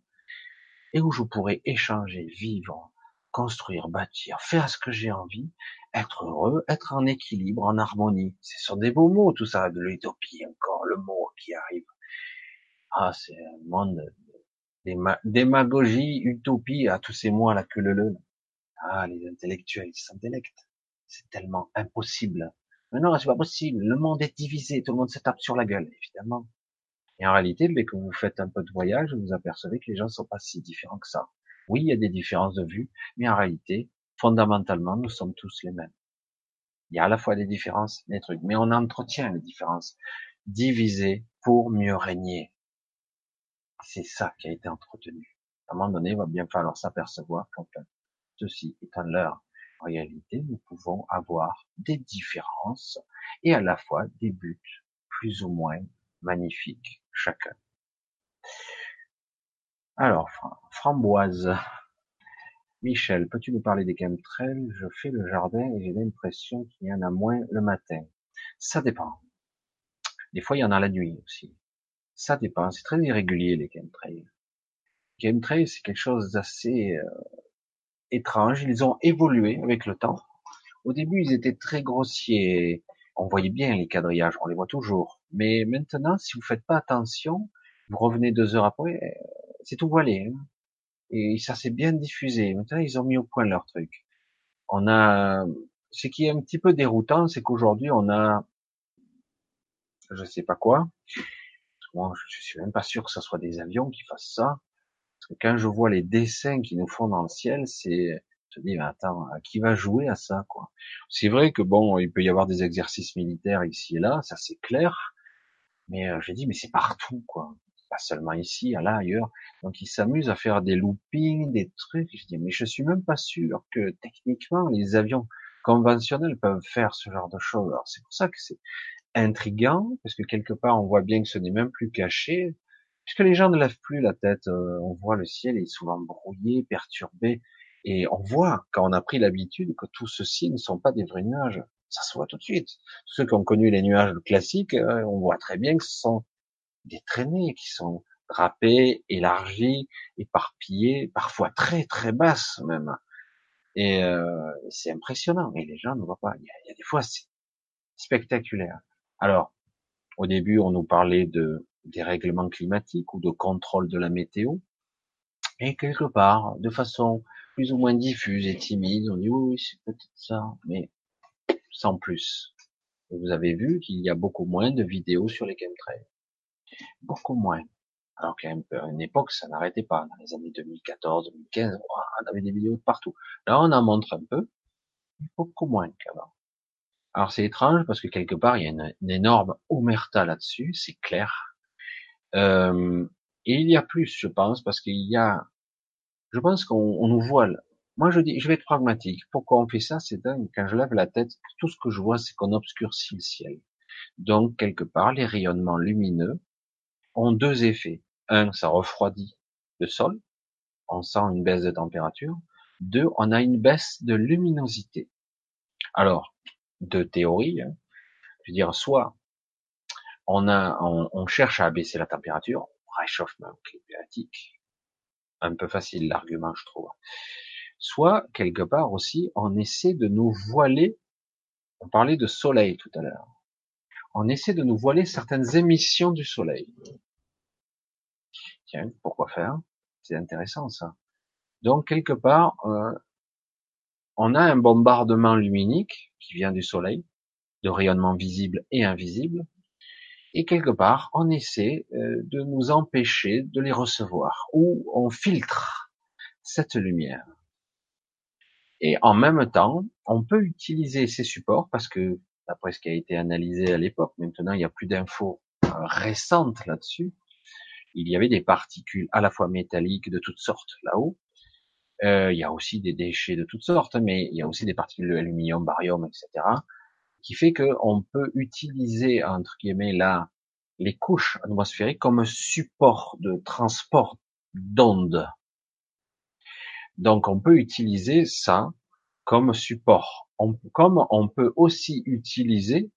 et où je pourrais échanger, vivre, construire, bâtir, faire ce que j'ai envie, être heureux, être en équilibre, en harmonie. Ce sont des beaux mots, tout ça, de l'utopie encore, le mot qui arrive. Ah, c'est un monde démagogie, utopie, à tous ces mots à la queue le Ah, les intellectuels, ils s'intellectent. C'est tellement impossible Mais non, c'est pas possible. Le monde est divisé. Tout le monde se tape sur la gueule, évidemment. Et en réalité, dès que vous faites un peu de voyage, vous apercevez que les gens sont pas si différents que ça. Oui, il y a des différences de vue, mais en réalité, fondamentalement, nous sommes tous les mêmes. Il y a à la fois des différences, des trucs, mais on entretient les différences. Diviser pour mieux régner. C'est ça qui a été entretenu. À un moment donné, il va bien falloir s'apercevoir qu'en fait, ceci est un leurre. En réalité, nous pouvons avoir des différences et à la fois des buts plus ou moins magnifiques chacun. Alors, framboise. Michel, peux-tu nous parler des chemtrails? Je fais le jardin et j'ai l'impression qu'il y en a moins le matin. Ça dépend. Des fois, il y en a la nuit aussi. Ça dépend. C'est très irrégulier, les chemtrails. Chemtrails, c'est quelque chose d'assez euh, étrange. Ils ont évolué avec le temps. Au début, ils étaient très grossiers. On voyait bien les quadrillages, on les voit toujours. Mais maintenant, si vous faites pas attention, vous revenez deux heures après, c'est tout voilé. Hein. Et ça s'est bien diffusé. Maintenant, ils ont mis au point leur truc. On a, ce qui est un petit peu déroutant, c'est qu'aujourd'hui, on a, je sais pas quoi. Moi, je suis même pas sûr que ce soit des avions qui fassent ça. Quand je vois les dessins qu'ils nous font dans le ciel, c'est, je me dis, mais attends, qui va jouer à ça, quoi? C'est vrai que bon, il peut y avoir des exercices militaires ici et là, ça c'est clair. Mais euh, j'ai dit, mais c'est partout, quoi pas seulement ici, là, ailleurs. Donc ils s'amusent à faire des loopings, des trucs. Je dis, mais je suis même pas sûr que techniquement les avions conventionnels peuvent faire ce genre de choses. Alors c'est pour ça que c'est intrigant, parce que quelque part on voit bien que ce n'est même plus caché, puisque les gens ne lèvent plus la tête. Euh, on voit le ciel est souvent brouillé, perturbé, et on voit quand on a pris l'habitude que tout ceci ne sont pas des vrais nuages. Ça se voit tout de suite. Ceux qui ont connu les nuages classiques, euh, on voit très bien que ce sont des traînées qui sont drapées, élargies, éparpillées, parfois très très basses même. Et euh, c'est impressionnant, mais les gens ne voient pas. Il y a, des fois, c'est spectaculaire. Alors, au début, on nous parlait de dérèglement climatique ou de contrôle de la météo. Et quelque part, de façon plus ou moins diffuse et timide, on dit oui, c'est peut-être ça, mais sans plus. vous avez vu qu'il y a beaucoup moins de vidéos sur les chemtrails beaucoup moins. Alors qu'à une époque, ça n'arrêtait pas. Dans les années 2014, 2015, on avait des vidéos de partout. Là, on en montre un peu, beaucoup moins qu'avant. Alors c'est étrange parce que quelque part, il y a une, énorme omerta là-dessus, c'est clair. Euh, et il y a plus, je pense, parce qu'il y a, je pense qu'on nous voile. Moi, je dis, je vais être pragmatique. Pourquoi on fait ça? C'est dingue. Quand je lève la tête, tout ce que je vois, c'est qu'on obscurcit le ciel. Donc, quelque part, les rayonnements lumineux ont deux effets. Un, ça refroidit le sol, on sent une baisse de température. Deux, on a une baisse de luminosité. Alors, deux théories. Hein. Je veux dire, soit on a, on, cherche à baisser la température, réchauffement climatique, un peu facile l'argument, je trouve. Soit quelque part aussi, on essaie de nous voiler. On parlait de soleil tout à l'heure. On essaie de nous voiler certaines émissions du soleil. Tiens, pourquoi faire? C'est intéressant ça. Donc quelque part, euh, on a un bombardement luminique qui vient du Soleil, de rayonnement visible et invisible, et quelque part, on essaie euh, de nous empêcher de les recevoir, ou on filtre cette lumière. Et en même temps, on peut utiliser ces supports parce que, d'après ce qui a été analysé à l'époque, maintenant il n'y a plus d'infos euh, récentes là-dessus, il y avait des particules à la fois métalliques de toutes sortes là-haut. Euh, il y a aussi des déchets de toutes sortes, mais il y a aussi des particules d'aluminium, barium, etc. qui fait qu'on peut utiliser entre guillemets là les couches atmosphériques comme support de transport d'ondes. Donc on peut utiliser ça comme support. comme on peut aussi utiliser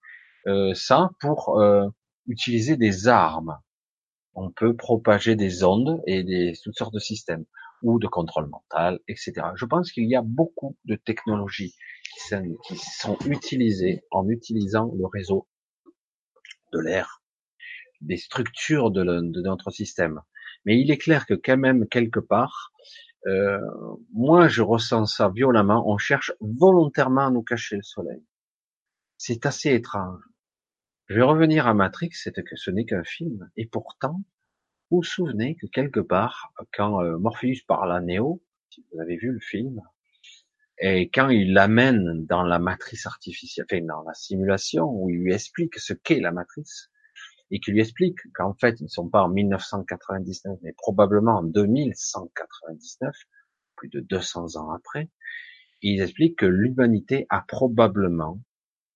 euh, ça pour euh, utiliser des armes on peut propager des ondes et des toutes sortes de systèmes ou de contrôle mental, etc. Je pense qu'il y a beaucoup de technologies qui sont, utilisées en utilisant le réseau de l'air, des structures de, notre système. Mais il est clair que quand même quelque part, euh, moi je ressens ça violemment. On cherche volontairement à nous cacher le soleil. C'est assez étrange. Je vais revenir à Matrix, c'est que ce n'est qu'un film, et pourtant, vous souvenez que quelque part, quand euh, Morpheus parle à Neo, si vous avez vu le film, et quand il l'amène dans la matrice artificielle, dans la simulation, où il lui explique ce qu'est la matrice, et qu'il lui explique qu'en fait, ils ne sont pas en 1999, mais probablement en 2199, plus de 200 ans après, il explique que l'humanité a probablement,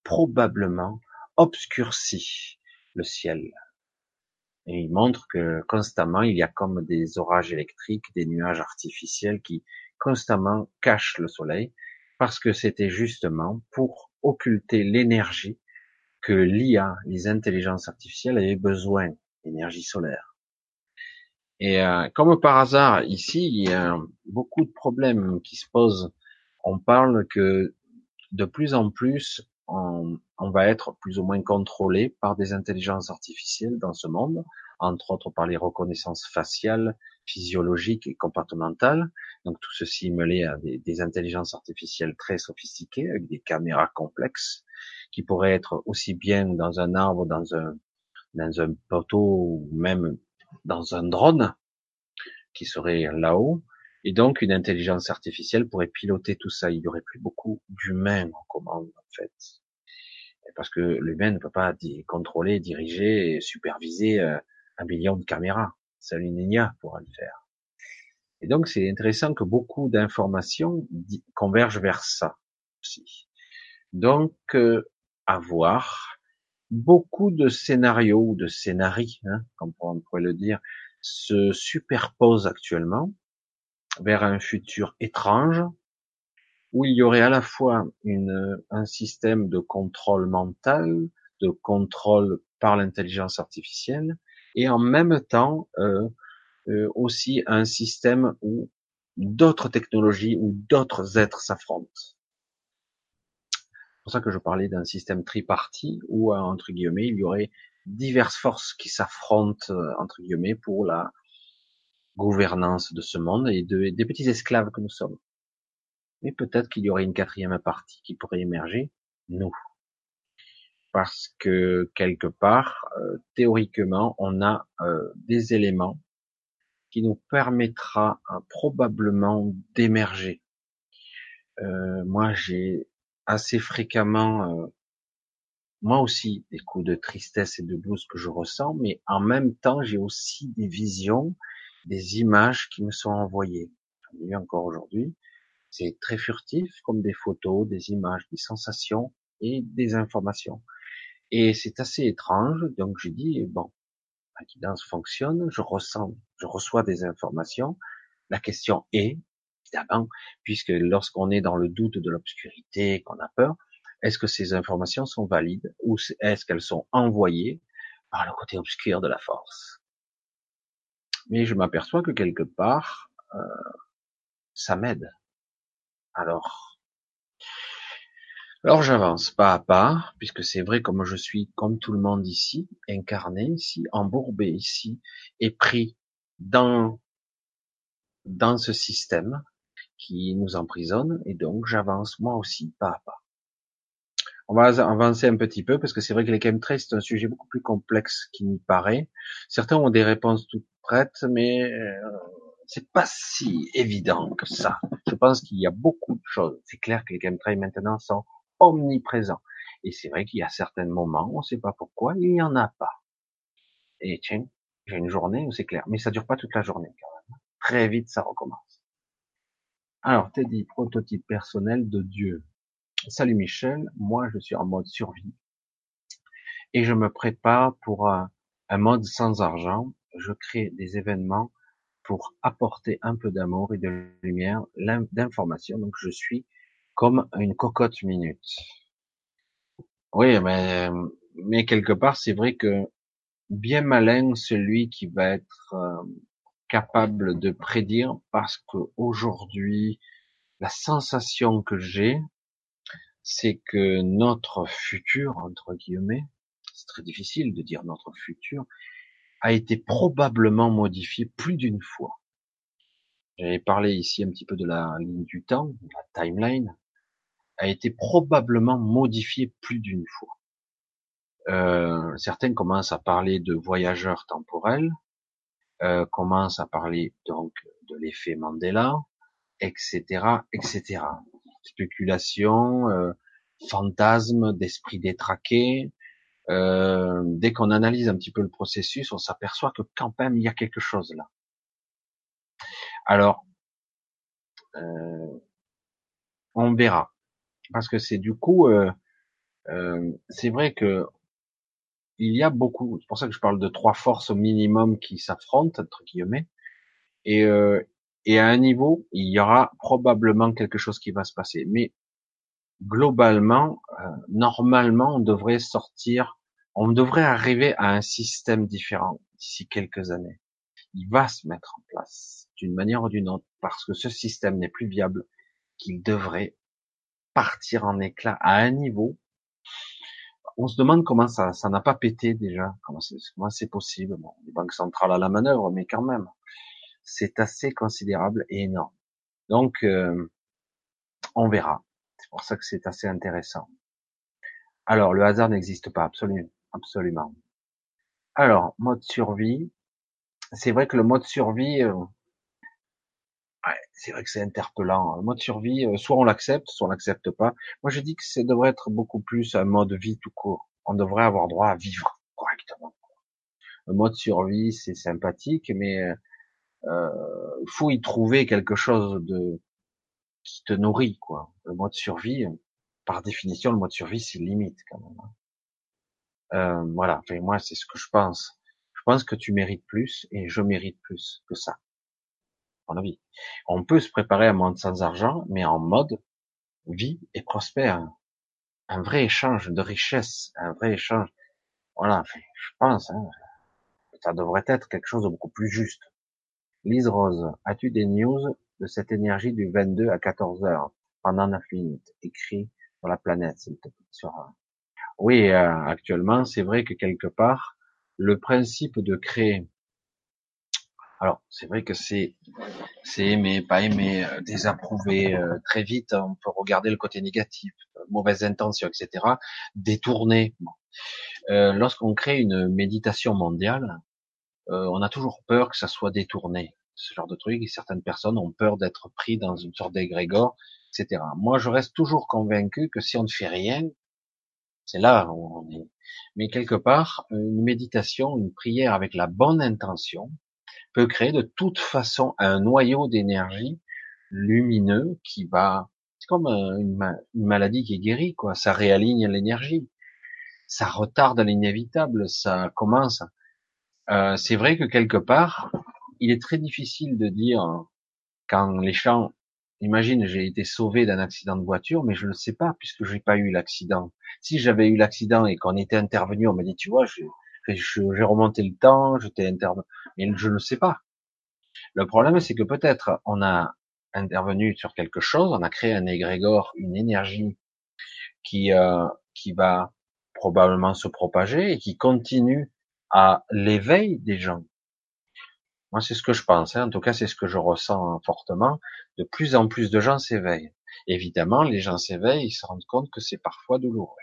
probablement obscurci le ciel. Il montre que constamment, il y a comme des orages électriques, des nuages artificiels qui constamment cachent le soleil, parce que c'était justement pour occulter l'énergie que l'IA, les intelligences artificielles, avaient besoin d'énergie solaire. Et euh, comme par hasard, ici, il y a beaucoup de problèmes qui se posent. On parle que de plus en plus, on, on, va être plus ou moins contrôlé par des intelligences artificielles dans ce monde, entre autres par les reconnaissances faciales, physiologiques et comportementales. Donc tout ceci mêlé à des, des intelligences artificielles très sophistiquées, avec des caméras complexes, qui pourraient être aussi bien dans un arbre, dans un, dans un poteau, ou même dans un drone, qui serait là-haut. Et donc, une intelligence artificielle pourrait piloter tout ça. Il y aurait plus beaucoup d'humains en commande, en fait. Parce que l'humain ne peut pas contrôler, diriger et superviser euh, un million de caméras. Seul une IA pourra le faire. Et donc, c'est intéressant que beaucoup d'informations convergent vers ça aussi. Donc, euh, à voir. Beaucoup de scénarios ou de scénarii, hein, comme on pourrait le dire, se superposent actuellement vers un futur étrange où il y aurait à la fois une, un système de contrôle mental, de contrôle par l'intelligence artificielle, et en même temps euh, euh, aussi un système où d'autres technologies ou d'autres êtres s'affrontent. C'est pour ça que je parlais d'un système tripartite où, entre guillemets, il y aurait diverses forces qui s'affrontent, entre guillemets, pour la gouvernance de ce monde et de, des petits esclaves que nous sommes. Mais peut-être qu'il y aurait une quatrième partie qui pourrait émerger, nous. Parce que quelque part, euh, théoriquement, on a euh, des éléments qui nous permettra euh, probablement d'émerger. moi, j'ai assez fréquemment, moi aussi, des coups de tristesse et de blues que je ressens, mais en même temps, j'ai aussi des visions des images qui me sont envoyées. J'en ai eu encore aujourd'hui. C'est très furtif, comme des photos, des images, des sensations et des informations. Et c'est assez étrange. Donc j'ai dit bon, la guidance fonctionne, je ressens, je reçois des informations. La question est, évidemment, puisque lorsqu'on est dans le doute de l'obscurité, qu'on a peur, est-ce que ces informations sont valides ou est-ce qu'elles sont envoyées par le côté obscur de la force? Mais je m'aperçois que quelque part, euh, ça m'aide. Alors, alors j'avance pas à pas, puisque c'est vrai comme je suis comme tout le monde ici, incarné ici, embourbé ici, et pris dans dans ce système qui nous emprisonne, et donc j'avance moi aussi pas à pas. On va avancer un petit peu parce que c'est vrai que les chemtrails c'est un sujet beaucoup plus complexe qu'il n'y paraît. Certains ont des réponses toutes prêtes, mais euh, c'est pas si évident que ça. Je pense qu'il y a beaucoup de choses. C'est clair que les chemtrails maintenant sont omniprésents. Et c'est vrai qu'il y a certains moments, on ne sait pas pourquoi, il n'y en a pas. Et tiens, j'ai une journée où c'est clair, mais ça dure pas toute la journée quand même. Très vite, ça recommence. Alors, dit prototype personnel de Dieu. Salut Michel, moi je suis en mode survie et je me prépare pour un, mode sans argent. Je crée des événements pour apporter un peu d'amour et de lumière, d'information. Donc je suis comme une cocotte minute. Oui, mais, mais quelque part c'est vrai que bien malin celui qui va être euh, capable de prédire parce que aujourd'hui la sensation que j'ai c'est que notre futur, entre guillemets, c'est très difficile de dire notre futur, a été probablement modifié plus d'une fois. J'avais parlé ici un petit peu de la ligne du temps, la timeline. a été probablement modifié plus d'une fois. Euh, certains commencent à parler de voyageurs temporels, euh, commencent à parler donc de l'effet Mandela, etc., etc. Spéculation, euh, fantasme, d'esprit détraqué. Euh, dès qu'on analyse un petit peu le processus, on s'aperçoit que quand même il y a quelque chose là. Alors, euh, on verra, parce que c'est du coup, euh, euh, c'est vrai que il y a beaucoup. C'est pour ça que je parle de trois forces au minimum qui s'affrontent entre guillemets. Et, euh, et à un niveau, il y aura probablement quelque chose qui va se passer. Mais globalement, euh, normalement, on devrait sortir, on devrait arriver à un système différent d'ici quelques années. Il va se mettre en place d'une manière ou d'une autre parce que ce système n'est plus viable, qu'il devrait partir en éclat à un niveau. On se demande comment ça, n'a pas pété déjà, comment c'est, possible. Les banques centrales à la manœuvre, mais quand même c'est assez considérable et énorme. Donc, euh, on verra. Pour ça que c'est assez intéressant. Alors, le hasard n'existe pas, absolument, absolument. Alors, mode survie. C'est vrai que le mode survie, euh, ouais, c'est vrai que c'est interpellant. Le mode survie, euh, soit on l'accepte, soit on l'accepte pas. Moi, je dis que ça devrait être beaucoup plus un mode vie tout court. On devrait avoir droit à vivre correctement. Le mode survie, c'est sympathique, mais euh, faut y trouver quelque chose de qui te nourrit, quoi. Le mode survie, par définition, le mode survie, c'est limite quand même. Hein. Euh, voilà. Enfin, moi, c'est ce que je pense. Je pense que tu mérites plus et je mérite plus que ça. Avis. On peut se préparer à un monde sans argent, mais en mode vie et prospère. Un vrai échange de richesse, un vrai échange. Voilà. je pense. Hein, ça devrait être quelque chose de beaucoup plus juste. Lise Rose, as-tu des news de cette énergie du 22 à 14 heures pendant 9 minutes écrit sur la planète. Sur... Euh, oui, euh, actuellement, c'est vrai que quelque part, le principe de créer. Alors, c'est vrai que c'est c'est aimer, pas aimer, euh, désapprouver très vite. On peut regarder le côté négatif, mauvaise intention, etc. Détourner. Lorsqu'on crée une méditation mondiale, euh, on a toujours peur que ça soit détourné, ce genre de truc. Et certaines personnes ont peur d'être pris dans une sorte d'égrégore, etc. Moi, je reste toujours convaincu que si on ne fait rien, c'est là où on est. Mais quelque part, une méditation, une prière avec la bonne intention peut créer de toute façon un noyau d'énergie lumineux qui va, c'est comme une, maladie qui est guérie, quoi. Ça réaligne l'énergie, ça retarde l'inévitable, ça commence euh, c'est vrai que quelque part, il est très difficile de dire quand les gens, imagine, j'ai été sauvé d'un accident de voiture, mais je ne sais pas puisque j'ai pas eu l'accident. Si j'avais eu l'accident et qu'on était intervenu, on m'a dit, tu vois, j'ai remonté le temps, j'étais intervenu, mais je ne sais pas. Le problème, c'est que peut-être on a intervenu sur quelque chose, on a créé un égrégore, une énergie qui euh, qui va probablement se propager et qui continue à l'éveil des gens. Moi, c'est ce que je pense. Hein. En tout cas, c'est ce que je ressens fortement. De plus en plus de gens s'éveillent. Évidemment, les gens s'éveillent, ils se rendent compte que c'est parfois douloureux.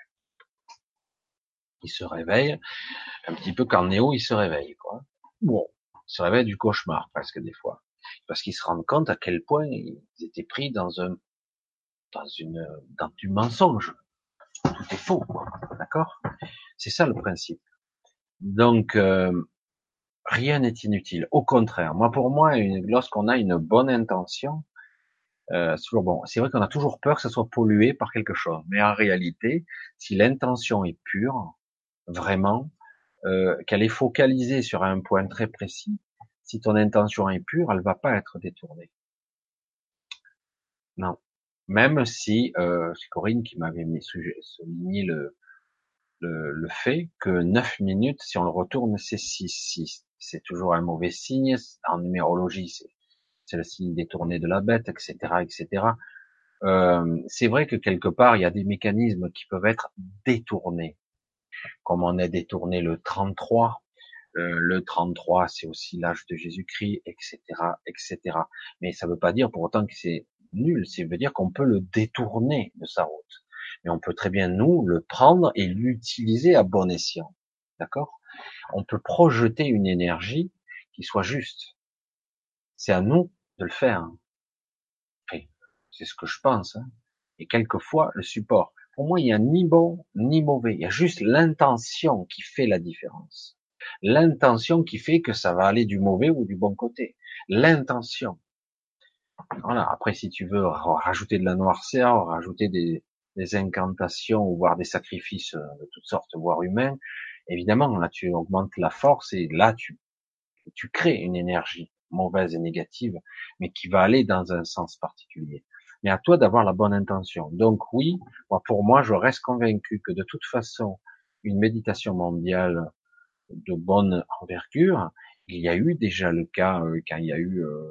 Ils se réveillent un petit peu quand Néo, il se réveille, quoi. Bon, ils se réveillent du cauchemar presque des fois, parce qu'ils se rendent compte à quel point ils étaient pris dans un, dans une, dans du mensonge. Tout est faux, quoi. D'accord? C'est ça le principe. Donc, euh, rien n'est inutile. Au contraire, moi pour moi, lorsqu'on a une bonne intention, euh, c'est bon. C'est vrai qu'on a toujours peur que ça soit pollué par quelque chose, mais en réalité, si l'intention est pure, vraiment, euh, qu'elle est focalisée sur un point très précis, si ton intention est pure, elle va pas être détournée. Non. Même si euh, c'est Corinne qui m'avait mis souligné le, le, fait que 9 minutes, si on le retourne, c'est 6, 6. C'est toujours un mauvais signe. En numérologie, c'est le signe détourné de la bête, etc., etc. Euh, c'est vrai que quelque part, il y a des mécanismes qui peuvent être détournés. Comme on est détourné le 33, euh, le 33, c'est aussi l'âge de Jésus-Christ, etc., etc. Mais ça ne veut pas dire pour autant que c'est nul. Ça veut dire qu'on peut le détourner de sa route. Mais on peut très bien, nous, le prendre et l'utiliser à bon escient. D'accord? On peut projeter une énergie qui soit juste. C'est à nous de le faire. c'est ce que je pense. Hein. Et quelquefois, le support. Pour moi, il n'y a ni bon ni mauvais. Il y a juste l'intention qui fait la différence. L'intention qui fait que ça va aller du mauvais ou du bon côté. L'intention. Voilà. Après, si tu veux rajouter de la noirceur, rajouter des, des incantations, voire des sacrifices de toutes sortes, voire humains, évidemment, là, tu augmentes la force et là, tu, tu crées une énergie mauvaise et négative, mais qui va aller dans un sens particulier mais à toi d'avoir la bonne intention. Donc oui, pour moi, je reste convaincu que de toute façon, une méditation mondiale de bonne envergure, il y a eu déjà le cas euh, quand il y a eu euh,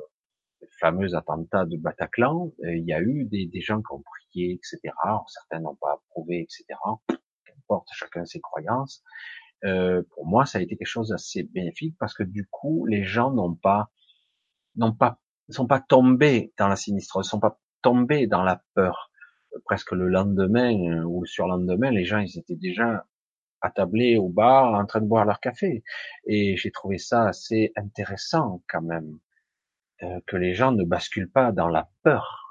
le fameux attentat de Bataclan, euh, il y a eu des, gens qui ont prié, etc. certains n'ont pas approuvé, etc. Qu'importe, chacun ses croyances. Euh, pour moi, ça a été quelque chose d'assez bénéfique parce que du coup, les gens n'ont pas, n'ont pas, sont pas tombés dans la sinistre, sont pas tombé dans la peur. Presque le lendemain euh, ou le surlendemain, les gens ils étaient déjà attablés au bar en train de boire leur café. Et j'ai trouvé ça assez intéressant quand même euh, que les gens ne basculent pas dans la peur.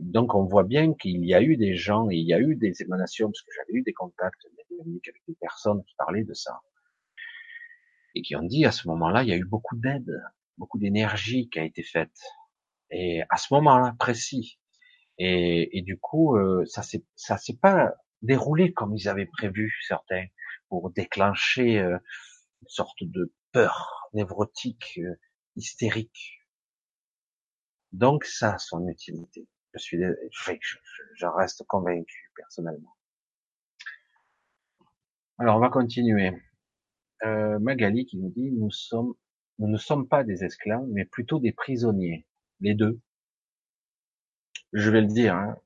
Donc on voit bien qu'il y a eu des gens, il y a eu des émanations, parce que j'avais eu des contacts avec des personnes qui parlaient de ça, et qui ont dit à ce moment-là, il y a eu beaucoup d'aide, beaucoup d'énergie qui a été faite et à ce moment-là précis. Et, et du coup, euh, ça s'est s'est pas déroulé comme ils avaient prévu certains pour déclencher euh, une sorte de peur névrotique, euh, hystérique. Donc ça a son utilité. Je suis, j'en reste convaincu personnellement. Alors on va continuer. Euh, Magali qui nous dit nous sommes, nous ne sommes pas des esclaves, mais plutôt des prisonniers les deux. Je vais le dire, hein.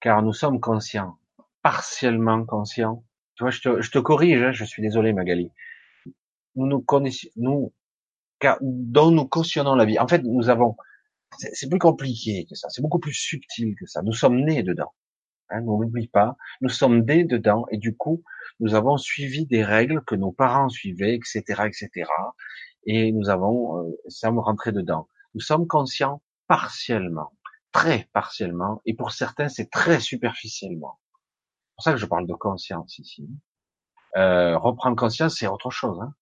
car nous sommes conscients, partiellement conscients. Tu vois, je te, je te corrige, hein, je suis désolé Magali. Nous nous connaissons, nous, car, dont nous cautionnons la vie. En fait, nous avons, c'est plus compliqué que ça, c'est beaucoup plus subtil que ça. Nous sommes nés dedans. Hein, n'oublie pas, nous sommes nés dedans et du coup, nous avons suivi des règles que nos parents suivaient, etc., etc. Et nous avons, euh, sommes rentrés dedans. Nous sommes conscients partiellement, très partiellement, et pour certains, c'est très superficiellement. C'est pour ça que je parle de conscience ici. Euh, reprendre conscience, c'est autre chose. Hein.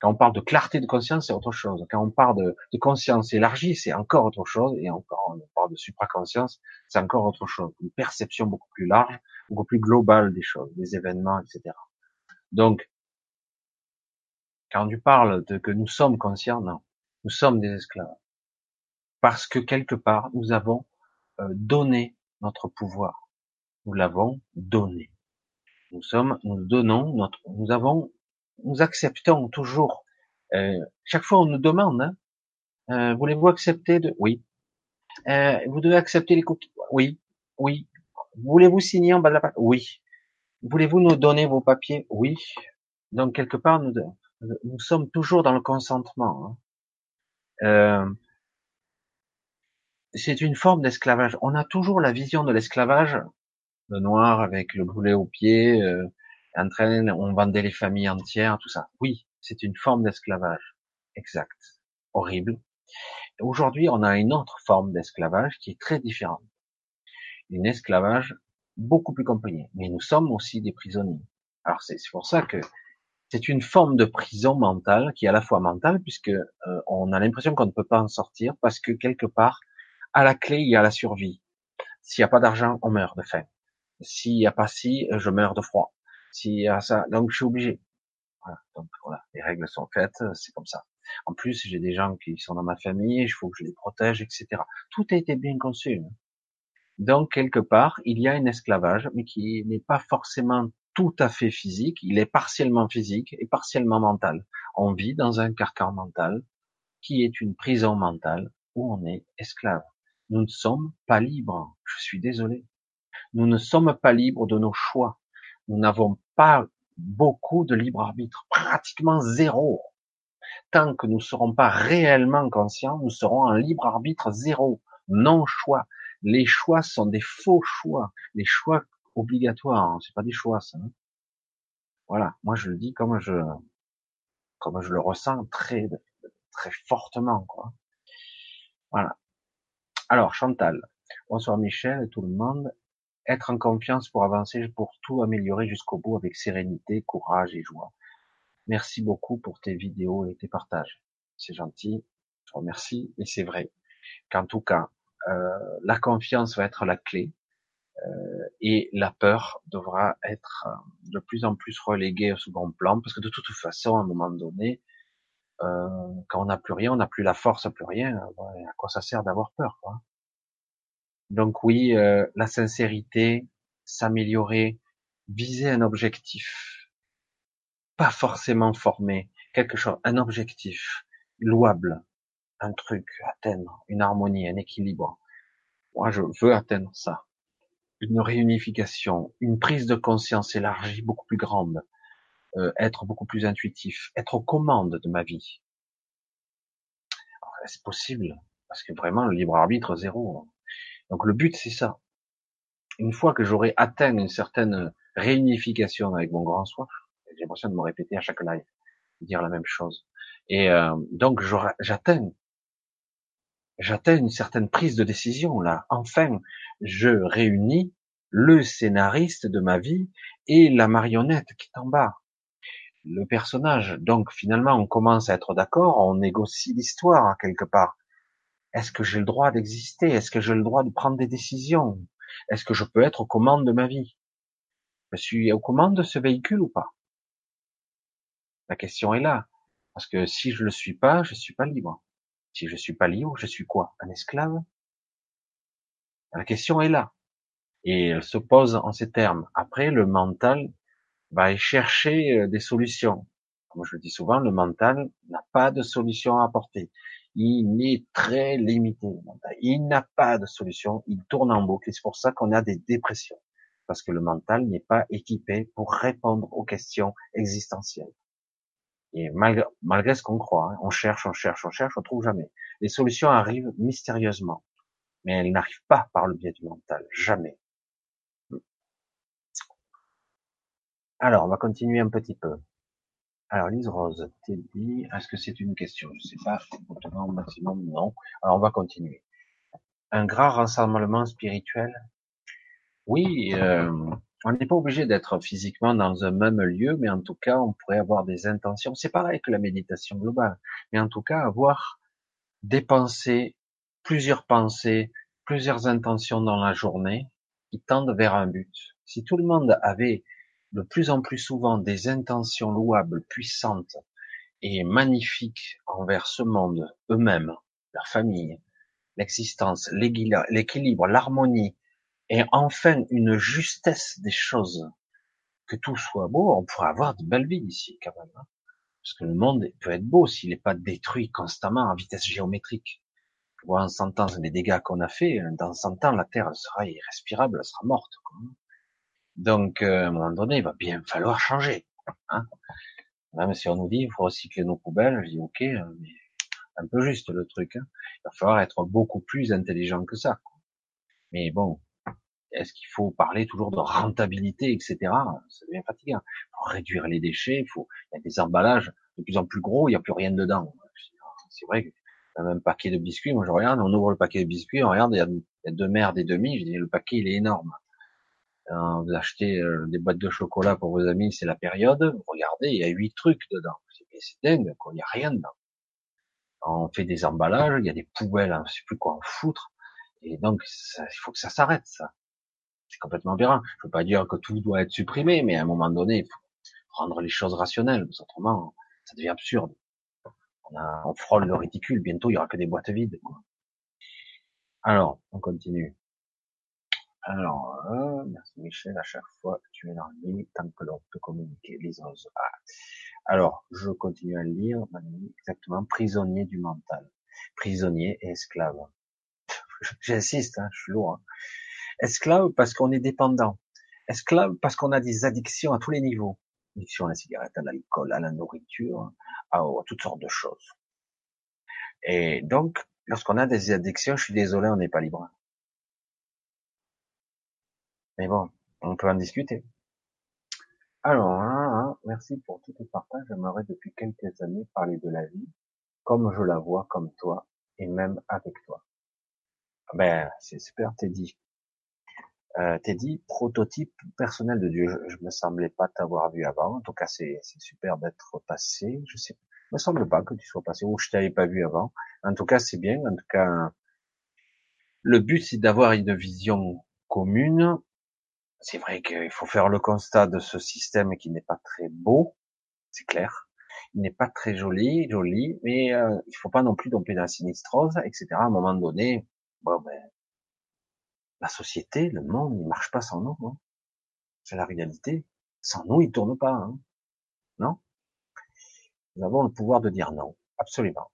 Quand on parle de clarté de conscience, c'est autre chose. Quand on parle de, conscience élargie, c'est encore autre chose. Et encore, on parle de supraconscience, c'est encore autre chose. Une perception beaucoup plus large, beaucoup plus globale des choses, des événements, etc. Donc, quand tu parles de que nous sommes conscients, non. Nous sommes des esclaves parce que quelque part nous avons euh, donné notre pouvoir. Nous l'avons donné. Nous sommes, nous donnons notre, nous avons, nous acceptons toujours. Euh, chaque fois on nous demande, hein, euh, voulez-vous accepter de, oui. vous devez accepter les cookies, oui, oui. Voulez-vous signer en bas de la page, oui. Voulez-vous nous donner vos papiers, oui. Donc quelque part nous, nous sommes toujours dans le consentement. Hein c'est une forme d'esclavage. On a toujours la vision de l'esclavage, le noir avec le boulet au pied, euh, en on vendait les familles entières, tout ça. Oui, c'est une forme d'esclavage. Exact. Horrible. Aujourd'hui, on a une autre forme d'esclavage qui est très différente. Une esclavage beaucoup plus compagnie. Mais nous sommes aussi des prisonniers. Alors c'est pour ça que c'est une forme de prison mentale qui est à la fois mentale puisque euh, on a l'impression qu'on ne peut pas en sortir parce que quelque part à la clé, il y a la survie. S'il n'y a pas d'argent, on meurt de faim. S'il n'y a pas ci, je meurs de froid. S'il y a ça, donc je suis obligé. Voilà. Donc voilà, les règles sont faites, c'est comme ça. En plus, j'ai des gens qui sont dans ma famille, il faut que je les protège, etc. Tout a été bien conçu. Donc quelque part, il y a un esclavage, mais qui n'est pas forcément tout à fait physique. Il est partiellement physique et partiellement mental. On vit dans un carcan mental qui est une prison mentale où on est esclave. Nous ne sommes pas libres. Je suis désolé. Nous ne sommes pas libres de nos choix. Nous n'avons pas beaucoup de libre arbitre, pratiquement zéro. Tant que nous ne serons pas réellement conscients, nous serons en libre arbitre zéro, non choix. Les choix sont des faux choix, les choix obligatoires, hein. c'est pas des choix ça. Hein. voilà, moi je le dis comme je comme je le ressens très très fortement quoi. Voilà. Alors Chantal, bonsoir Michel et tout le monde. Être en confiance pour avancer, pour tout améliorer jusqu'au bout avec sérénité, courage et joie. Merci beaucoup pour tes vidéos et tes partages. C'est gentil, je remercie, et c'est vrai qu'en tout cas, euh, la confiance va être la clé euh, et la peur devra être euh, de plus en plus reléguée au second plan parce que de toute façon, à un moment donné, quand on n'a plus rien, on n'a plus la force, plus rien. À quoi ça sert d'avoir peur quoi? Donc oui, la sincérité, s'améliorer, viser un objectif, pas forcément former quelque chose, un objectif louable, un truc, atteindre une harmonie, un équilibre. Moi, je veux atteindre ça. Une réunification, une prise de conscience élargie, beaucoup plus grande, euh, être beaucoup plus intuitif, être aux commandes de ma vie. C'est possible, parce que vraiment, le libre arbitre, zéro. Donc le but, c'est ça. Une fois que j'aurai atteint une certaine réunification avec mon grand soi, j'ai l'impression de me répéter à chaque live, dire la même chose. Et euh, donc j'atteins j'atteins une certaine prise de décision là. Enfin, je réunis le scénariste de ma vie et la marionnette qui est en bas. Le personnage. Donc finalement, on commence à être d'accord, on négocie l'histoire quelque part. Est-ce que j'ai le droit d'exister? Est-ce que j'ai le droit de prendre des décisions? Est-ce que je peux être aux commandes de ma vie? Je suis aux commandes de ce véhicule ou pas? La question est là. Parce que si je le suis pas, je suis pas libre. Si je suis pas libre, je suis quoi? Un esclave? La question est là. Et elle se pose en ces termes. Après, le mental va chercher euh, des solutions. Comme je le dis souvent, le mental n'a pas de solution à apporter. Il est très limité. Il n'a pas de solution. Il tourne en boucle. C'est pour ça qu'on a des dépressions. Parce que le mental n'est pas équipé pour répondre aux questions existentielles. Et malgré, malgré ce qu'on croit, hein, on cherche, on cherche, on cherche, on trouve jamais. Les solutions arrivent mystérieusement, mais elles n'arrivent pas par le biais du mental, jamais. Alors, on va continuer un petit peu. Alors, Lise Rose, t'es dit, est-ce que c'est une question? Je sais pas, au maximum, non. Alors, on va continuer. Un grand rassemblement spirituel? Oui, euh, on n'est pas obligé d'être physiquement dans un même lieu, mais en tout cas, on pourrait avoir des intentions. C'est pareil que la méditation globale, mais en tout cas, avoir des pensées, plusieurs pensées, plusieurs intentions dans la journée qui tendent vers un but. Si tout le monde avait de plus en plus souvent des intentions louables, puissantes et magnifiques envers ce monde, eux-mêmes, leur famille, l'existence, l'équilibre, l'harmonie, et enfin une justesse des choses, que tout soit beau, on pourrait avoir de belles vies ici quand même. Hein. Parce que le monde peut être beau s'il n'est pas détruit constamment à vitesse géométrique. En 100 ans, les dégâts qu'on a fait, dans 100 ans, la Terre sera irrespirable, elle sera morte. Donc, euh, à un moment donné, il va bien falloir changer. Hein Même si on nous dit, il faut recycler nos poubelles, je dis ok, hein, mais un peu juste le truc. Hein. Il va falloir être beaucoup plus intelligent que ça. Mais bon, est-ce qu'il faut parler toujours de rentabilité, etc. Ça devient fatigant. Pour réduire les déchets, il faut, il y a des emballages de plus en plus gros, il n'y a plus rien dedans. C'est vrai que un même paquet de biscuits, moi je regarde, on ouvre le paquet de biscuits, on regarde, il y a, il y a deux merdes et demi, je dis, le paquet il est énorme. Euh, vous achetez euh, des boîtes de chocolat pour vos amis, c'est la période, vous regardez, il y a huit trucs dedans. C'est dingue, quoi, il n'y a rien dedans. On fait des emballages, il y a des poubelles, on ne sait plus quoi en foutre. Et donc, il faut que ça s'arrête, ça c'est complètement aberrant. Je peux pas dire que tout doit être supprimé, mais à un moment donné, il faut rendre les choses rationnelles, autrement, ça devient absurde. On, a, on frôle le ridicule, bientôt il y aura que des boîtes vides. Quoi. Alors, on continue. Alors, euh, merci Michel, à chaque fois tu es dans le tant que l'on peut communiquer, les ah. Alors, je continue à lire, exactement, prisonnier du mental. Prisonnier et esclave. *laughs* J'insiste, hein, je suis lourd. Hein. Esclave parce qu'on est dépendant. Esclave parce qu'on a des addictions à tous les niveaux. Addiction à la cigarette, à l'alcool, à la nourriture, à, toutes sortes de choses. Et donc, lorsqu'on a des addictions, je suis désolé, on n'est pas libre. Mais bon, on peut en discuter. Alors, hein, hein, merci pour tout le partage. J'aimerais depuis quelques années parler de la vie, comme je la vois, comme toi, et même avec toi. Ben, c'est super, Teddy. Euh, Teddy, prototype personnel de Dieu. Je, me semblais pas t'avoir vu avant. En tout cas, c'est super d'être passé. Je sais, me semble pas que tu sois passé ou je t'avais pas vu avant. En tout cas, c'est bien. En tout cas, le but, c'est d'avoir une vision commune. C'est vrai qu'il faut faire le constat de ce système qui n'est pas très beau. C'est clair. Il n'est pas très joli, joli, mais euh, il faut pas non plus tomber dans la sinistrose, etc. À un moment donné, bon ben, la société, le monde, il marche pas sans nous. Hein. C'est la réalité. Sans nous, il tourne pas. Hein. Non? Nous avons le pouvoir de dire non, absolument.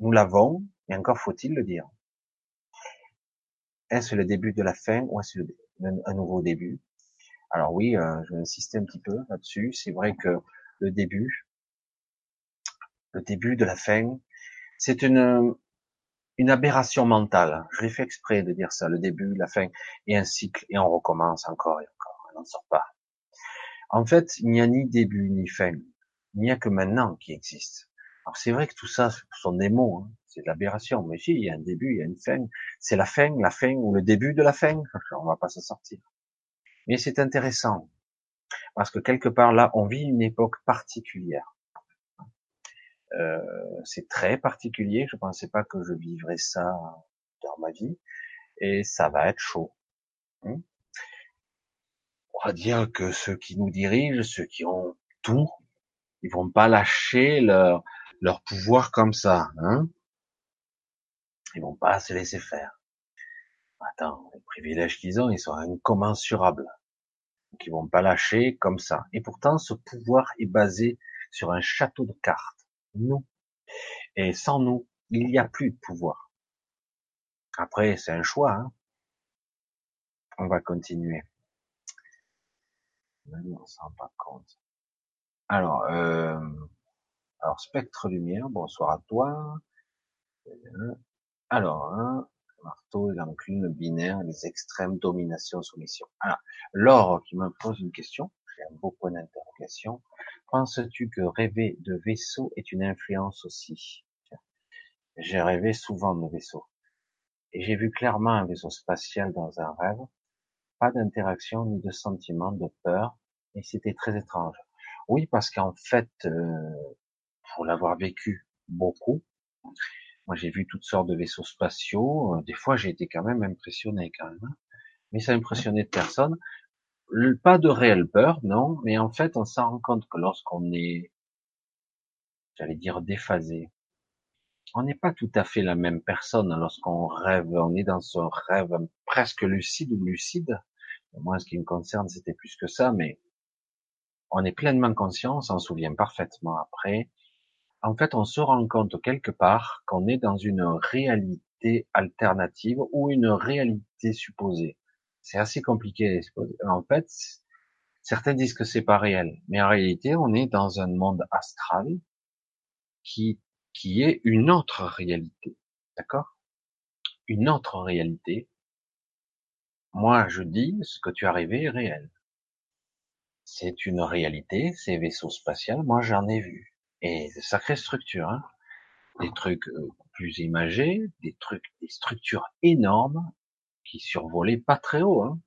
Nous l'avons, et encore faut-il le dire. Est-ce le début de la fin ou est-ce un nouveau début Alors oui, euh, je vais insister un petit peu là-dessus. C'est vrai que le début, le début de la fin, c'est une une aberration mentale. Je l'ai fait exprès de dire ça, le début, la fin, et un cycle, et on recommence encore et encore, on n'en sort pas. En fait, il n'y a ni début ni fin. Il n'y a que maintenant qui existe. Alors c'est vrai que tout ça, ce sont des mots, hein. C'est de l'aberration, mais si, il y a un début, il y a une fin. C'est la fin, la fin ou le début de la fin. *laughs* On va pas s'en sortir. Mais c'est intéressant, parce que quelque part là, on vit une époque particulière. Euh, c'est très particulier. Je pensais pas que je vivrais ça dans ma vie, et ça va être chaud. Hein. On va dire que ceux qui nous dirigent, ceux qui ont tout, ils vont pas lâcher leur leur pouvoir comme ça. Hein ils vont pas se laisser faire. Attends, les privilèges qu'ils ont, ils sont incommensurables. Donc ils vont pas lâcher comme ça. Et pourtant, ce pouvoir est basé sur un château de cartes nous. Et sans nous, il n'y a plus de pouvoir. Après, c'est un choix. Hein. On va continuer. on s'en rend pas compte. Alors, euh, alors spectre lumière. Bonsoir à toi. Alors, hein, marteau, l'enclume binaire, les extrêmes, domination, soumission. Alors, Laure qui me pose une question. J'ai un beau point d'interrogation. Penses-tu que rêver de vaisseau est une influence aussi? J'ai rêvé souvent de vaisseau. Et j'ai vu clairement un vaisseau spatial dans un rêve. Pas d'interaction ni de sentiment de peur. Et c'était très étrange. Oui, parce qu'en fait, euh, pour l'avoir vécu beaucoup, moi j'ai vu toutes sortes de vaisseaux spatiaux. Des fois j'ai été quand même impressionné quand même. Hein. Mais ça impressionnait personne pas de réelle peur, non, mais en fait, on s'en rend compte que lorsqu'on est, j'allais dire, déphasé, on n'est pas tout à fait la même personne lorsqu'on rêve, on est dans ce rêve presque lucide ou lucide. Moi, ce qui me concerne, c'était plus que ça, mais on est pleinement conscient, on s'en souvient parfaitement après. En fait, on se rend compte quelque part qu'on est dans une réalité alternative ou une réalité supposée c'est assez compliqué. En fait, certains disent que c'est pas réel, mais en réalité, on est dans un monde astral qui qui est une autre réalité, d'accord? Une autre réalité. Moi, je dis ce que tu as rêvé est réel. C'est une réalité, ces vaisseaux spatials. Moi, j'en ai vu et sacrée structure, hein des trucs euh, plus imagés, des trucs, des structures énormes qui survolait pas très haut, hein.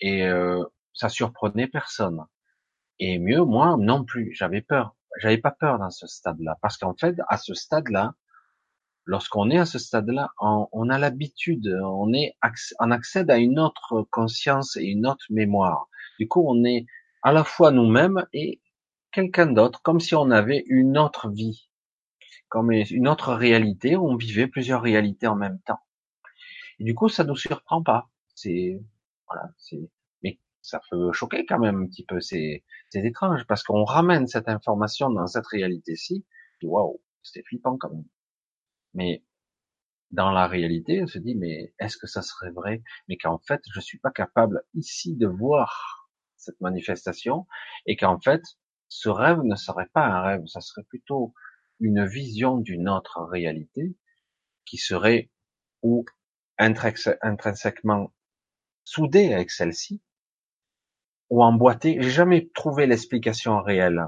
et euh, ça surprenait personne. Et mieux, moi non plus, j'avais peur. J'avais pas peur dans ce stade-là, parce qu'en fait, à ce stade-là, lorsqu'on est à ce stade-là, on, a l'habitude, on est, on accède à une autre conscience et une autre mémoire. Du coup, on est à la fois nous-mêmes et quelqu'un d'autre, comme si on avait une autre vie, comme une autre réalité, on vivait plusieurs réalités en même temps. Du coup, ça nous surprend pas. C'est, voilà, c'est, mais ça peut choquer quand même un petit peu. C'est, c'est étrange parce qu'on ramène cette information dans cette réalité-ci. Waouh, c'est flippant quand même. Mais dans la réalité, on se dit, mais est-ce que ça serait vrai? Mais qu'en fait, je suis pas capable ici de voir cette manifestation et qu'en fait, ce rêve ne serait pas un rêve, ça serait plutôt une vision d'une autre réalité qui serait ou intrinsèquement soudée avec celle-ci ou emboîtée. J'ai jamais trouvé l'explication réelle.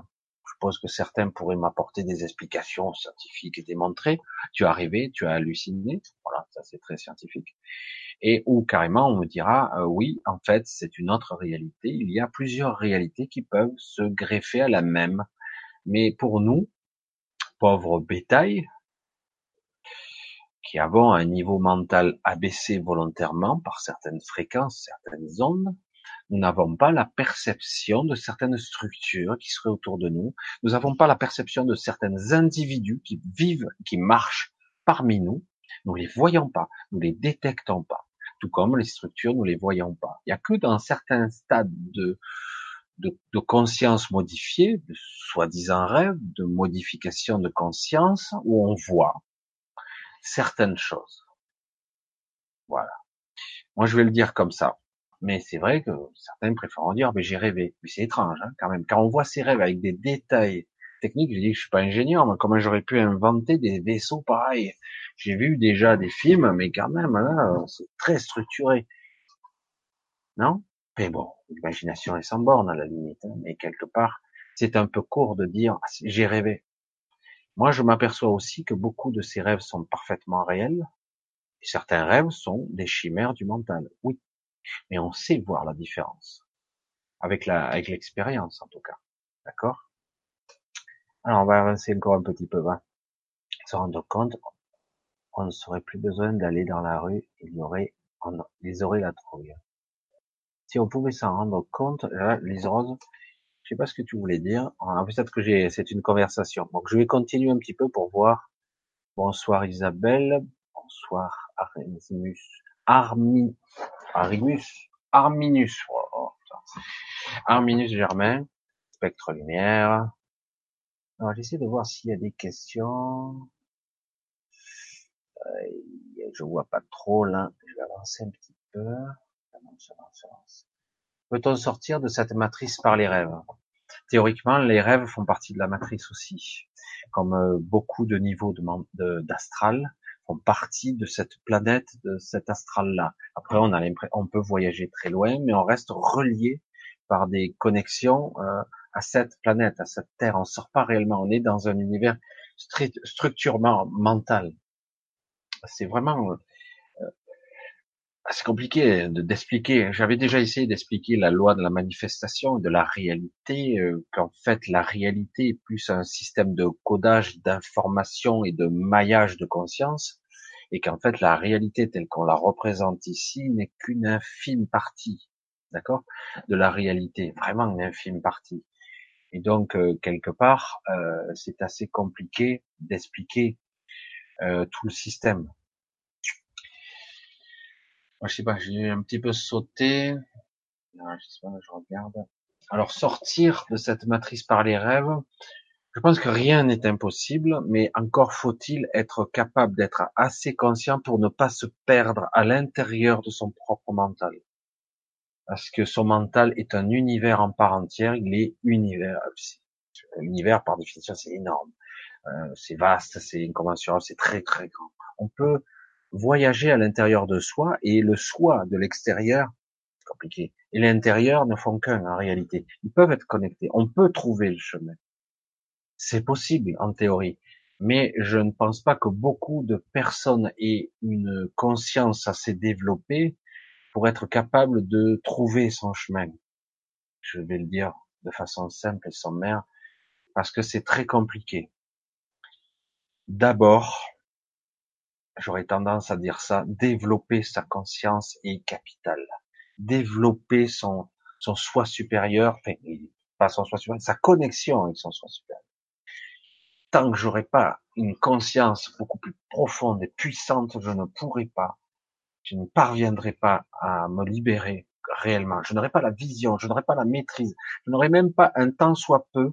Je suppose que certains pourraient m'apporter des explications scientifiques et démontrer. Tu es arrivé, tu as halluciné. Voilà, ça c'est très scientifique. Et ou carrément on me dira euh, oui, en fait c'est une autre réalité. Il y a plusieurs réalités qui peuvent se greffer à la même. Mais pour nous, pauvres bétail, qui avons un niveau mental abaissé volontairement par certaines fréquences, certaines ondes, nous n'avons pas la perception de certaines structures qui seraient autour de nous. Nous n'avons pas la perception de certains individus qui vivent, qui marchent parmi nous. Nous les voyons pas, nous les détectons pas. Tout comme les structures, nous les voyons pas. Il y a que dans certains stades de, de, de conscience modifiée, de soi-disant rêve, de modification de conscience, où on voit certaines choses. Voilà. Moi, je vais le dire comme ça. Mais c'est vrai que certains préfèrent dire, mais j'ai rêvé. Mais c'est étrange, hein, quand même. Quand on voit ces rêves avec des détails techniques, je dis que je suis pas ingénieur, mais comment j'aurais pu inventer des vaisseaux pareils? J'ai vu déjà des films, mais quand même, là, c'est très structuré. Non? Mais bon, l'imagination est sans borne à la limite. Hein, mais quelque part, c'est un peu court de dire, ah, j'ai rêvé. Moi, je m'aperçois aussi que beaucoup de ces rêves sont parfaitement réels. Certains rêves sont des chimères du mental. Oui, mais on sait voir la différence avec la, avec l'expérience en tout cas. D'accord? Alors on va avancer encore un petit peu. Va Se rendre compte, on ne serait plus besoin d'aller dans la rue. Il y aurait, on, ils auraient la trouille. Si on pouvait s'en rendre compte, là, Lise Rose, je sais pas ce que tu voulais dire. Peut-être que j'ai, c'est une conversation. Donc je vais continuer un petit peu pour voir. Bonsoir Isabelle. Bonsoir Armimus. Armi, Arimus, Arminus. Oh, Arminus Germain. Spectre lumière. Alors j'essaie de voir s'il y a des questions. Euh, je vois pas trop là. Je vais avancer un petit peu. Peut-on sortir de cette matrice par les rêves? Théoriquement, les rêves font partie de la matrice aussi, comme euh, beaucoup de niveaux d'astral font partie de cette planète, de cet astral-là. Après, on a on peut voyager très loin, mais on reste relié par des connexions euh, à cette planète, à cette Terre. On sort pas réellement. On est dans un univers structurement mental. C'est vraiment euh, c'est compliqué d'expliquer. J'avais déjà essayé d'expliquer la loi de la manifestation, de la réalité, euh, qu'en fait la réalité est plus un système de codage d'information et de maillage de conscience, et qu'en fait la réalité telle qu'on la représente ici n'est qu'une infime partie, d'accord, de la réalité, vraiment une infime partie. Et donc euh, quelque part, euh, c'est assez compliqué d'expliquer tout le système je sais pas, j'ai un petit peu sauté. je sais pas, je regarde. Alors, sortir de cette matrice par les rêves, je pense que rien n'est impossible, mais encore faut-il être capable d'être assez conscient pour ne pas se perdre à l'intérieur de son propre mental. Parce que son mental est un univers en part entière, il est univers. L'univers, par définition, c'est énorme. Euh, c'est vaste, c'est incommensurable, c'est très très grand. On peut voyager à l'intérieur de soi et le soi de l'extérieur, c'est compliqué. Et l'intérieur ne font qu'un en réalité. Ils peuvent être connectés. On peut trouver le chemin. C'est possible en théorie. Mais je ne pense pas que beaucoup de personnes aient une conscience assez développée pour être capable de trouver son chemin. Je vais le dire de façon simple et sommaire, parce que c'est très compliqué. D'abord, j'aurais tendance à dire ça, développer sa conscience est capital. Développer son, son soi supérieur, enfin, pas son soi supérieur, sa connexion avec son soi supérieur. Tant que j'aurais pas une conscience beaucoup plus profonde et puissante, je ne pourrai pas, je ne parviendrai pas à me libérer réellement. Je n'aurai pas la vision, je n'aurai pas la maîtrise, je n'aurai même pas un temps soit peu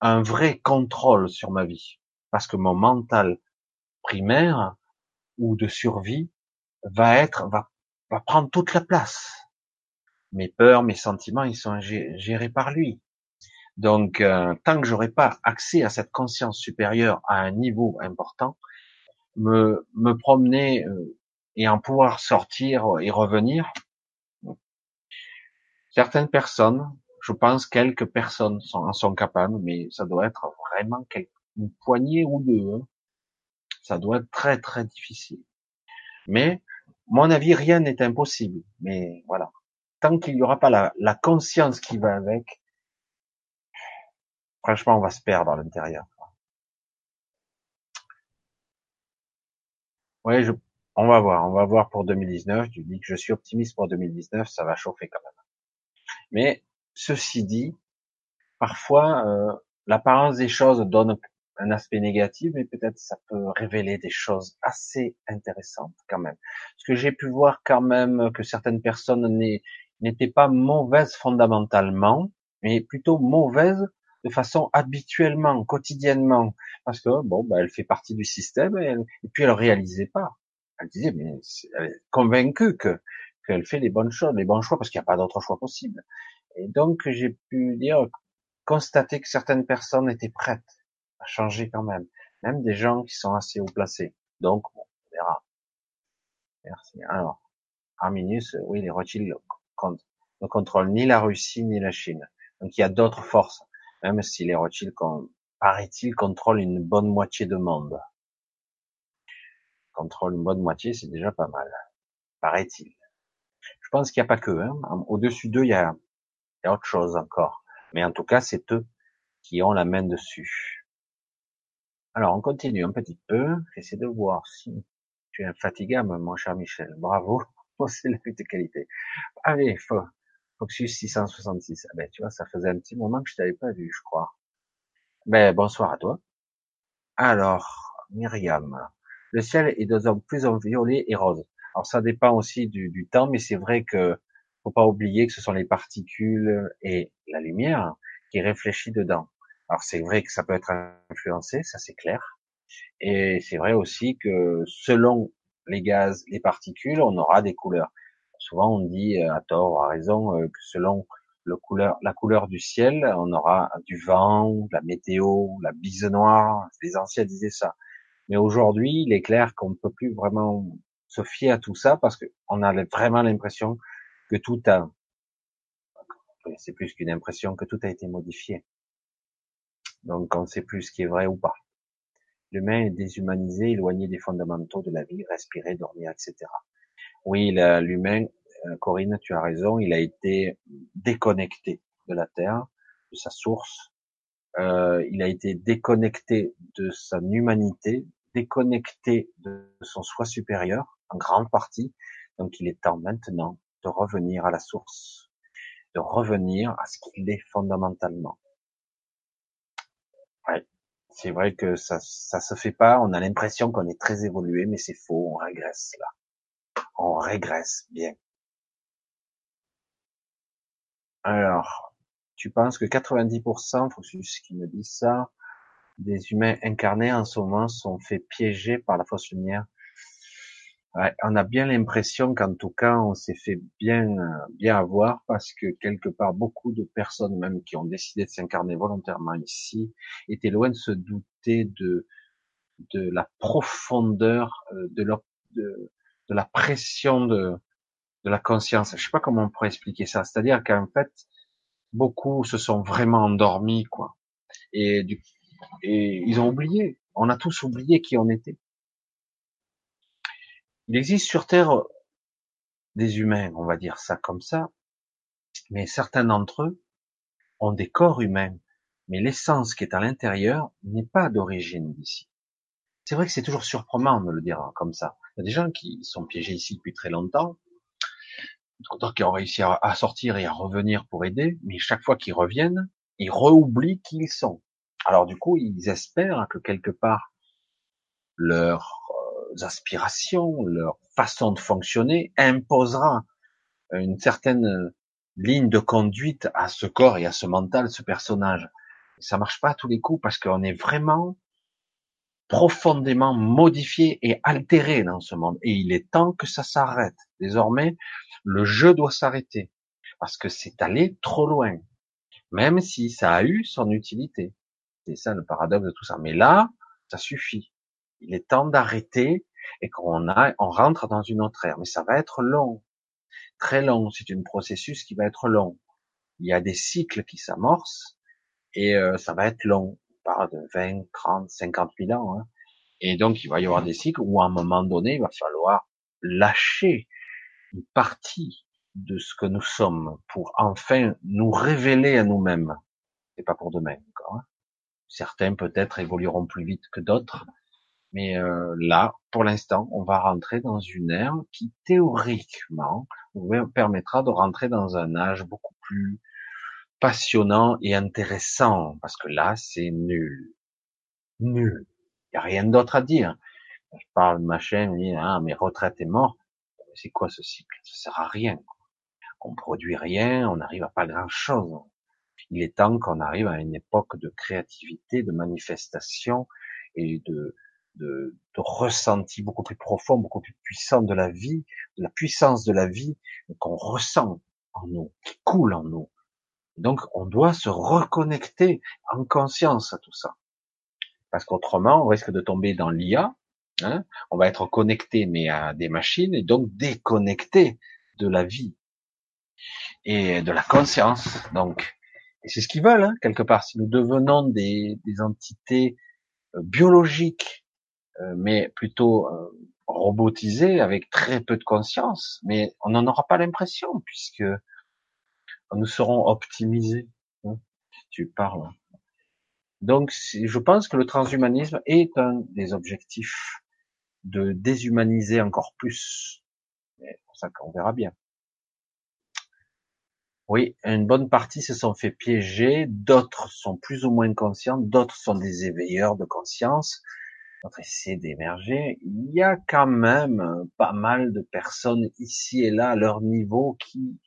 un vrai contrôle sur ma vie. Parce que mon mental primaire ou de survie va être, va, va prendre toute la place. Mes peurs, mes sentiments, ils sont gérés par lui. Donc, euh, tant que j'aurai pas accès à cette conscience supérieure à un niveau important, me, me promener euh, et en pouvoir sortir et revenir, certaines personnes, je pense quelques personnes sont, en sont capables, mais ça doit être vraiment une poignée ou deux. Hein. Ça doit être très très difficile. Mais, mon avis, rien n'est impossible. Mais voilà. Tant qu'il n'y aura pas la, la conscience qui va avec, franchement, on va se perdre à l'intérieur. Oui, je, on va voir, on va voir pour 2019. Tu dis que je suis optimiste pour 2019, ça va chauffer quand même. Mais ceci dit, parfois euh, l'apparence des choses donne un aspect négatif, mais peut-être ça peut révéler des choses assez intéressantes quand même. Parce que j'ai pu voir quand même que certaines personnes n'étaient pas mauvaises fondamentalement, mais plutôt mauvaises de façon habituellement, quotidiennement, parce que bon, bah, elle fait partie du système et, et puis elle réalisait pas. Elle disait, mais elle est convaincue que qu'elle fait les bonnes choses, les bons choix, parce qu'il n'y a pas d'autre choix possible. Et donc j'ai pu dire, constater que certaines personnes étaient prêtes à changer quand même, même des gens qui sont assez haut placés. Donc on verra. Merci. Alors, Arminius, oui, les Rothschild ne contrôlent ni la Russie ni la Chine. Donc il y a d'autres forces même si les Rothschild, paraît-il, contrôlent une bonne moitié de monde. Contrôle une bonne moitié, c'est déjà pas mal, paraît-il. Je pense qu'il n'y a pas que, hein. au-dessus d'eux, il y il y a autre chose encore. Mais en tout cas, c'est eux qui ont la main dessus. Alors, on continue un petit peu. J'essaie de voir si tu es infatigable, mon cher Michel. Bravo. *laughs* C'est la de qualité. Allez, Foxus 666. Ah ben, tu vois, ça faisait un petit moment que je t'avais pas vu, je crois. Ben, bonsoir à toi. Alors, Myriam. Le ciel est de plus en violet et rose. Alors, ça dépend aussi du, du temps, mais c'est vrai que faut pas oublier que ce sont les particules et la lumière qui réfléchit dedans. Alors, c'est vrai que ça peut être influencé, ça c'est clair. Et c'est vrai aussi que selon les gaz, les particules, on aura des couleurs. Souvent, on dit euh, à tort à raison euh, que selon le couleur, la couleur du ciel, on aura du vent, la météo, la bise noire. Les anciens disaient ça. Mais aujourd'hui, il est clair qu'on ne peut plus vraiment se fier à tout ça parce qu'on a vraiment l'impression que tout a, c'est plus qu'une impression, que tout a été modifié. Donc on sait plus ce qui est vrai ou pas. L'humain est déshumanisé, éloigné des fondamentaux de la vie, respirer, dormir, etc. Oui, l'humain, euh, Corinne, tu as raison, il a été déconnecté de la Terre, de sa source. Euh, il a été déconnecté de sa humanité, déconnecté de son soi supérieur, en grande partie. Donc il est temps maintenant de revenir à la source, de revenir à ce qu'il est fondamentalement. Ouais, c'est vrai que ça, ça se fait pas. On a l'impression qu'on est très évolué, mais c'est faux. On régresse là on régresse bien. Alors, tu penses que 90%, faut juste qui me dit ça, des humains incarnés en ce moment sont fait piéger par la fausse lumière? On a bien l'impression qu'en tout cas, on s'est fait bien, bien avoir parce que quelque part, beaucoup de personnes même qui ont décidé de s'incarner volontairement ici étaient loin de se douter de, de la profondeur euh, de leur, de, de la pression de, de la conscience. Je sais pas comment on pourrait expliquer ça. C'est-à-dire qu'en fait, beaucoup se sont vraiment endormis, quoi. Et, du, et ils ont oublié. On a tous oublié qui on était. Il existe sur Terre des humains, on va dire ça comme ça, mais certains d'entre eux ont des corps humains, mais l'essence qui est à l'intérieur n'est pas d'origine d'ici. C'est vrai que c'est toujours surprenant de le dire comme ça. Il y a des gens qui sont piégés ici depuis très longtemps, qui ont réussi à, sortir et à revenir pour aider, mais chaque fois qu'ils reviennent, ils reoublient qui ils sont. Alors du coup, ils espèrent que quelque part, leurs euh, aspirations, leur façon de fonctionner imposera une certaine ligne de conduite à ce corps et à ce mental, ce personnage. Ça marche pas à tous les coups parce qu'on est vraiment profondément modifié et altéré dans ce monde. Et il est temps que ça s'arrête. Désormais, le jeu doit s'arrêter parce que c'est allé trop loin. même si ça a eu son utilité. C'est ça le paradoxe de tout ça. Mais là, ça suffit. Il est temps d'arrêter et qu'on a, on rentre dans une autre ère. Mais ça va être long, très long. C'est un processus qui va être long. Il y a des cycles qui s'amorcent et euh, ça va être long. On parle de 20, 30, 50 000 ans. Hein. Et donc, il va y avoir des cycles où à un moment donné, il va falloir lâcher une partie de ce que nous sommes pour enfin nous révéler à nous-mêmes. C'est pas pour demain encore. Hein. Certains peut-être évolueront plus vite que d'autres, mais euh, là, pour l'instant, on va rentrer dans une ère qui théoriquement permettra de rentrer dans un âge beaucoup plus passionnant et intéressant, parce que là, c'est nul. Nul. Il n'y a rien d'autre à dire. Je parle de ma chaîne, je dis, ah, mais retraite est mort. C'est quoi ce cycle? Ça sert à rien. On produit rien, on n'arrive à pas grand chose. Il est temps qu'on arrive à une époque de créativité, de manifestation et de, de, de ressenti beaucoup plus profond, beaucoup plus puissant de la vie, de la puissance de la vie qu'on ressent en nous, qui coule en nous. Donc, on doit se reconnecter en conscience à tout ça. Parce qu'autrement, on risque de tomber dans l'IA. Hein on va être connecté, mais à des machines, et donc déconnecté de la vie et de la conscience. Donc, c'est ce qu'ils veulent, hein, quelque part. Si nous devenons des, des entités euh, biologiques, mais plutôt euh, robotisées, avec très peu de conscience, mais on n'en aura pas l'impression, puisque nous serons optimisés. Hein. tu parles. Donc, je pense que le transhumanisme est un des objectifs de déshumaniser encore plus. C'est pour ça qu'on verra bien. Oui, une bonne partie se sont fait piéger, d'autres sont plus ou moins conscients, d'autres sont des éveilleurs de conscience, d'autres essaient d'émerger. Il y a quand même pas mal de personnes ici et là à leur niveau qui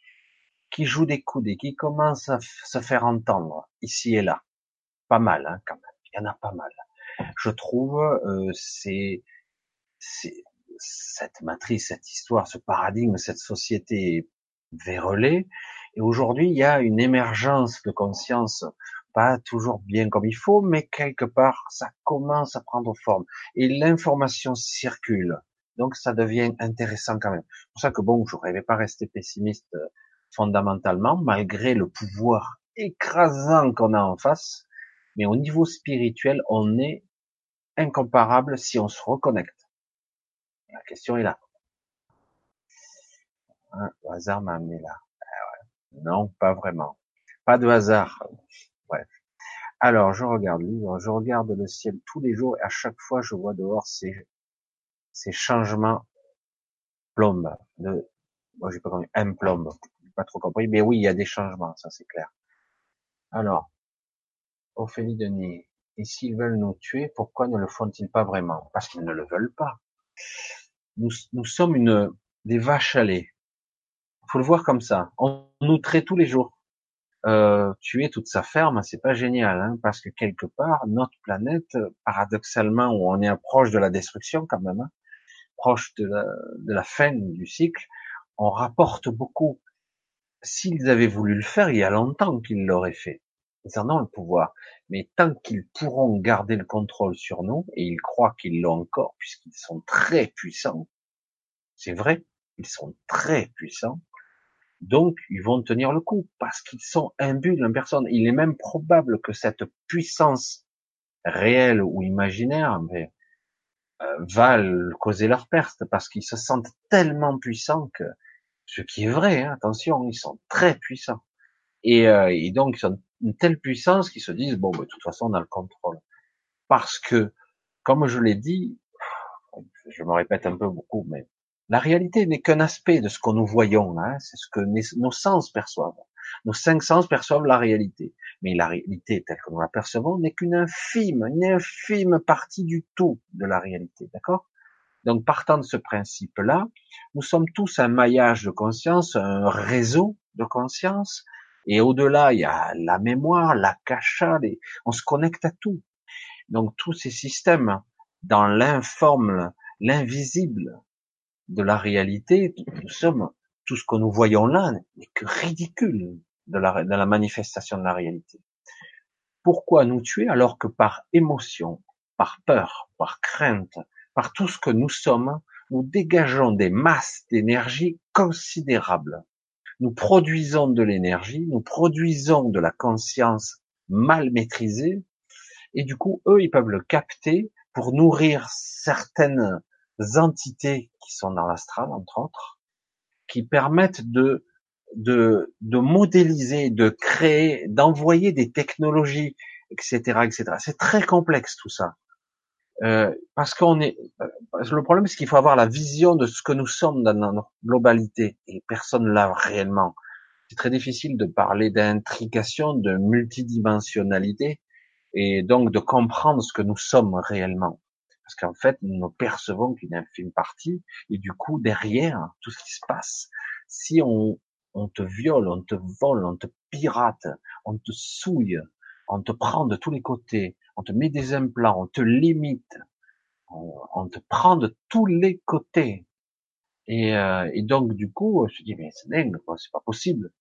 qui jouent des coudes et qui commencent à se faire entendre ici et là. Pas mal, hein, quand même. Il y en a pas mal. Je trouve, euh, c'est cette matrice, cette histoire, ce paradigme, cette société vérolée et aujourd'hui, il y a une émergence de conscience, pas toujours bien comme il faut, mais quelque part, ça commence à prendre forme. Et l'information circule. Donc, ça devient intéressant quand même. C'est pour ça que bon, je rêvais pas rester pessimiste euh, fondamentalement, malgré le pouvoir écrasant qu'on a en face. Mais au niveau spirituel, on est incomparable si on se reconnecte. La question est là. Hein, le hasard m'a amené là. Non, pas vraiment. Pas de hasard. Bref. Alors, je regarde je regarde le ciel tous les jours et à chaque fois, je vois dehors ces, changements plombes de, moi, j'ai pas compris, un plombe. pas trop compris, mais oui, il y a des changements, ça c'est clair. Alors, Ophélie Denis, et s'ils veulent nous tuer, pourquoi ne le font-ils pas vraiment? Parce qu'ils ne le veulent pas. Nous, nous sommes une, des vaches à lait faut le voir comme ça. On nous traite tous les jours. Euh, tuer toute sa ferme, c'est pas génial, hein, parce que quelque part, notre planète, paradoxalement, où on est proche de la destruction quand même, hein, proche de la, de la fin du cycle, on rapporte beaucoup. S'ils avaient voulu le faire, il y a longtemps qu'ils l'auraient fait. Ils en ont le pouvoir. Mais tant qu'ils pourront garder le contrôle sur nous, et ils croient qu'ils l'ont encore, puisqu'ils sont très puissants, c'est vrai, ils sont très puissants, donc, ils vont tenir le coup parce qu'ils sont imbues en personne. Il est même probable que cette puissance réelle ou imaginaire mais, euh, va causer leur perte parce qu'ils se sentent tellement puissants que, ce qui est vrai, hein, attention, ils sont très puissants. Et, euh, et, donc, ils ont une telle puissance qu'ils se disent, bon, bah, de toute façon, on a le contrôle. Parce que, comme je l'ai dit, je me répète un peu beaucoup, mais la réalité n'est qu'un aspect de ce que nous voyons, hein, c'est ce que nos sens perçoivent. Nos cinq sens perçoivent la réalité, mais la réalité telle que nous la percevons n'est qu'une infime, une infime partie du tout de la réalité, d'accord? Donc partant de ce principe-là, nous sommes tous un maillage de conscience, un réseau de conscience, et au-delà, il y a la mémoire, la cacha, on se connecte à tout. Donc tous ces systèmes dans l'informe, l'invisible, de la réalité, nous sommes, tout ce que nous voyons là n'est que ridicule. de la, de la manifestation de la réalité. Pourquoi nous tuer alors que par émotion, par peur, par crainte, par tout ce que nous sommes, nous dégageons des masses d'énergie considérables. Nous produisons de l'énergie, nous produisons de la conscience mal maîtrisée, et du coup, eux, ils peuvent le capter pour nourrir certaines entités qui sont dans l'astral, entre autres, qui permettent de, de, de modéliser, de créer, d'envoyer des technologies, etc., etc. C'est très complexe tout ça. Euh, parce qu'on est, le problème c'est qu'il faut avoir la vision de ce que nous sommes dans notre globalité et personne l'a réellement. C'est très difficile de parler d'intrication, de multidimensionnalité et donc de comprendre ce que nous sommes réellement. Parce qu'en fait, nous ne percevons qu'une infime partie, et du coup, derrière tout ce qui se passe, si on, on te viole, on te vole, on te pirate, on te souille, on te prend de tous les côtés, on te met des implants, on te limite, on, te prend de tous les côtés. Et, euh, et donc, du coup, je dis, mais c'est dingue, c'est pas possible.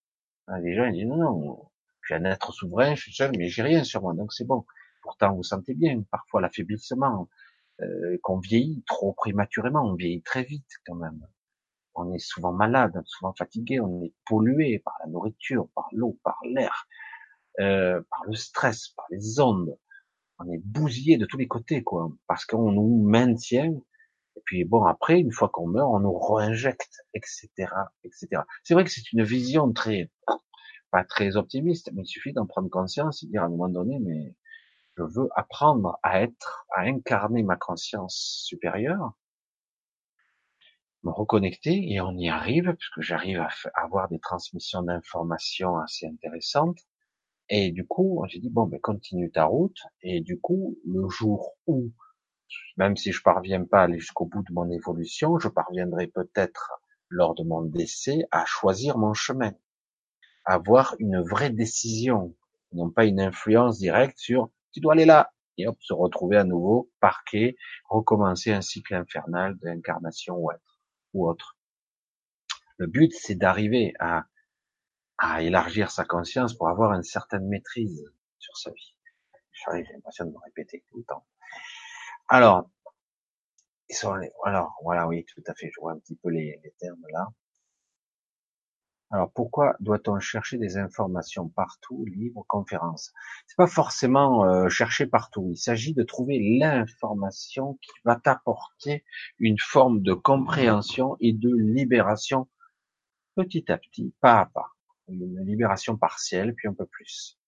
Les gens, ils disent, non, non, je suis un être souverain, je suis seul, mais j'ai rien sur moi, donc c'est bon. Pourtant, vous sentez bien, parfois l'affaiblissement, euh, qu'on vieillit trop prématurément, on vieillit très vite quand même. On est souvent malade, souvent fatigué, on est pollué par la nourriture, par l'eau, par l'air, euh, par le stress, par les ondes. On est bousillé de tous les côtés, quoi, parce qu'on nous maintient. Et puis bon, après, une fois qu'on meurt, on nous réinjecte, etc., etc. C'est vrai que c'est une vision très pas très optimiste, mais il suffit d'en prendre conscience et dire à un moment donné, mais je veux apprendre à être, à incarner ma conscience supérieure, me reconnecter et on y arrive puisque j'arrive à avoir des transmissions d'informations assez intéressantes. Et du coup, j'ai dit bon, ben continue ta route. Et du coup, le jour où, même si je parviens pas jusqu'au bout de mon évolution, je parviendrai peut-être lors de mon décès à choisir mon chemin avoir une vraie décision, non pas une influence directe sur tu dois aller là et hop se retrouver à nouveau parqué, recommencer un cycle infernal d'incarnation ou autre, ou autre. Le but c'est d'arriver à, à élargir sa conscience pour avoir une certaine maîtrise sur sa vie. J'ai l'impression de me répéter tout le temps. Alors, ils sont, alors voilà, oui, tout à fait. Je vois un petit peu les, les termes là. Alors pourquoi doit-on chercher des informations partout, livres, conférences? C'est pas forcément euh, chercher partout. Il s'agit de trouver l'information qui va t'apporter une forme de compréhension et de libération petit à petit, pas à pas. Une libération partielle, puis un peu plus.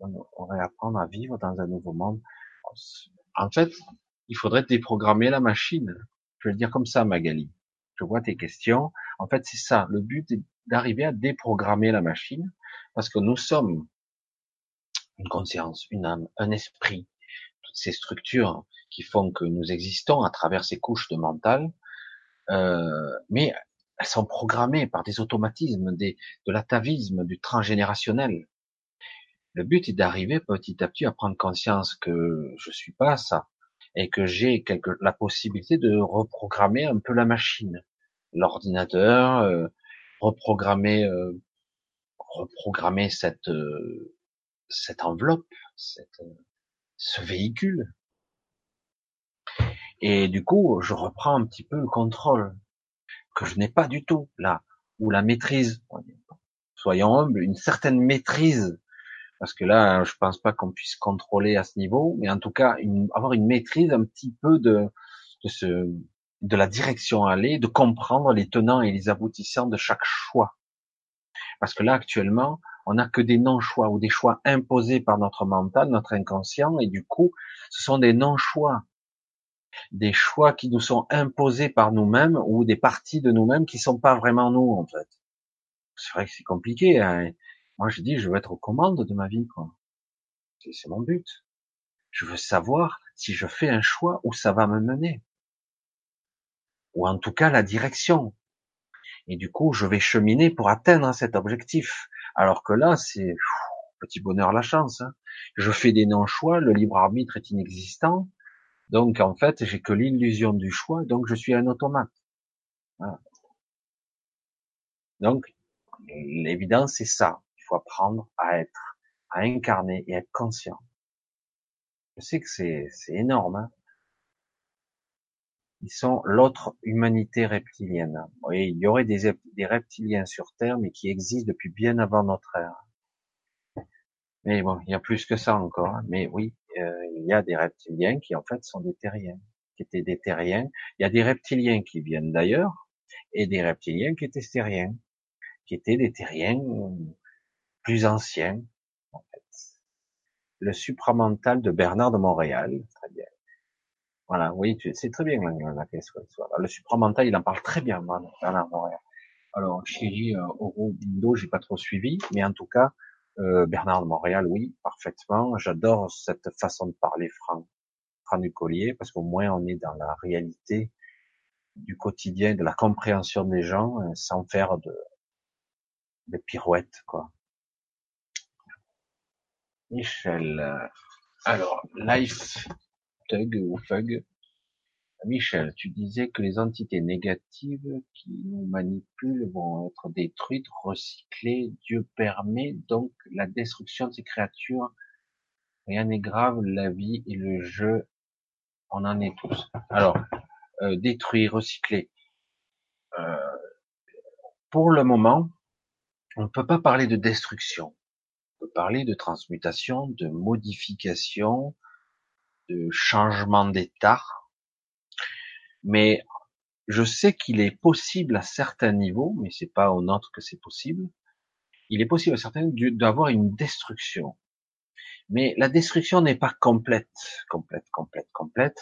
On va apprendre à vivre dans un nouveau monde. En fait, il faudrait déprogrammer la machine. Je vais le dire comme ça, Magali je vois tes questions. En fait, c'est ça. Le but est d'arriver à déprogrammer la machine parce que nous sommes une conscience, une âme, un esprit, toutes ces structures qui font que nous existons à travers ces couches de mental, euh, mais elles sont programmées par des automatismes, de l'atavisme, du transgénérationnel. Le but est d'arriver petit à petit à prendre conscience que je suis pas ça et que j'ai la possibilité de reprogrammer un peu la machine l'ordinateur, euh, reprogrammer, euh, reprogrammer cette euh, cette enveloppe, cette, ce véhicule. Et du coup, je reprends un petit peu le contrôle que je n'ai pas du tout là, ou la maîtrise. Soyons humbles, une certaine maîtrise, parce que là, je pense pas qu'on puisse contrôler à ce niveau, mais en tout cas, une, avoir une maîtrise un petit peu de, de ce, de la direction à aller, de comprendre les tenants et les aboutissants de chaque choix. Parce que là, actuellement, on n'a que des non-choix ou des choix imposés par notre mental, notre inconscient, et du coup, ce sont des non-choix. Des choix qui nous sont imposés par nous-mêmes ou des parties de nous-mêmes qui sont pas vraiment nous, en fait. C'est vrai que c'est compliqué. Hein. Moi, je dis, je veux être aux commandes de ma vie, quoi. C'est mon but. Je veux savoir si je fais un choix où ça va me mener ou en tout cas la direction. Et du coup, je vais cheminer pour atteindre cet objectif. Alors que là, c'est petit bonheur la chance. Hein. Je fais des non-choix, le libre arbitre est inexistant. Donc en fait, j'ai que l'illusion du choix, donc je suis un automate. Donc, L'évidence, c'est ça. Il faut apprendre à être, à incarner et être conscient. Je sais que c'est, c'est énorme. Hein ils sont l'autre humanité reptilienne. Oui, il y aurait des, des reptiliens sur Terre, mais qui existent depuis bien avant notre ère. Mais bon, il y a plus que ça encore. Hein. Mais oui, euh, il y a des reptiliens qui en fait sont des terriens, qui étaient des terriens. Il y a des reptiliens qui viennent d'ailleurs, et des reptiliens qui étaient terriens, qui étaient des terriens plus anciens, en fait. Le supramental de Bernard de Montréal, très bien. Voilà, oui, c'est très bien la, la question. Le supramental, il en parle très bien, Bernard Montréal. Alors, chérie, euh, Oro Bindo, j'ai pas trop suivi, mais en tout cas, euh, Bernard de Montréal, oui, parfaitement. J'adore cette façon de parler franc, franc du collier, parce qu'au moins on est dans la réalité du quotidien, de la compréhension des gens, euh, sans faire de, de pirouettes, quoi. Michel, euh, alors, Life Fug, Michel, tu disais que les entités négatives qui nous manipulent vont être détruites, recyclées. Dieu permet donc la destruction de ces créatures. Rien n'est grave, la vie et le jeu, on en est tous. Alors, euh, détruire, recycler. Euh, pour le moment, on ne peut pas parler de destruction. On peut parler de transmutation, de modification, de changement d'état mais je sais qu'il est possible à certains niveaux, mais c'est pas au nôtre que c'est possible. Il est possible à certains d'avoir une destruction. Mais la destruction n'est pas complète, complète, complète, complète,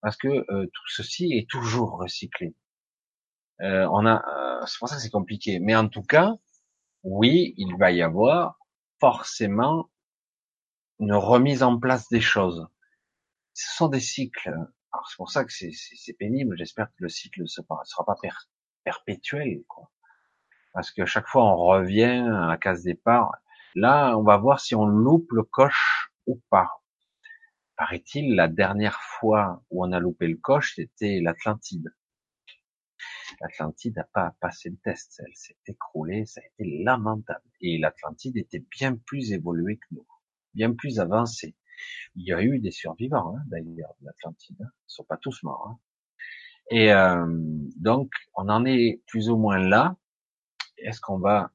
parce que euh, tout ceci est toujours recyclé. Euh, on a, euh, c'est pour ça que c'est compliqué. Mais en tout cas, oui, il va y avoir forcément une remise en place des choses. Ce sont des cycles. Alors c'est pour ça que c'est pénible. J'espère que le cycle ne sera, pas perpétuel, quoi. Parce qu'à chaque fois on revient à la case départ. Là, on va voir si on loupe le coche ou pas. Paraît-il, la dernière fois où on a loupé le coche, c'était l'Atlantide. L'Atlantide n'a pas passé le test. Elle s'est écroulée, ça a été lamentable. Et l'Atlantide était bien plus évoluée que nous, bien plus avancée. Il y a eu des survivants, hein, d'ailleurs, de l'Atlantide. Hein. Ils sont pas tous morts. Hein. Et euh, donc, on en est plus ou moins là. Est-ce qu'on va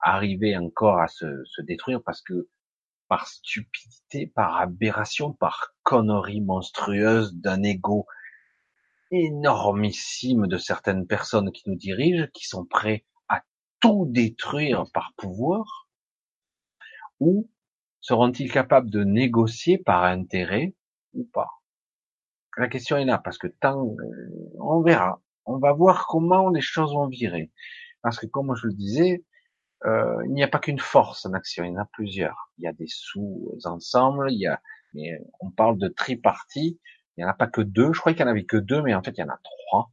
arriver encore à se, se, détruire parce que par stupidité, par aberration, par connerie monstrueuse d'un ego énormissime de certaines personnes qui nous dirigent, qui sont prêts à tout détruire par pouvoir, ou Seront-ils capables de négocier par intérêt ou pas? La question est là, parce que tant, euh, on verra. On va voir comment les choses vont virer. Parce que comme je le disais, euh, il n'y a pas qu'une force en action, il y en a plusieurs. Il y a des sous-ensembles, il y a, on parle de tripartie, il n'y en a pas que deux, je crois qu'il n'y en avait que deux, mais en fait il y en a trois.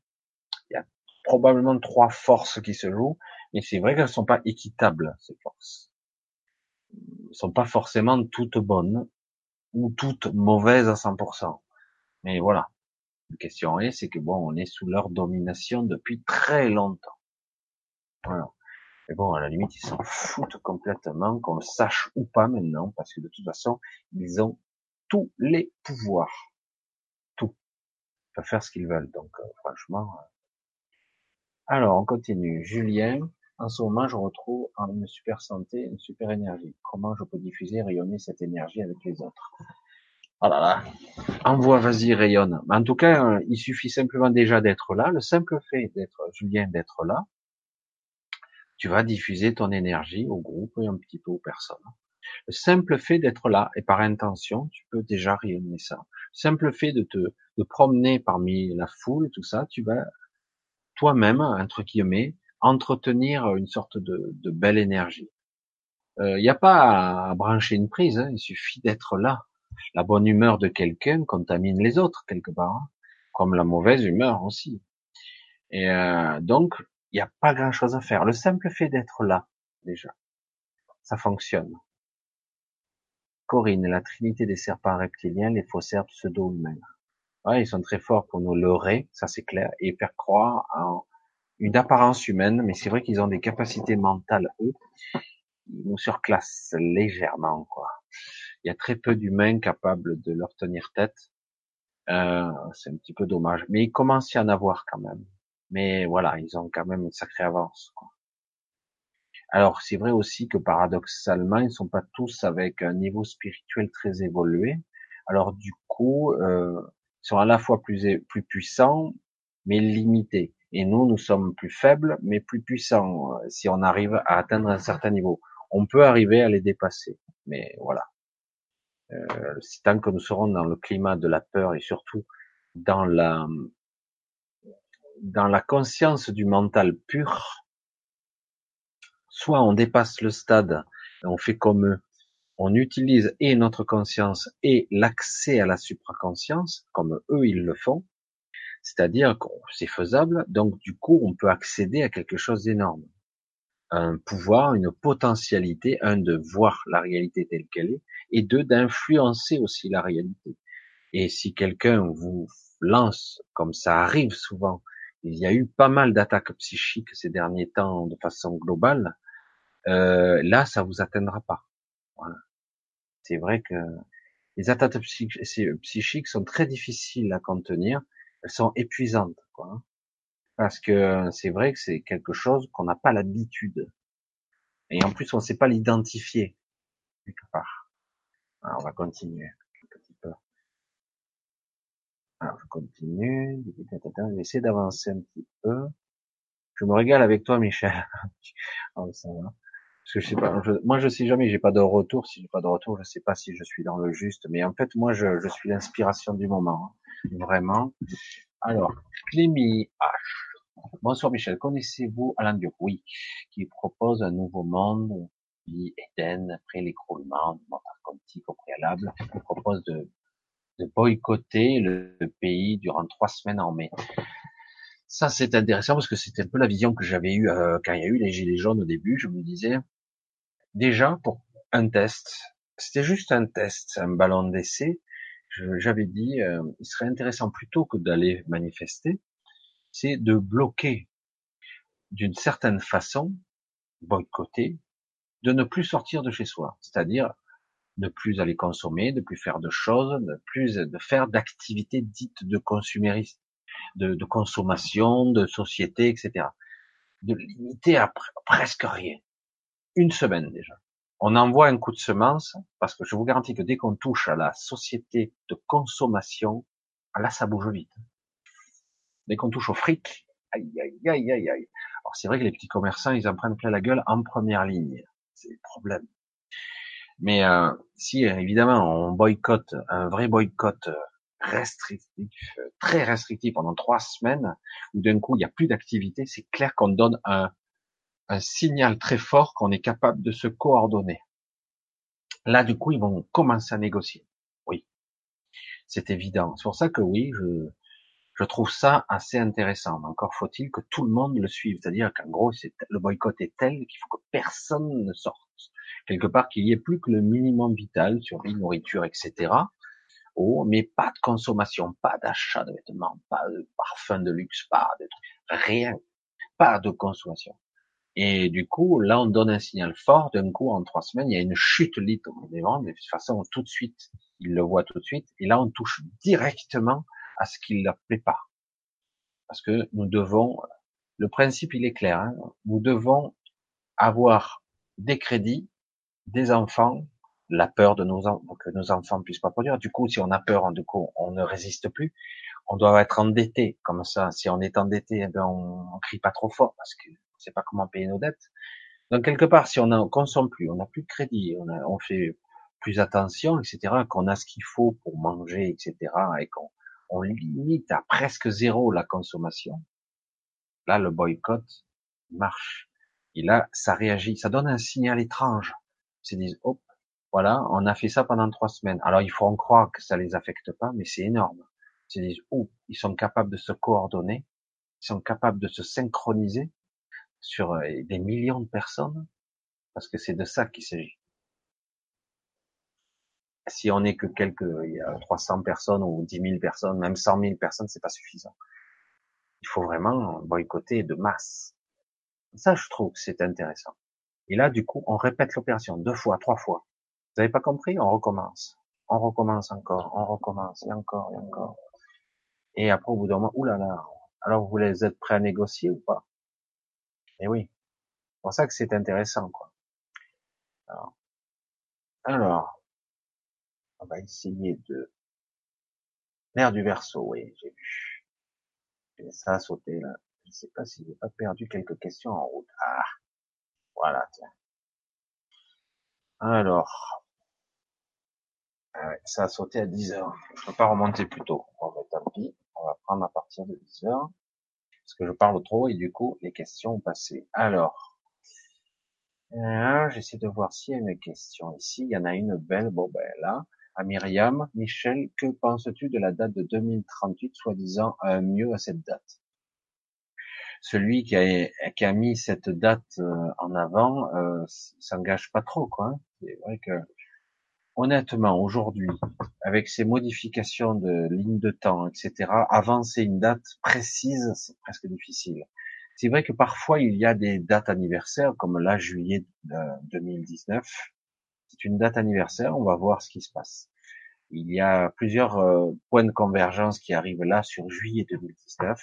Il y a probablement trois forces qui se jouent, mais c'est vrai qu'elles ne sont pas équitables, ces forces sont pas forcément toutes bonnes ou toutes mauvaises à 100%. Mais voilà. La question est, c'est que bon, on est sous leur domination depuis très longtemps. Voilà. Et bon, à la limite, ils s'en foutent complètement, qu'on le sache ou pas maintenant, parce que de toute façon, ils ont tous les pouvoirs. Tout. Ils peuvent faire ce qu'ils veulent. Donc, euh, franchement. Euh. Alors, on continue. Julien, en ce moment, je retrouve une super santé, une super énergie. Comment je peux diffuser, rayonner cette énergie avec les autres? Oh là là, envoie, vas-y, rayonne. En tout cas, euh, il suffit simplement déjà d'être là. Le simple fait d'être, Julien, d'être là, tu vas diffuser ton énergie au groupe et un petit peu aux personnes. Le simple fait d'être là et par intention, tu peux déjà rayonner ça. Le simple fait de te promener parmi la foule, tout ça, tu vas toi-même, entre guillemets, entretenir une sorte de, belle énergie. Il euh, n'y a pas à brancher une prise, hein, il suffit d'être là. La bonne humeur de quelqu'un contamine les autres quelque part, hein, comme la mauvaise humeur aussi. Et euh, donc, il n'y a pas grand-chose à faire. Le simple fait d'être là, déjà, ça fonctionne. Corinne, la trinité des serpents reptiliens, les faussaires pseudo-humains. Ouais, ils sont très forts pour nous leurrer, ça c'est clair, et faire croire en une apparence humaine, mais c'est vrai qu'ils ont des capacités mentales, eux, ils nous surclassent légèrement, quoi. Il y a très peu d'humains capables de leur tenir tête. Euh, c'est un petit peu dommage. Mais il commence à en avoir quand même. Mais voilà, ils ont quand même une sacrée avance. Quoi. Alors c'est vrai aussi que paradoxalement, ils ne sont pas tous avec un niveau spirituel très évolué. Alors du coup, euh, ils sont à la fois plus plus puissants, mais limités. Et nous, nous sommes plus faibles, mais plus puissants euh, si on arrive à atteindre un certain niveau. On peut arriver à les dépasser, mais voilà. Euh, tant que nous serons dans le climat de la peur et surtout dans la dans la conscience du mental pur, soit on dépasse le stade, on fait comme eux, on utilise et notre conscience et l'accès à la supraconscience, comme eux ils le font, c'est-à-dire que c'est faisable, donc du coup on peut accéder à quelque chose d'énorme, un pouvoir, une potentialité, un de voir la réalité telle qu'elle est, et deux d'influencer aussi la réalité. Et si quelqu'un vous lance, comme ça arrive souvent, il y a eu pas mal d'attaques psychiques ces derniers temps de façon globale, euh, là ça vous atteindra pas. Voilà. C'est vrai que les attaques psychiques sont très difficiles à contenir, elles sont épuisantes, quoi. Parce que c'est vrai que c'est quelque chose qu'on n'a pas l'habitude. Et en plus, on ne sait pas l'identifier, quelque part. Alors, on va continuer. Alors, je continue. Je vais essayer d'avancer un petit peu. Je me régale avec toi, Michel. oh, *laughs* ça va. Parce que je sais pas, moi je sais jamais, j'ai pas de retour. Si j'ai pas de retour, je sais pas si je suis dans le juste. Mais en fait, moi, je, je suis l'inspiration du moment, hein. vraiment. Alors, Clémy H. Bonsoir Michel, connaissez-vous Alain Diop qui propose un nouveau monde, vie Eden après l'écroulement du mental quantique au préalable? Il propose de, de boycotter le, pays durant trois semaines en mai. Ça, c'est intéressant parce que c'était un peu la vision que j'avais eue euh, quand il y a eu les gilets jaunes au début. Je me disais, déjà, pour un test, c'était juste un test, un ballon d'essai. J'avais dit, euh, il serait intéressant plutôt que d'aller manifester, c'est de bloquer d'une certaine façon, boycotter, de ne plus sortir de chez soi, c'est-à-dire ne plus aller consommer, de plus faire de choses, de plus de faire d'activités dites de consumérisme, de, de, consommation, de société, etc. De limiter à presque rien. Une semaine déjà. On envoie un coup de semence parce que je vous garantis que dès qu'on touche à la société de consommation, là ça bouge vite. Dès qu'on touche au fric, aïe aïe aïe aïe aïe. Alors c'est vrai que les petits commerçants ils en prennent plein la gueule en première ligne c'est le problème. Mais euh, si évidemment on boycotte un vrai boycott euh, restrictif, euh, très restrictif pendant trois semaines, où d'un coup il n'y a plus d'activité, c'est clair qu'on donne un, un signal très fort qu'on est capable de se coordonner. Là, du coup, ils vont commencer à négocier. Oui, c'est évident. C'est pour ça que oui, je, je trouve ça assez intéressant. Mais encore faut-il que tout le monde le suive. C'est-à-dire qu'en gros, le boycott est tel qu'il faut que personne ne sorte. Quelque part, qu'il y ait plus que le minimum vital sur les nourriture, etc. Oh, mais pas de consommation, pas d'achat de vêtements, pas de parfum de luxe, pas de rien, pas de consommation. Et du coup, là, on donne un signal fort. D'un coup, en trois semaines, il y a une chute des ventes. De toute façon, tout de suite, il le voit tout de suite. Et là, on touche directement à ce qui leur plaît pas. Parce que nous devons, le principe il est clair, hein, nous devons avoir des crédits, des enfants, la peur de nos que nos enfants ne puissent pas produire. Du coup, si on a peur, du coup, on ne résiste plus. On doit être endetté, comme ça. Si on est endetté, eh ben on, on crie pas trop fort parce que on sait pas comment payer nos dettes. Donc quelque part, si on ne consomme plus, on n'a plus de crédit, on, fait plus attention, etc., qu'on a ce qu'il faut pour manger, etc., et qu'on on limite à presque zéro la consommation. Là, le boycott marche. Et là, ça réagit, ça donne un signal étrange. Ils se disent, hop, voilà, on a fait ça pendant trois semaines. Alors, il faut en croire que ça les affecte pas, mais c'est énorme. Ils se disent, oh, ils sont capables de se coordonner, ils sont capables de se synchroniser sur euh, des millions de personnes, parce que c'est de ça qu'il s'agit si on n'est que quelques, il y a 300 personnes ou 10 000 personnes, même 100 000 personnes, c'est pas suffisant. Il faut vraiment boycotter de masse. Ça, je trouve que c'est intéressant. Et là, du coup, on répète l'opération deux fois, trois fois. Vous n'avez pas compris? On recommence. On recommence encore, on recommence, et encore, et encore. Et après, au bout d'un moment, oulala, alors vous voulez être prêt à négocier ou pas? Eh oui. C'est pour ça que c'est intéressant, quoi. Alors, on va essayer de... L'air du verso, oui, j'ai vu. Et ça a sauté, là. Je sais pas si j'ai pas perdu quelques questions en route. Ah, voilà, tiens. Alors, ah ça a sauté à 10 heures. Je peux pas remonter plus tôt. Bon, ben, tant pis. On va prendre à partir de 10 heures. Parce que je parle trop et du coup, les questions ont passé. Alors, euh, j'essaie de voir s'il y a une question ici. Il y en a une belle. Bon, ben là, à Myriam, Michel, que penses-tu de la date de 2038, soi-disant mieux à cette date? Celui qui a, qui a mis cette date euh, en avant euh, s'engage pas trop, quoi. C'est vrai que honnêtement, aujourd'hui, avec ces modifications de ligne de temps, etc., avancer une date précise, c'est presque difficile. C'est vrai que parfois il y a des dates anniversaires, comme là, juillet 2019. C'est une date anniversaire, on va voir ce qui se passe. Il y a plusieurs euh, points de convergence qui arrivent là sur juillet 2019.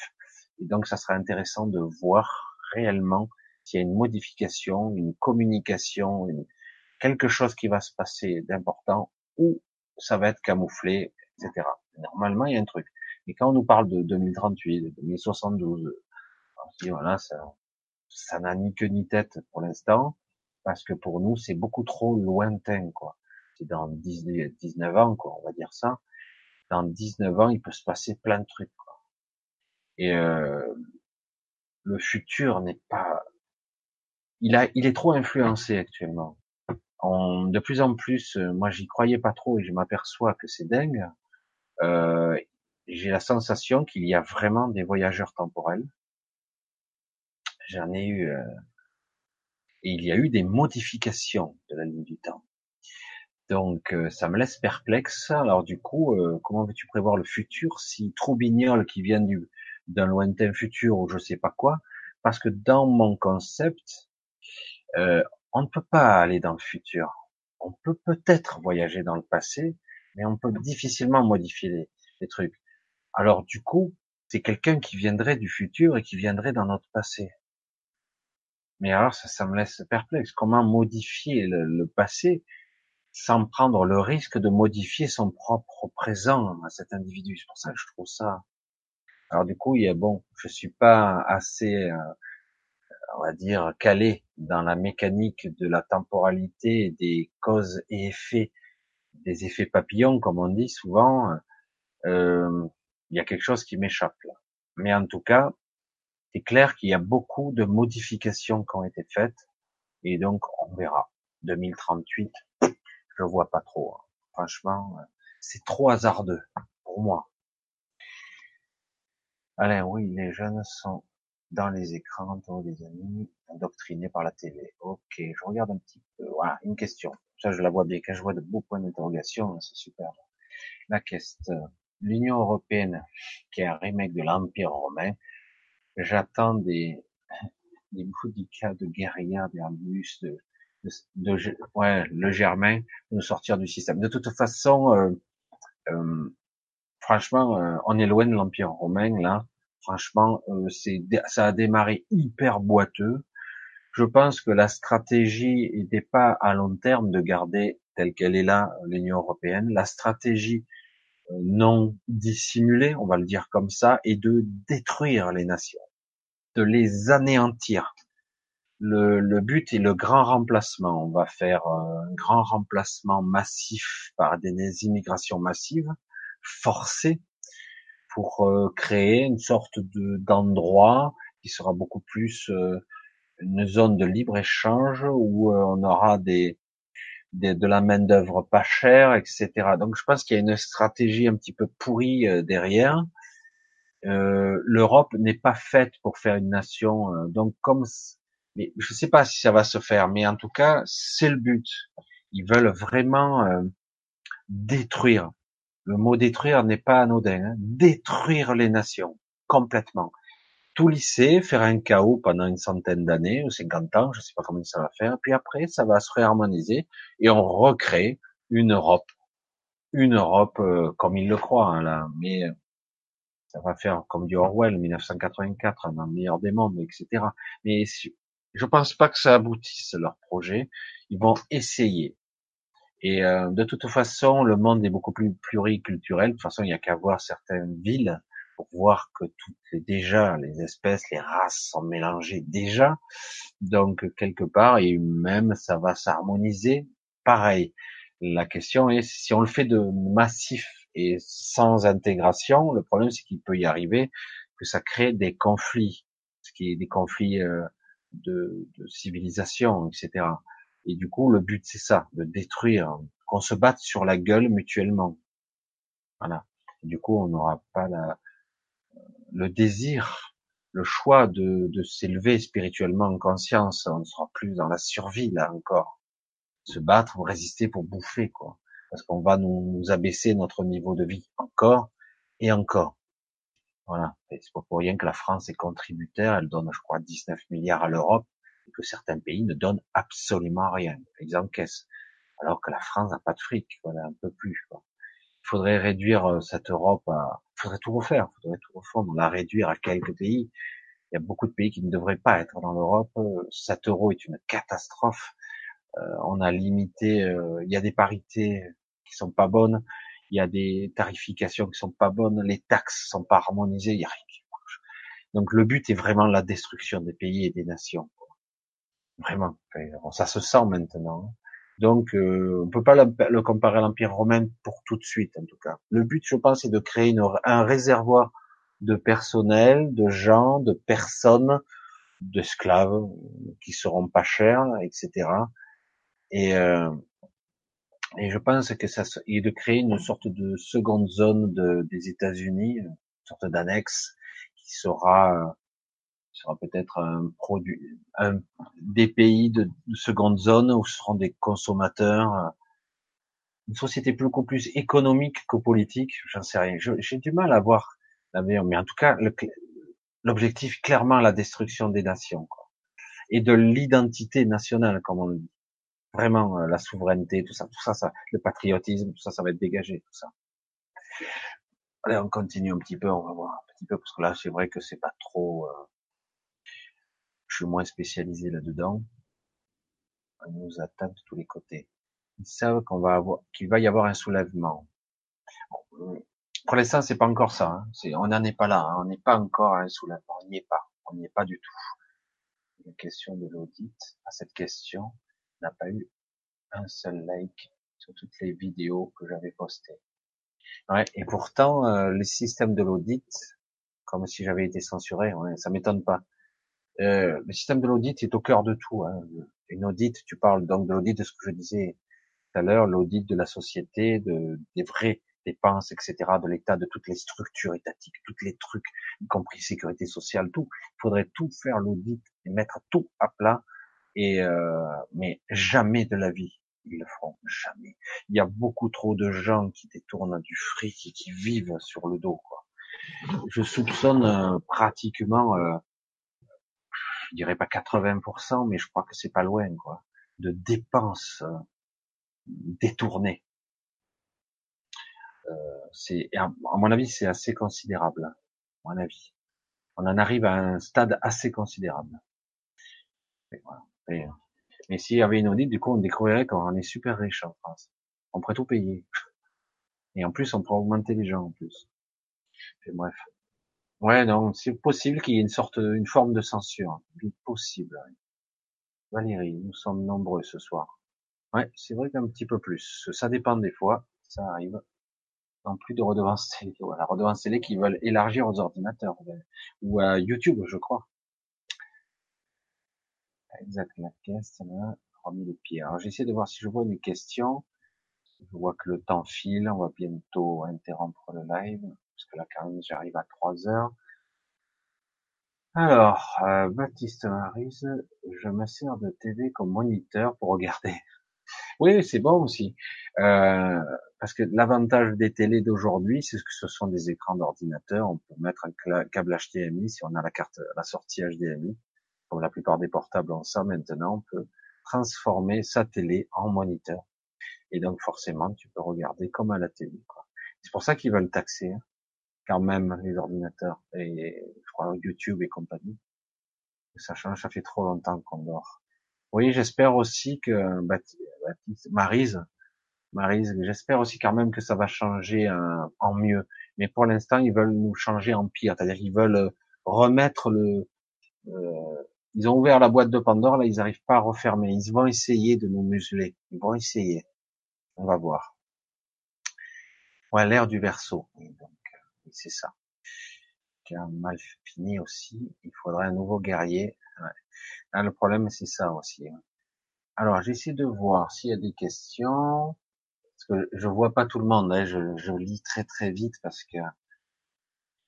Et donc, ça sera intéressant de voir réellement s'il y a une modification, une communication, une, quelque chose qui va se passer d'important ou ça va être camouflé, etc. Normalement, il y a un truc. Et quand on nous parle de 2038, de 2072, on se dit, voilà, ça, ça n'a ni queue ni tête pour l'instant, parce que pour nous, c'est beaucoup trop lointain, quoi. C'est dans 19 ans, quoi, on va dire ça. Dans 19 ans, il peut se passer plein de trucs, quoi. Et euh, le futur n'est pas, il a, il est trop influencé actuellement de plus en plus, euh, moi j'y croyais pas trop et je m'aperçois que c'est dingue. Euh, j'ai la sensation qu'il y a vraiment des voyageurs temporels. J'en ai eu, euh, et il y a eu des modifications de la ligne du temps. Donc euh, ça me laisse perplexe. Alors du coup, comment veux-tu prévoir le futur si Troubignol qui vient du d'un lointain futur ou je sais pas quoi Parce que dans mon concept, euh, on ne peut pas aller dans le futur. On peut peut-être voyager dans le passé, mais on peut difficilement modifier les, trucs. Alors du coup, c'est quelqu'un qui viendrait du futur et qui viendrait dans notre passé. Mais alors ça, ça me laisse perplexe. Comment modifier le, passé sans prendre le risque de modifier son propre présent à cet individu? C'est pour ça que je trouve ça. Alors du coup, il y a bon, je suis pas assez euh, on va dire, calé dans la mécanique de la temporalité des causes et effets, des effets papillons, comme on dit souvent, euh, il y a quelque chose qui m'échappe. Mais en tout cas, c'est clair qu'il y a beaucoup de modifications qui ont été faites, et donc on verra. 2038, je vois pas trop. Hein. Franchement, c'est trop hasardeux pour moi. Alain, oui, les jeunes sont dans les écrans, dans les amis, endoctrinés par la télé. Ok, je regarde un petit peu. Voilà, une question. Ça, je la vois bien. Quand je vois de beaux points d'interrogation, c'est super. La question. L'Union européenne, qui est un remake de l'Empire romain, j'attends des, des cas de guérilla, d'Airbus, de, de, de, ouais, le Germain, de nous sortir du système. De toute façon, euh, euh, franchement, euh, on est loin de l'Empire romain, là. Franchement, euh, ça a démarré hyper boiteux. Je pense que la stratégie n'était pas à long terme de garder telle qu'elle est là l'Union européenne. La stratégie euh, non dissimulée, on va le dire comme ça, est de détruire les nations, de les anéantir. Le but est le grand remplacement. On va faire un grand remplacement massif par des immigrations massives, forcées, pour euh, créer une sorte de d'endroit qui sera beaucoup plus euh, une zone de libre échange où euh, on aura des, des de la main d'œuvre pas chère, etc. Donc je pense qu'il y a une stratégie un petit peu pourrie derrière. L'Europe n'est pas faite pour faire une nation. donc comme mais je ne sais pas si ça va se faire, mais en tout cas c'est le but. Ils veulent vraiment détruire le mot détruire n'est pas anodin. Hein. Détruire les nations complètement. tout lisser, faire un chaos pendant une centaine d'années ou 50 ans, je sais pas comment ça va faire. Puis après, ça va se réharmoniser et on recrée une Europe, une Europe euh, comme il le croit hein, là, mais euh, ça va faire comme du Orwell 1984 dans le meilleur des mondes, etc. Mais je pense pas que ça aboutisse leur projet. Ils vont essayer. Et euh, de toute façon, le monde est beaucoup plus pluriculturel. De toute façon, il n'y a qu'à voir certaines villes pour voir que toutes les, déjà les espèces, les races sont mélangées déjà. Donc quelque part, et même ça va s'harmoniser. Pareil. La question est si on le fait de massif et sans intégration, le problème c'est qu'il peut y arriver que ça crée des conflits, ce qui est des conflits euh, de, de civilisation, etc. Et du coup, le but c'est ça, de détruire, qu'on se batte sur la gueule mutuellement. Voilà. du coup, on n'aura pas la, le désir, le choix de, de s'élever spirituellement en conscience. On ne sera plus dans la survie là encore. Se battre résister pour bouffer quoi, parce qu'on va nous, nous, abaisser notre niveau de vie encore et encore. Voilà. C'est pas pour rien que la France est contributaire. Elle donne, je crois, 19 milliards à l'Europe et que certains pays ne donnent absolument rien. Ils encaissent. Alors que la France n'a pas de fric. Voilà, un peu plus. Il faudrait réduire euh, cette Europe à, il faudrait tout refaire, il faudrait tout refondre, la réduire à quelques pays. Il y a beaucoup de pays qui ne devraient pas être dans l'Europe. Cet euro est une catastrophe. Euh, on a limité, euh, il y a des parités qui sont pas bonnes, il y a des tarifications qui sont pas bonnes, les taxes sont pas harmonisées, il y a rien qui marche. Donc le but est vraiment la destruction des pays et des nations. Vraiment, ça se sent maintenant. Donc, euh, on peut pas le, comparer à l'Empire romain pour tout de suite, en tout cas. Le but, je pense, c'est de créer un réservoir de personnel, de gens, de personnes, d'esclaves qui seront pas chers, etc. Et, euh, et je pense que ça, est de créer une sorte de seconde zone de, des États-Unis, une sorte d'annexe qui sera sera peut-être un produit, un, des pays de, seconde zone où seront des consommateurs, euh, une société beaucoup plus économique que politique, j'en sais rien. J'ai du mal à voir la meilleure, mais en tout cas, l'objectif clairement la destruction des nations quoi. et de l'identité nationale, comme on le dit. Vraiment, euh, la souveraineté, tout ça, tout ça, ça, le patriotisme, tout ça, ça va être dégagé, tout ça. Allez, on continue un petit peu, on va voir un petit peu, parce que là, c'est vrai que c'est pas trop. Euh, je suis moins spécialisé là-dedans. On nous attaque de tous les côtés. Ils savent qu'on va avoir, qu'il va y avoir un soulèvement. Pour l'instant, c'est pas encore ça. Hein. On n'en est pas là. Hein. On n'est pas encore à un soulèvement. On n'y est pas. On n'y est pas du tout. La question de l'audit, à cette question, n'a pas eu un seul like sur toutes les vidéos que j'avais postées. Ouais, et pourtant, euh, le système de l'audit, comme si j'avais été censuré, ouais, ça m'étonne pas. Euh, le système de l'audit est au cœur de tout. Hein. Une audit, tu parles donc de l'audit de ce que je disais tout à l'heure, l'audit de la société, de, des vraies dépenses, etc., de l'État, de toutes les structures étatiques, tous les trucs, y compris sécurité sociale, tout. Il faudrait tout faire l'audit et mettre tout à plat. Et euh, mais jamais de la vie ils le feront, jamais. Il y a beaucoup trop de gens qui détournent du fric et qui vivent sur le dos. Quoi. Je soupçonne euh, pratiquement euh, je dirais pas 80%, mais je crois que c'est pas loin, quoi, de dépenses euh, détournées. Euh, c'est, à mon avis, c'est assez considérable, à mon avis. On en arrive à un stade assez considérable. mais s'il y avait une audit, du coup, on découvrirait qu'on est super riche en France. On pourrait tout payer. Et en plus, on pourrait augmenter les gens en plus. Et bref. Ouais, donc c'est possible qu'il y ait une sorte, une forme de censure. Possible. Valérie, nous sommes nombreux ce soir. Ouais, c'est vrai qu'un petit peu plus. Ça dépend des fois, ça arrive. En plus de redevances *laughs* télé, voilà, redevances télé qui veulent élargir aux ordinateurs ou à YouTube, je crois. Exact, la caisse, là, remis les pieds. Alors j'essaie de voir si je vois une question. Je vois que le temps file, on va bientôt interrompre le live parce que là quand même j'arrive à 3 heures. Alors, euh, Baptiste Marise, je me sers de TV comme moniteur pour regarder. *laughs* Oui, c'est bon aussi. Euh, parce que l'avantage des télés d'aujourd'hui, c'est que ce sont des écrans d'ordinateur. On peut mettre un câble HDMI si on a la carte, la sortie HDMI. Comme la plupart des portables ont ça maintenant, on peut transformer sa télé en moniteur. Et donc forcément, tu peux regarder comme à la télé. C'est pour ça qu'ils veulent taxer hein, quand même les ordinateurs et je crois YouTube et compagnie. Ça change, ça fait trop longtemps qu'on dort. Oui, j'espère aussi que Marise, Marise, j'espère aussi quand même que ça va changer euh, en mieux. Mais pour l'instant, ils veulent nous changer en pire, c'est-à-dire qu'ils veulent euh, remettre le. Euh, ils ont ouvert la boîte de Pandore, là, ils n'arrivent pas à refermer. Ils vont essayer de nous museler. Ils vont essayer. On va voir. Ouais, l'ère du verso. C'est ça. A mal fini aussi. Il faudrait un nouveau guerrier. Ah, le problème, c'est ça aussi. Hein. Alors, j'essaie de voir s'il y a des questions. Parce que je vois pas tout le monde. Hein. Je, lis très très vite parce que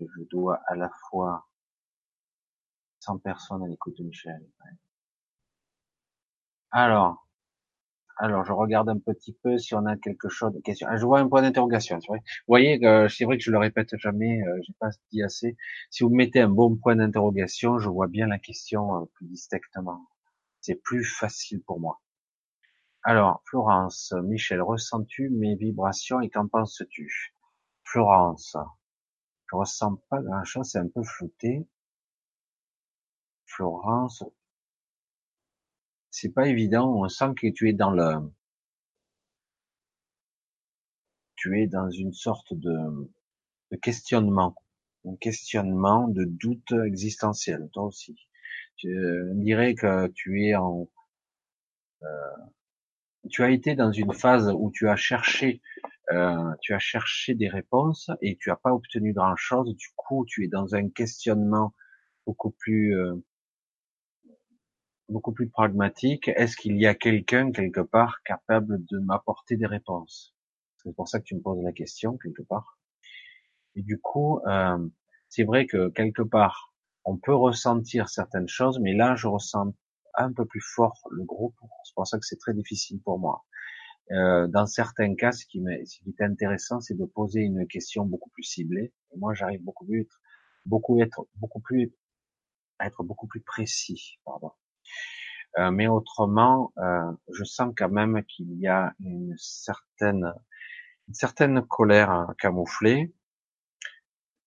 je dois à la fois 100 personnes à l'écoute de Michel. Alors, alors je regarde un petit peu si on a quelque chose de question. Ah, je vois un point d'interrogation. Vous voyez, c'est vrai que je le répète jamais. Euh, j'ai pas dit assez. Si vous mettez un bon point d'interrogation, je vois bien la question euh, plus distinctement. C'est plus facile pour moi. Alors, Florence, Michel, ressens-tu mes vibrations et qu'en penses-tu? Florence, je ressens pas grand-chose, c'est un peu flouté. Florence, c'est pas évident, on sent que tu es dans le, tu es dans une sorte de, de questionnement, un questionnement de doute existentiel, toi aussi. Je dirais que tu es en, euh, tu as été dans une phase où tu as cherché, euh, tu as cherché des réponses et tu n'as pas obtenu grand chose. Du coup, tu es dans un questionnement beaucoup plus, euh, beaucoup plus pragmatique. Est-ce qu'il y a quelqu'un quelque part capable de m'apporter des réponses? C'est pour ça que tu me poses la question quelque part. Et du coup, euh, c'est vrai que quelque part, on peut ressentir certaines choses, mais là, je ressens un peu plus fort le groupe. C'est pour ça que c'est très difficile pour moi. Euh, dans certains cas, ce qui, est intéressant, c'est de poser une question beaucoup plus ciblée. Moi, j'arrive beaucoup plus, beaucoup être, beaucoup plus, à être beaucoup plus précis. Pardon. Euh, mais autrement, euh, je sens quand même qu'il y a une certaine, colère camouflée,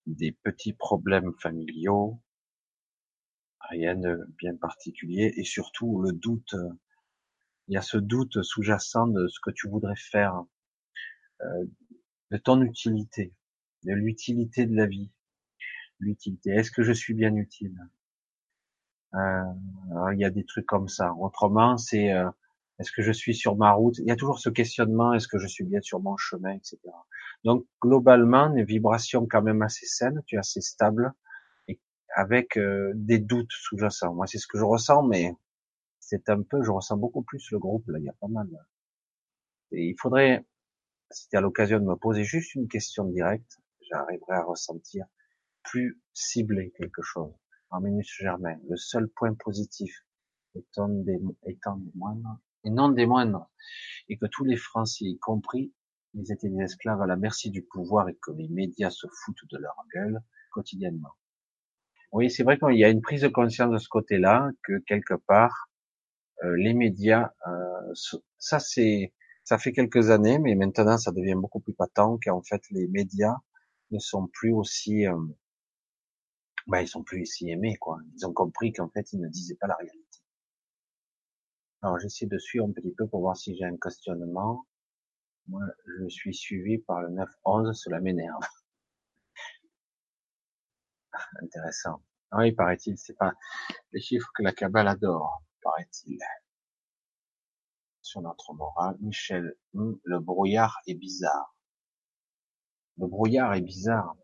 des petits problèmes familiaux, rien de bien particulier, et surtout le doute. Il y a ce doute sous-jacent de ce que tu voudrais faire, euh, de ton utilité, de l'utilité de la vie, l'utilité. Est-ce que je suis bien utile? Il y a des trucs comme ça. Autrement, c'est euh, est-ce que je suis sur ma route? Il y a toujours ce questionnement est-ce que je suis bien sur mon chemin, etc. Donc globalement, une vibration quand même assez saine, tu es assez stable avec euh, des doutes sous-jacents. Moi, c'est ce que je ressens, mais c'est un peu, je ressens beaucoup plus le groupe. Là, il y a pas mal. Et il faudrait, si tu as l'occasion de me poser juste une question directe, j'arriverai à ressentir plus ciblé quelque chose. En minus Germain, le seul point positif étant des, étant des moindres, et non des moindres, et que tous les Français, y compris, ils étaient des esclaves à la merci du pouvoir et que les médias se foutent de leur gueule quotidiennement. Oui, c'est vrai qu'il y a une prise de conscience de ce côté-là, que quelque part, euh, les médias, euh, ça c'est, ça fait quelques années, mais maintenant ça devient beaucoup plus patent qu'en fait les médias ne sont plus aussi, euh, ben, ils sont plus aussi aimés quoi. Ils ont compris qu'en fait ils ne disaient pas la réalité. Alors j'essaie de suivre un petit peu pour voir si j'ai un questionnement. Moi, je suis suivi par le 9-11, cela m'énerve. *laughs* Intéressant. Oui, paraît-il, c'est pas les chiffres que la cabale adore, paraît-il. Sur notre morale, Michel, hmm, le brouillard est bizarre. Le brouillard est bizarre.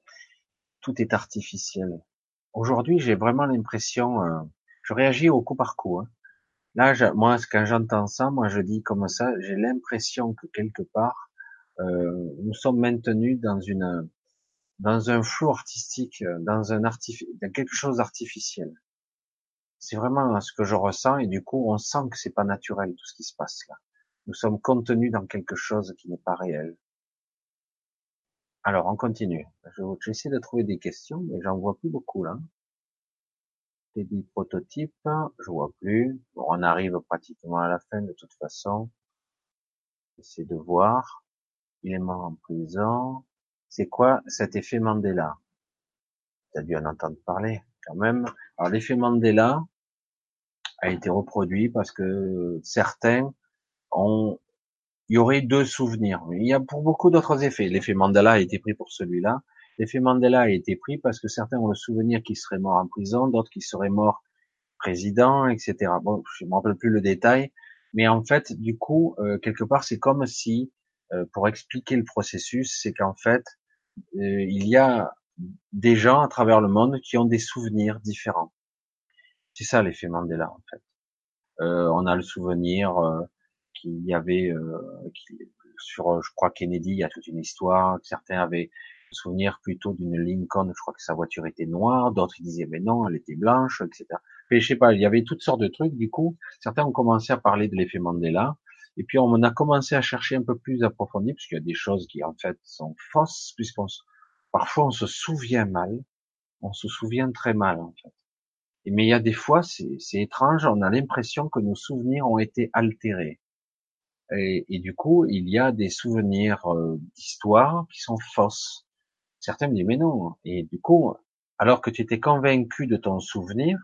Tout est artificiel. Aujourd'hui, j'ai vraiment l'impression, euh, je réagis au coup par coup. Hein. Là, moi, quand j'entends ça, moi, je dis comme ça, j'ai l'impression que quelque part, euh, nous sommes maintenus dans une dans un flou artistique, euh, dans un dans quelque chose d'artificiel. C'est vraiment ce que je ressens et du coup on sent que c'est pas naturel tout ce qui se passe là. Nous sommes contenus dans quelque chose qui n'est pas réel. Alors, on continue. J'essaie de trouver des questions, mais j'en vois plus beaucoup là. Des prototypes, je vois plus. Bon, on arrive pratiquement à la fin de toute façon. J'essaie de voir. Il est mort en prison. C'est quoi cet effet Mandela? Tu as dû en entendre parler quand même. Alors l'effet Mandela a été reproduit parce que certains ont il y aurait deux souvenirs. Il y a pour beaucoup d'autres effets. L'effet Mandela a été pris pour celui-là. L'effet Mandela a été pris parce que certains ont le souvenir qu'ils seraient morts en prison, d'autres qu'ils seraient morts président, etc. Bon, je me rappelle plus le détail, mais en fait, du coup, euh, quelque part, c'est comme si, euh, pour expliquer le processus, c'est qu'en fait, euh, il y a des gens à travers le monde qui ont des souvenirs différents. C'est ça l'effet Mandela, en fait. on a le souvenir qu'il y avait euh, sur, euh, je crois Kennedy, il y a toute une histoire. Certains avaient souvenir plutôt d'une Lincoln, je crois que sa voiture était noire, d'autres disaient mais non, elle était blanche, etc. Mais je sais pas, il y avait toutes sortes de trucs. Du coup, certains ont commencé à parler de l'effet Mandela, et puis on a commencé à chercher un peu plus approfondi, parce qu'il y a des choses qui en fait sont fausses, puisqu'on parfois on se souvient mal, on se souvient très mal en fait. Mais il y a des fois, c'est étrange, on a l'impression que nos souvenirs ont été altérés. Et, du coup, il y a des souvenirs euh, d'histoire qui sont fausses. Certains me disent mais non. Et du coup, alors que tu étais convaincu de ton souvenir,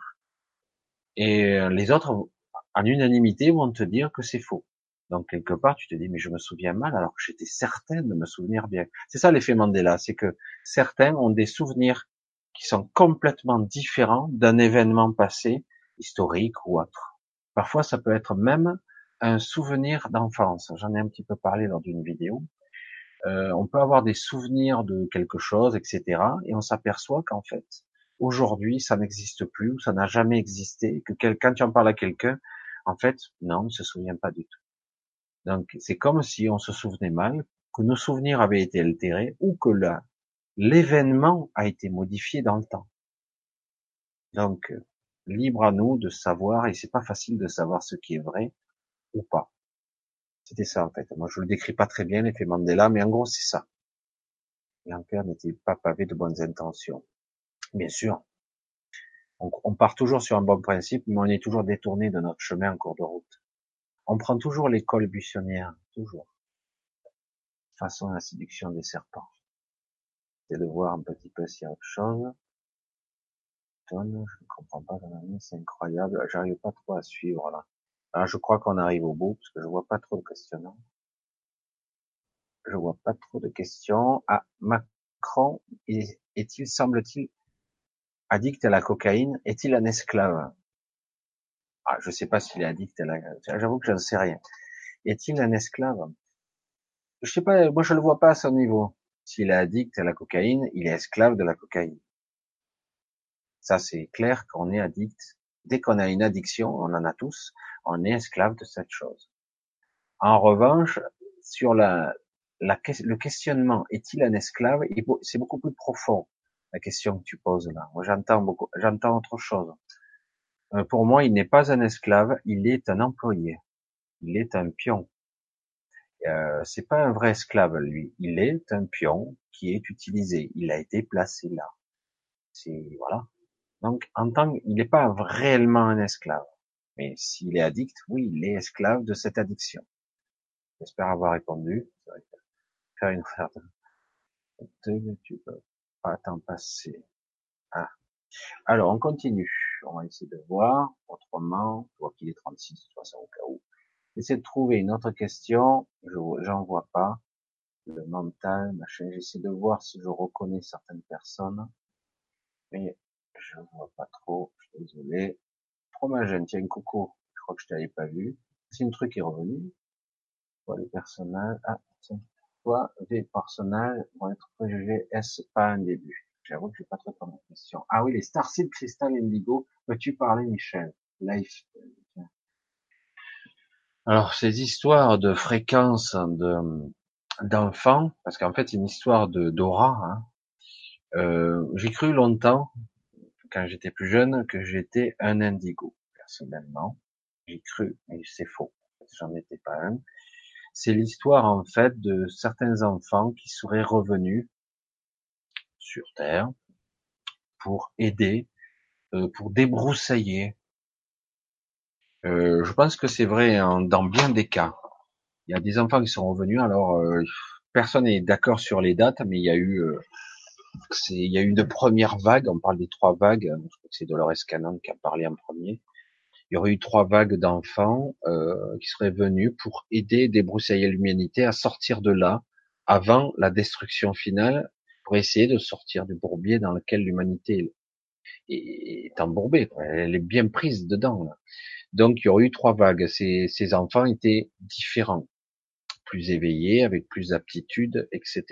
et euh, les autres, en unanimité, vont te dire que c'est faux. Donc quelque part, tu te dis mais je me souviens mal alors que j'étais certain de me souvenir bien. C'est ça l'effet Mandela, c'est que certains ont des souvenirs qui sont complètement différents d'un événement passé, historique ou autre. Parfois, ça peut être même un souvenir d'enfance. J'en ai un petit peu parlé lors d'une vidéo. Euh, on peut avoir des souvenirs de quelque chose, etc. Et on s'aperçoit qu'en fait, aujourd'hui, ça n'existe plus, ou ça n'a jamais existé, que quand tu en parles à quelqu'un, en fait, non, on ne se souvient pas du tout. Donc, c'est comme si on se souvenait mal, que nos souvenirs avaient été altérés, ou que l'événement a été modifié dans le temps. Donc, libre à nous de savoir, et c'est pas facile de savoir ce qui est vrai, ou pas. C'était ça en fait. Moi je le décris pas très bien l'effet Mandela, mais en gros c'est ça. L'empire n'était pas pavé de bonnes intentions. Bien sûr, on, part toujours sur un bon principe, mais on est toujours détourné de notre chemin en cours de route. On prend toujours l'école buissonnière, toujours. Façon la séduction des serpents. C'est de voir un petit peu s'il y a autre chose. Je ne comprends pas, c'est incroyable. J'arrive pas trop à suivre là. Ah, je crois qu'on arrive au bout, parce que je vois pas trop de questions. Je vois pas trop de questions. Ah, Macron est-il, semble-t-il, addict à la cocaïne? Est-il un esclave? Ah, Je sais pas s'il est addict à la... J'avoue que je ne sais rien. Est-il un esclave? Je sais pas, moi je le vois pas à son niveau. S'il est addict à la cocaïne, il est esclave de la cocaïne. Ça, c'est clair qu'on est addict. Dès qu'on a une addiction, on en a tous, on est esclave de cette chose. En revanche, sur la, le questionnement, est-il un esclave? C'est beaucoup plus profond la question que tu poses là. Moi, j'entends beaucoup, j'entends autre chose. Euh, pour moi, il n'est pas un esclave, il est un employé. Il est un pion. Euh, c'est pas un vrai esclave lui. Il est un pion qui est utilisé. Il a été placé là. Voilà. Donc, en tant il n'est pas réellement un esclave. Mais s'il est addict, oui, il est esclave de cette addiction. J'espère avoir répondu. Faire une tu peux pas t'en passer. Ah. Alors, on continue. On va essayer de voir autrement. Je vois qu'il est 36, de toute au cas où. J'essaie de trouver une autre question. Je, j'en vois pas. Le mental, machin. J'essaie de voir si je reconnais certaines personnes. Mais je vois pas trop. Je suis désolé jeune, tiens, coucou. Je crois que je t'avais pas vu. C'est un truc est revenu. Toi, les personnages, ah, tiens. Toi, les personnages vont être préjugés. Est-ce pas un début? J'avoue que j'ai pas trop de question. Ah oui, les Starseed Crystal Indigo. Peux-tu parler, Michel? Life. Alors, ces histoires de fréquence de, d'enfants, parce qu'en fait, c'est une histoire de, d'aura, hein. euh, j'ai cru longtemps, quand j'étais plus jeune que j'étais un indigo. Personnellement, j'ai cru, mais c'est faux. j'en étais pas un. C'est l'histoire en fait de certains enfants qui seraient revenus sur Terre pour aider, euh, pour débroussailler. Euh, je pense que c'est vrai dans bien des cas. Il y a des enfants qui sont revenus. Alors euh, personne n'est d'accord sur les dates, mais il y a eu il y a eu une première vague. On parle des trois vagues. Je crois que c'est Dolores Cannon qui a parlé en premier il y aurait eu trois vagues d'enfants euh, qui seraient venus pour aider débroussailler l'humanité à sortir de là avant la destruction finale, pour essayer de sortir du bourbier dans lequel l'humanité est embourbée. Elle est bien prise dedans. Donc il y aurait eu trois vagues. Ces, ces enfants étaient différents, plus éveillés, avec plus d'aptitudes, etc.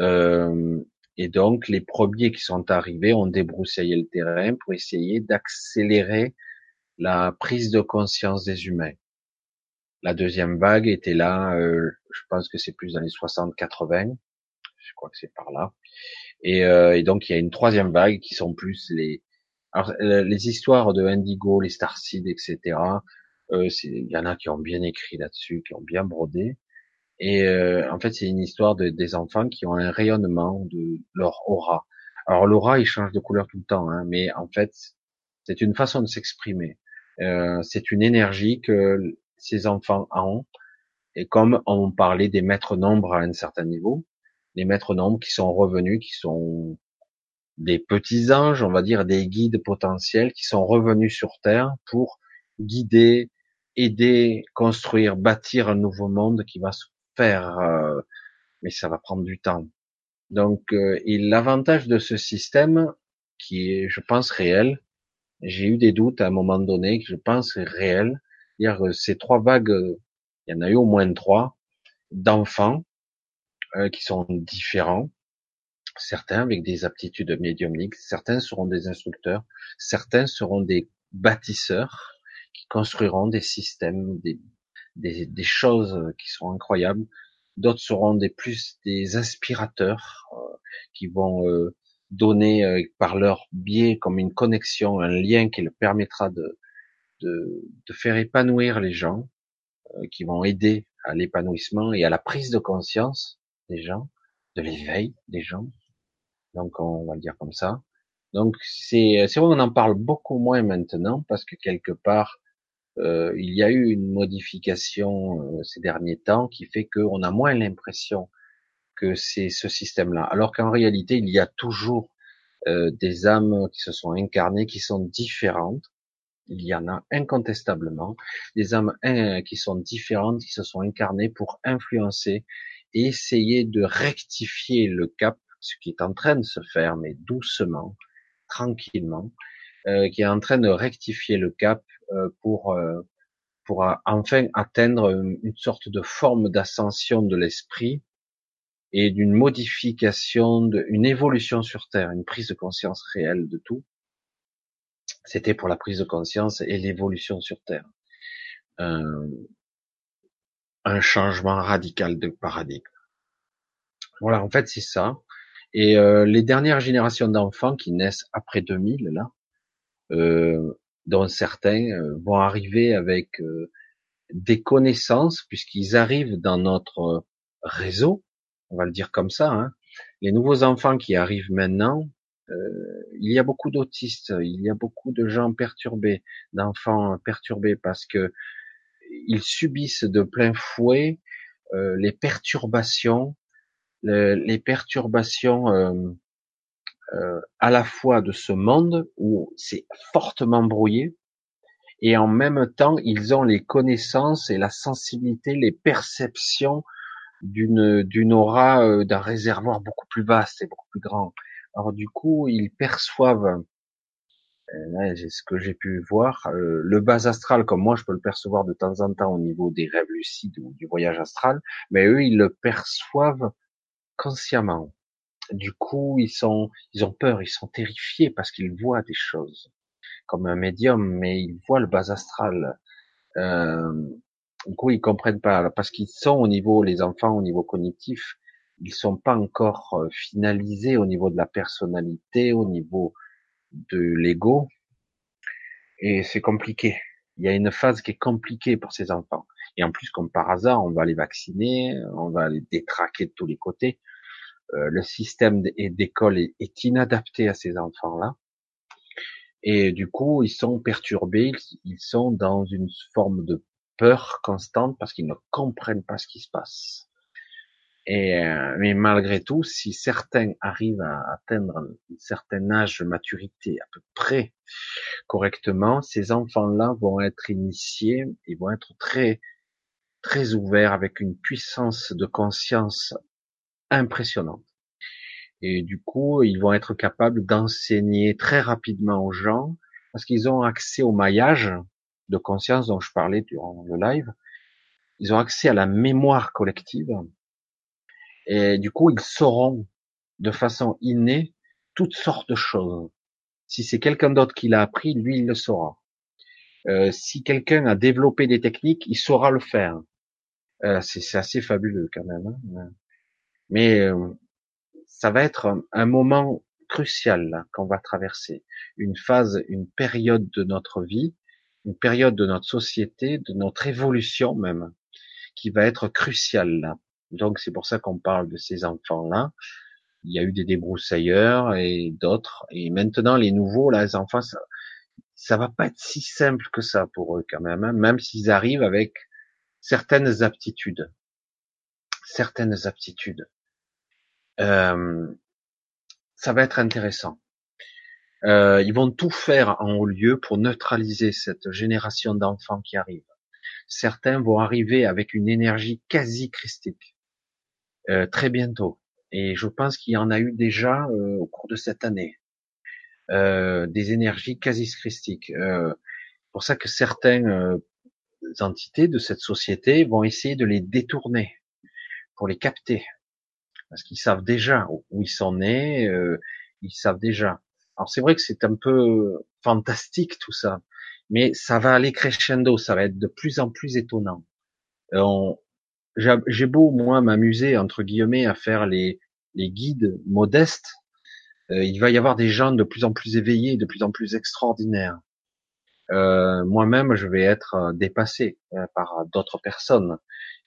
Euh, et donc les premiers qui sont arrivés ont débroussaillé le terrain pour essayer d'accélérer la prise de conscience des humains. La deuxième vague était là, euh, je pense que c'est plus dans les 60-80, je crois que c'est par là. Et, euh, et, donc il y a une troisième vague qui sont plus les alors, les histoires de Indigo, les Starseed, etc. Euh, il y en a qui ont bien écrit là-dessus, qui ont bien brodé. Et euh, en fait, c'est une histoire de, des enfants qui ont un rayonnement de leur aura. Alors l'aura, il change de couleur tout le temps, hein, mais en fait, c'est une façon de s'exprimer. Euh, c'est une énergie que ces enfants ont. Et comme on parlait des maîtres nombres à un certain niveau, les maîtres nombres qui sont revenus, qui sont des petits anges, on va dire des guides potentiels, qui sont revenus sur Terre pour guider, aider, construire, bâtir un nouveau monde qui va se euh, mais ça va prendre du temps. Donc, euh, l'avantage de ce système, qui est, je pense, réel, j'ai eu des doutes à un moment donné que je pense est réel. Dire ces trois vagues, il y en a eu au moins trois d'enfants euh, qui sont différents. Certains avec des aptitudes médiumniques, certains seront des instructeurs, certains seront des bâtisseurs qui construiront des systèmes, des, des, des choses qui seront incroyables. D'autres seront des plus des inspirateurs euh, qui vont euh, donner euh, par leur biais comme une connexion, un lien qui leur permettra de, de, de faire épanouir les gens, euh, qui vont aider à l'épanouissement et à la prise de conscience des gens, de l'éveil des gens. Donc on va le dire comme ça. Donc c'est c'est vrai on en parle beaucoup moins maintenant parce que quelque part euh, il y a eu une modification ces derniers temps qui fait qu'on a moins l'impression que c'est ce système-là. Alors qu'en réalité, il y a toujours euh, des âmes qui se sont incarnées, qui sont différentes. Il y en a incontestablement des âmes qui sont différentes, qui se sont incarnées pour influencer et essayer de rectifier le cap, ce qui est en train de se faire, mais doucement, tranquillement, euh, qui est en train de rectifier le cap euh, pour pour enfin atteindre une sorte de forme d'ascension de l'esprit et d'une modification, d'une évolution sur Terre, une prise de conscience réelle de tout. C'était pour la prise de conscience et l'évolution sur Terre. Euh, un changement radical de paradigme. Voilà, en fait, c'est ça. Et euh, les dernières générations d'enfants qui naissent après 2000, là, euh, dont certains euh, vont arriver avec euh, des connaissances, puisqu'ils arrivent dans notre réseau, on va le dire comme ça. Hein. Les nouveaux enfants qui arrivent maintenant, euh, il y a beaucoup d'autistes, il y a beaucoup de gens perturbés, d'enfants perturbés parce que ils subissent de plein fouet euh, les perturbations, les perturbations euh, à la fois de ce monde où c'est fortement brouillé et en même temps ils ont les connaissances et la sensibilité, les perceptions d'une d'une aura euh, d'un réservoir beaucoup plus vaste et beaucoup plus grand. Alors du coup, ils perçoivent euh, ce que j'ai pu voir, euh, le bas astral, comme moi je peux le percevoir de temps en temps au niveau des rêves lucides ou du voyage astral, mais eux ils le perçoivent consciemment. Du coup, ils sont, ils ont peur, ils sont terrifiés parce qu'ils voient des choses, comme un médium, mais ils voient le bas astral. Euh, du coup, ils comprennent pas parce qu'ils sont au niveau, les enfants au niveau cognitif, ils sont pas encore euh, finalisés au niveau de la personnalité, au niveau de l'ego, et c'est compliqué. il y a une phase qui est compliquée pour ces enfants. Et en plus, comme par hasard, on va les vacciner, on va les détraquer de tous les côtés. Euh, le système d'école est, inadapté à ces enfants-là. Et du coup, ils sont perturbés, ils sont dans une forme de peur constante parce qu'ils ne comprennent pas ce qui se passe. Et euh, mais malgré tout, si certains arrivent à atteindre un certain âge de maturité à peu près correctement, ces enfants-là vont être initiés, ils vont être très très ouverts avec une puissance de conscience impressionnante. Et du coup, ils vont être capables d'enseigner très rapidement aux gens parce qu'ils ont accès au maillage de conscience dont je parlais durant le live. Ils ont accès à la mémoire collective et du coup, ils sauront de façon innée toutes sortes de choses. Si c'est quelqu'un d'autre qui l'a appris, lui, il le saura. Euh, si quelqu'un a développé des techniques, il saura le faire. Euh, c'est assez fabuleux quand même. Hein. Mais euh, ça va être un, moment crucial qu'on va traverser. Une phase, une période de notre vie, une période de notre société, de notre évolution même, qui va être cruciale là. Donc c'est pour ça qu'on parle de ces enfants-là. Il y a eu des débroussailleurs et d'autres. Et maintenant les nouveaux, là, les enfants, ça, ça va pas être si simple que ça pour eux quand même, hein, même s'ils arrivent avec certaines aptitudes. Certaines aptitudes. Euh, ça va être intéressant. Euh, ils vont tout faire en haut lieu pour neutraliser cette génération d'enfants qui arrive. Certains vont arriver avec une énergie quasi christique. Euh, très bientôt. Et je pense qu'il y en a eu déjà euh, au cours de cette année. Euh, des énergies quasi christiques. pour ça que certaines entités de cette société vont essayer de les détourner pour les capter. Parce qu'ils savent déjà où ils sont nés, ils savent déjà. Alors c'est vrai que c'est un peu fantastique tout ça, mais ça va aller crescendo, ça va être de plus en plus étonnant. On, j'ai beau moi m'amuser entre guillemets à faire les, guides modestes, euh, il va y avoir des gens de plus en plus éveillés, de plus en plus extraordinaires. Euh, Moi-même, je vais être euh, dépassé euh, par d'autres personnes.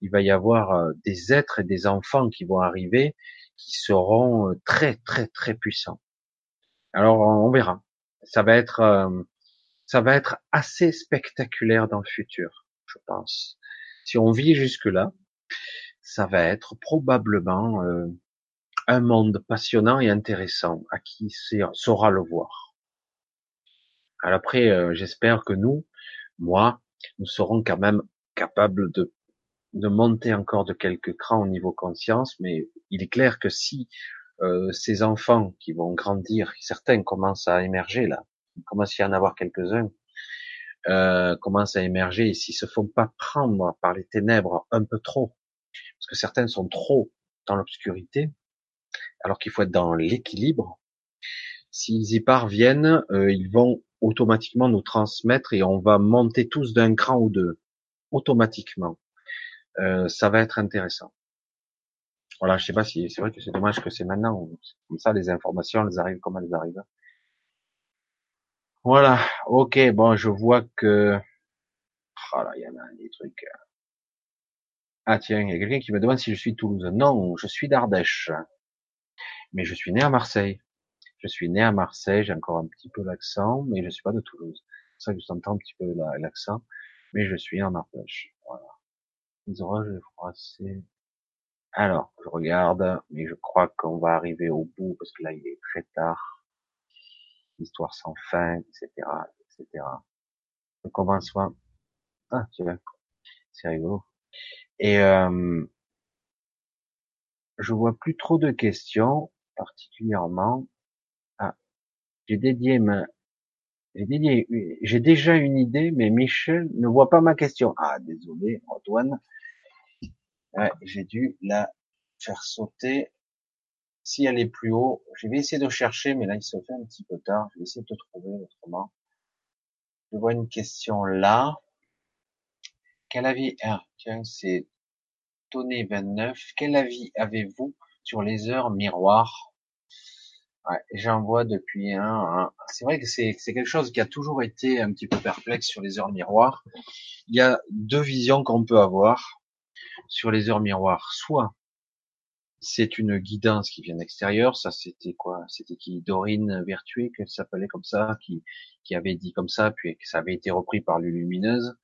Il va y avoir des êtres et des enfants qui vont arriver, qui seront très très très puissants. Alors on verra. Ça va être ça va être assez spectaculaire dans le futur, je pense. Si on vit jusque là, ça va être probablement euh, un monde passionnant et intéressant à qui saura le voir. Alors après, euh, j'espère que nous, moi, nous serons quand même capables de, de monter encore de quelques crans au niveau conscience, mais il est clair que si euh, ces enfants qui vont grandir, certains commencent à émerger là, il à y en avoir quelques-uns, euh, commencent à émerger et s'ils se font pas prendre par les ténèbres un peu trop, parce que certaines sont trop dans l'obscurité, alors qu'il faut être dans l'équilibre. S'ils y parviennent, euh, ils vont automatiquement nous transmettre et on va monter tous d'un cran ou deux, automatiquement. Euh, ça va être intéressant. Voilà, je sais pas si c'est vrai que c'est dommage que c'est maintenant comme ça les informations elles arrivent comme elles arrivent. Voilà, ok, bon, je vois que oh là, il y en a des trucs. Ah tiens, il y a quelqu'un qui me demande si je suis Toulouse. Non, je suis d'Ardèche. Mais je suis né à Marseille. Je suis né à Marseille, j'ai encore un petit peu l'accent, mais je suis pas de Toulouse. C'est ça que je t'entends un petit peu l'accent. Mais je suis en Ardèche. Voilà. Alors, je regarde, mais je crois qu'on va arriver au bout parce que là il est très tard. Histoire sans fin, etc., etc. Va soit. Ah, tiens, c'est rigolo. Et euh, je vois plus trop de questions, particulièrement. Ah, j'ai dédié ma, j'ai dédié, j'ai déjà une idée, mais Michel ne voit pas ma question. Ah, désolé, Antoine. Ouais, j'ai dû la faire sauter. Si elle est plus haut, je vais essayer de chercher, mais là il se fait un petit peu tard. Je vais essayer de te trouver autrement. Je vois une question là. Quel avis, ah, tiens, c'est Tony 29. Quel avis avez-vous sur les heures miroirs? Ouais, j'en vois depuis un. C'est vrai que c'est quelque chose qui a toujours été un petit peu perplexe sur les heures miroirs. Il y a deux visions qu'on peut avoir sur les heures miroirs. Soit c'est une guidance qui vient d'extérieur. Ça, c'était quoi? C'était qui? Dorine Vertué, qu'elle s'appelait comme ça, qui, qui avait dit comme ça, puis que ça avait été repris par Lulumineuse.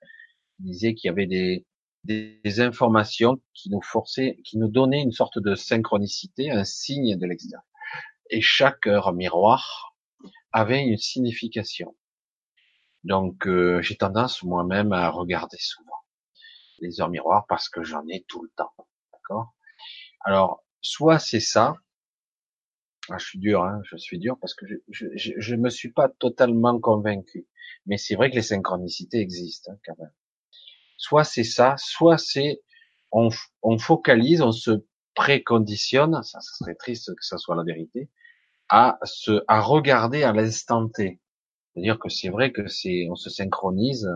Il disait qu'il y avait des, des, informations qui nous forçaient, qui nous donnaient une sorte de synchronicité, un signe de l'extérieur. Et chaque heure miroir avait une signification. Donc, euh, j'ai tendance moi-même à regarder souvent les heures miroirs parce que j'en ai tout le temps. D'accord? Alors, soit c'est ça. Ah, je suis dur, hein, je suis dur parce que je, je, me suis pas totalement convaincu. Mais c'est vrai que les synchronicités existent hein, quand même. Soit c'est ça, soit c'est on, on focalise, on se préconditionne, ça, ça serait triste que ça soit la vérité, à se à regarder à l'instant T. C'est-à-dire que c'est vrai que c'est on se synchronise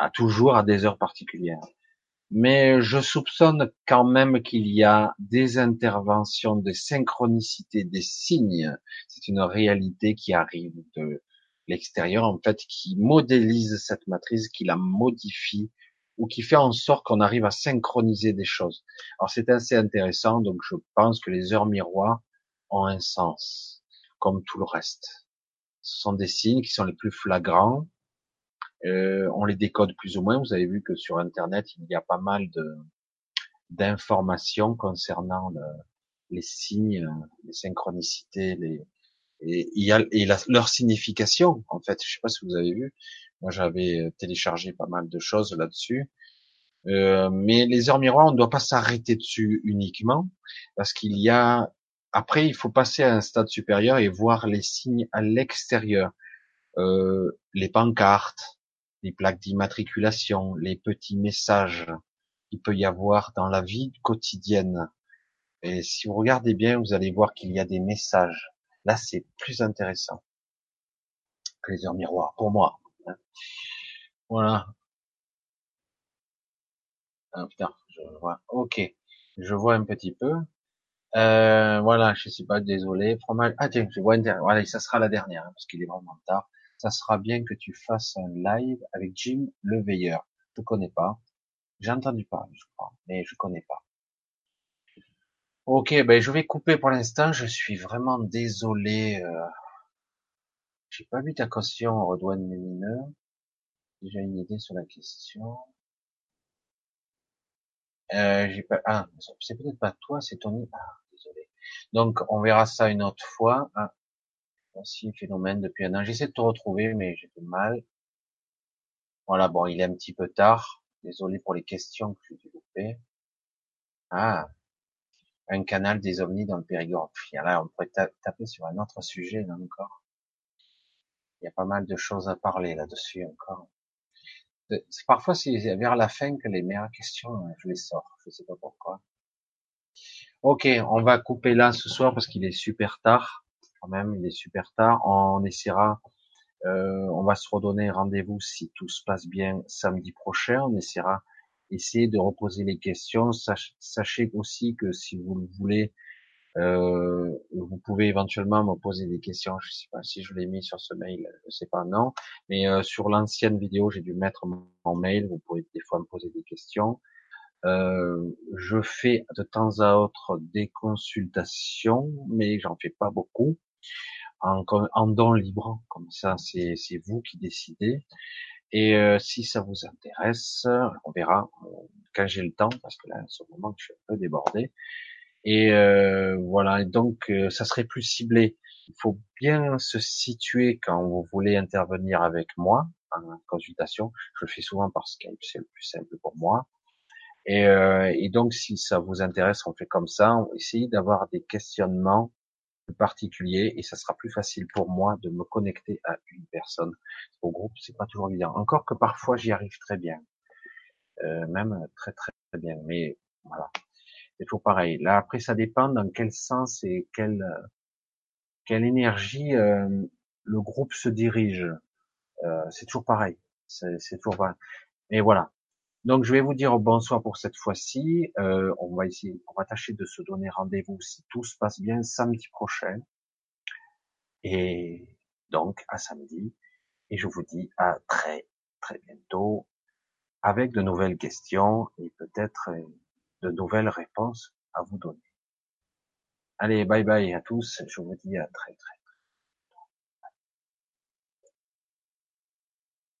à toujours à des heures particulières mais je soupçonne quand même qu'il y a des interventions de synchronicité des signes. C'est une réalité qui arrive de l'extérieur, en fait, qui modélise cette matrice, qui la modifie, ou qui fait en sorte qu'on arrive à synchroniser des choses. Alors c'est assez intéressant, donc je pense que les heures miroirs ont un sens, comme tout le reste. Ce sont des signes qui sont les plus flagrants, euh, on les décode plus ou moins. Vous avez vu que sur Internet, il y a pas mal de d'informations concernant les signes, les synchronicités, les et et leur signification. En fait, je sais pas si vous avez vu. Moi, j'avais téléchargé pas mal de choses là-dessus. Euh, mais les heures miroirs, on ne doit pas s'arrêter dessus uniquement, parce qu'il y a après, il faut passer à un stade supérieur et voir les signes à l'extérieur, euh, les pancartes, les plaques d'immatriculation, les petits messages qu'il peut y avoir dans la vie quotidienne. Et si vous regardez bien, vous allez voir qu'il y a des messages. Là, c'est plus intéressant que les heures miroirs, pour moi. Hein. Voilà. Ah, putain, je vois. Ok. Je vois un petit peu. Euh, voilà, je sais pas, désolé. Fromage. Ah tiens, je vois une dernière. Voilà, ça sera la dernière, hein, parce qu'il est vraiment tard ça sera bien que tu fasses un live avec Jim le Veilleur. Je connais pas. J'ai entendu parler, je crois, mais je connais pas. Ok, ben je vais couper pour l'instant. Je suis vraiment désolé. Euh... J'ai pas vu ta caution, Redouane mineurs. Déjà une idée sur la question. Euh, j'ai pas. Ah, c'est peut-être pas toi, c'est Tony. Ah, désolé. Donc on verra ça une autre fois. Ah, Voici phénomène depuis un an. J'essaie de te retrouver, mais j'ai du mal. Voilà, bon, il est un petit peu tard. Désolé pour les questions que j'ai loupées. Ah, un canal des ovnis dans le Périgord. Là, on pourrait taper sur un autre sujet, là encore. Il y a pas mal de choses à parler là-dessus encore. Parfois, c'est vers la fin que les meilleures questions, euh, je les sors. Je sais pas pourquoi. Ok, on va couper là ce soir parce qu'il est super tard quand même, il est super tard. On essaiera, euh, on va se redonner rendez-vous si tout se passe bien samedi prochain. On essaiera essayer de reposer les questions. sachez aussi que si vous le voulez, euh, vous pouvez éventuellement me poser des questions. Je sais pas si je l'ai mis sur ce mail, je sais pas, non. Mais euh, sur l'ancienne vidéo, j'ai dû mettre mon mail. Vous pouvez des fois me poser des questions. Euh, je fais de temps à autre des consultations, mais j'en fais pas beaucoup en, en don libre, comme ça c'est vous qui décidez. Et euh, si ça vous intéresse, on verra euh, quand j'ai le temps, parce que là, en ce moment, je suis un peu débordé. Et euh, voilà, donc euh, ça serait plus ciblé. Il faut bien se situer quand vous voulez intervenir avec moi en consultation. Je le fais souvent par Skype, c'est le plus simple pour moi. Et, et donc, si ça vous intéresse, on fait comme ça. On essaye d'avoir des questionnements particulier et ça sera plus facile pour moi de me connecter à une personne. Au groupe, c'est pas toujours évident. Encore que parfois j'y arrive très bien, euh, même très très bien. Mais voilà, c'est toujours pareil. Là après, ça dépend dans quel sens et quelle quelle énergie euh, le groupe se dirige. Euh, c'est toujours pareil. C'est toujours pareil. Mais voilà, donc je vais vous dire bonsoir pour cette fois-ci. Euh, on va essayer, on tâcher de se donner rendez-vous si tout se passe bien samedi prochain. Et donc, à samedi. Et je vous dis à très, très bientôt avec de nouvelles questions et peut-être de nouvelles réponses à vous donner. Allez, bye bye à tous. Je vous dis à très très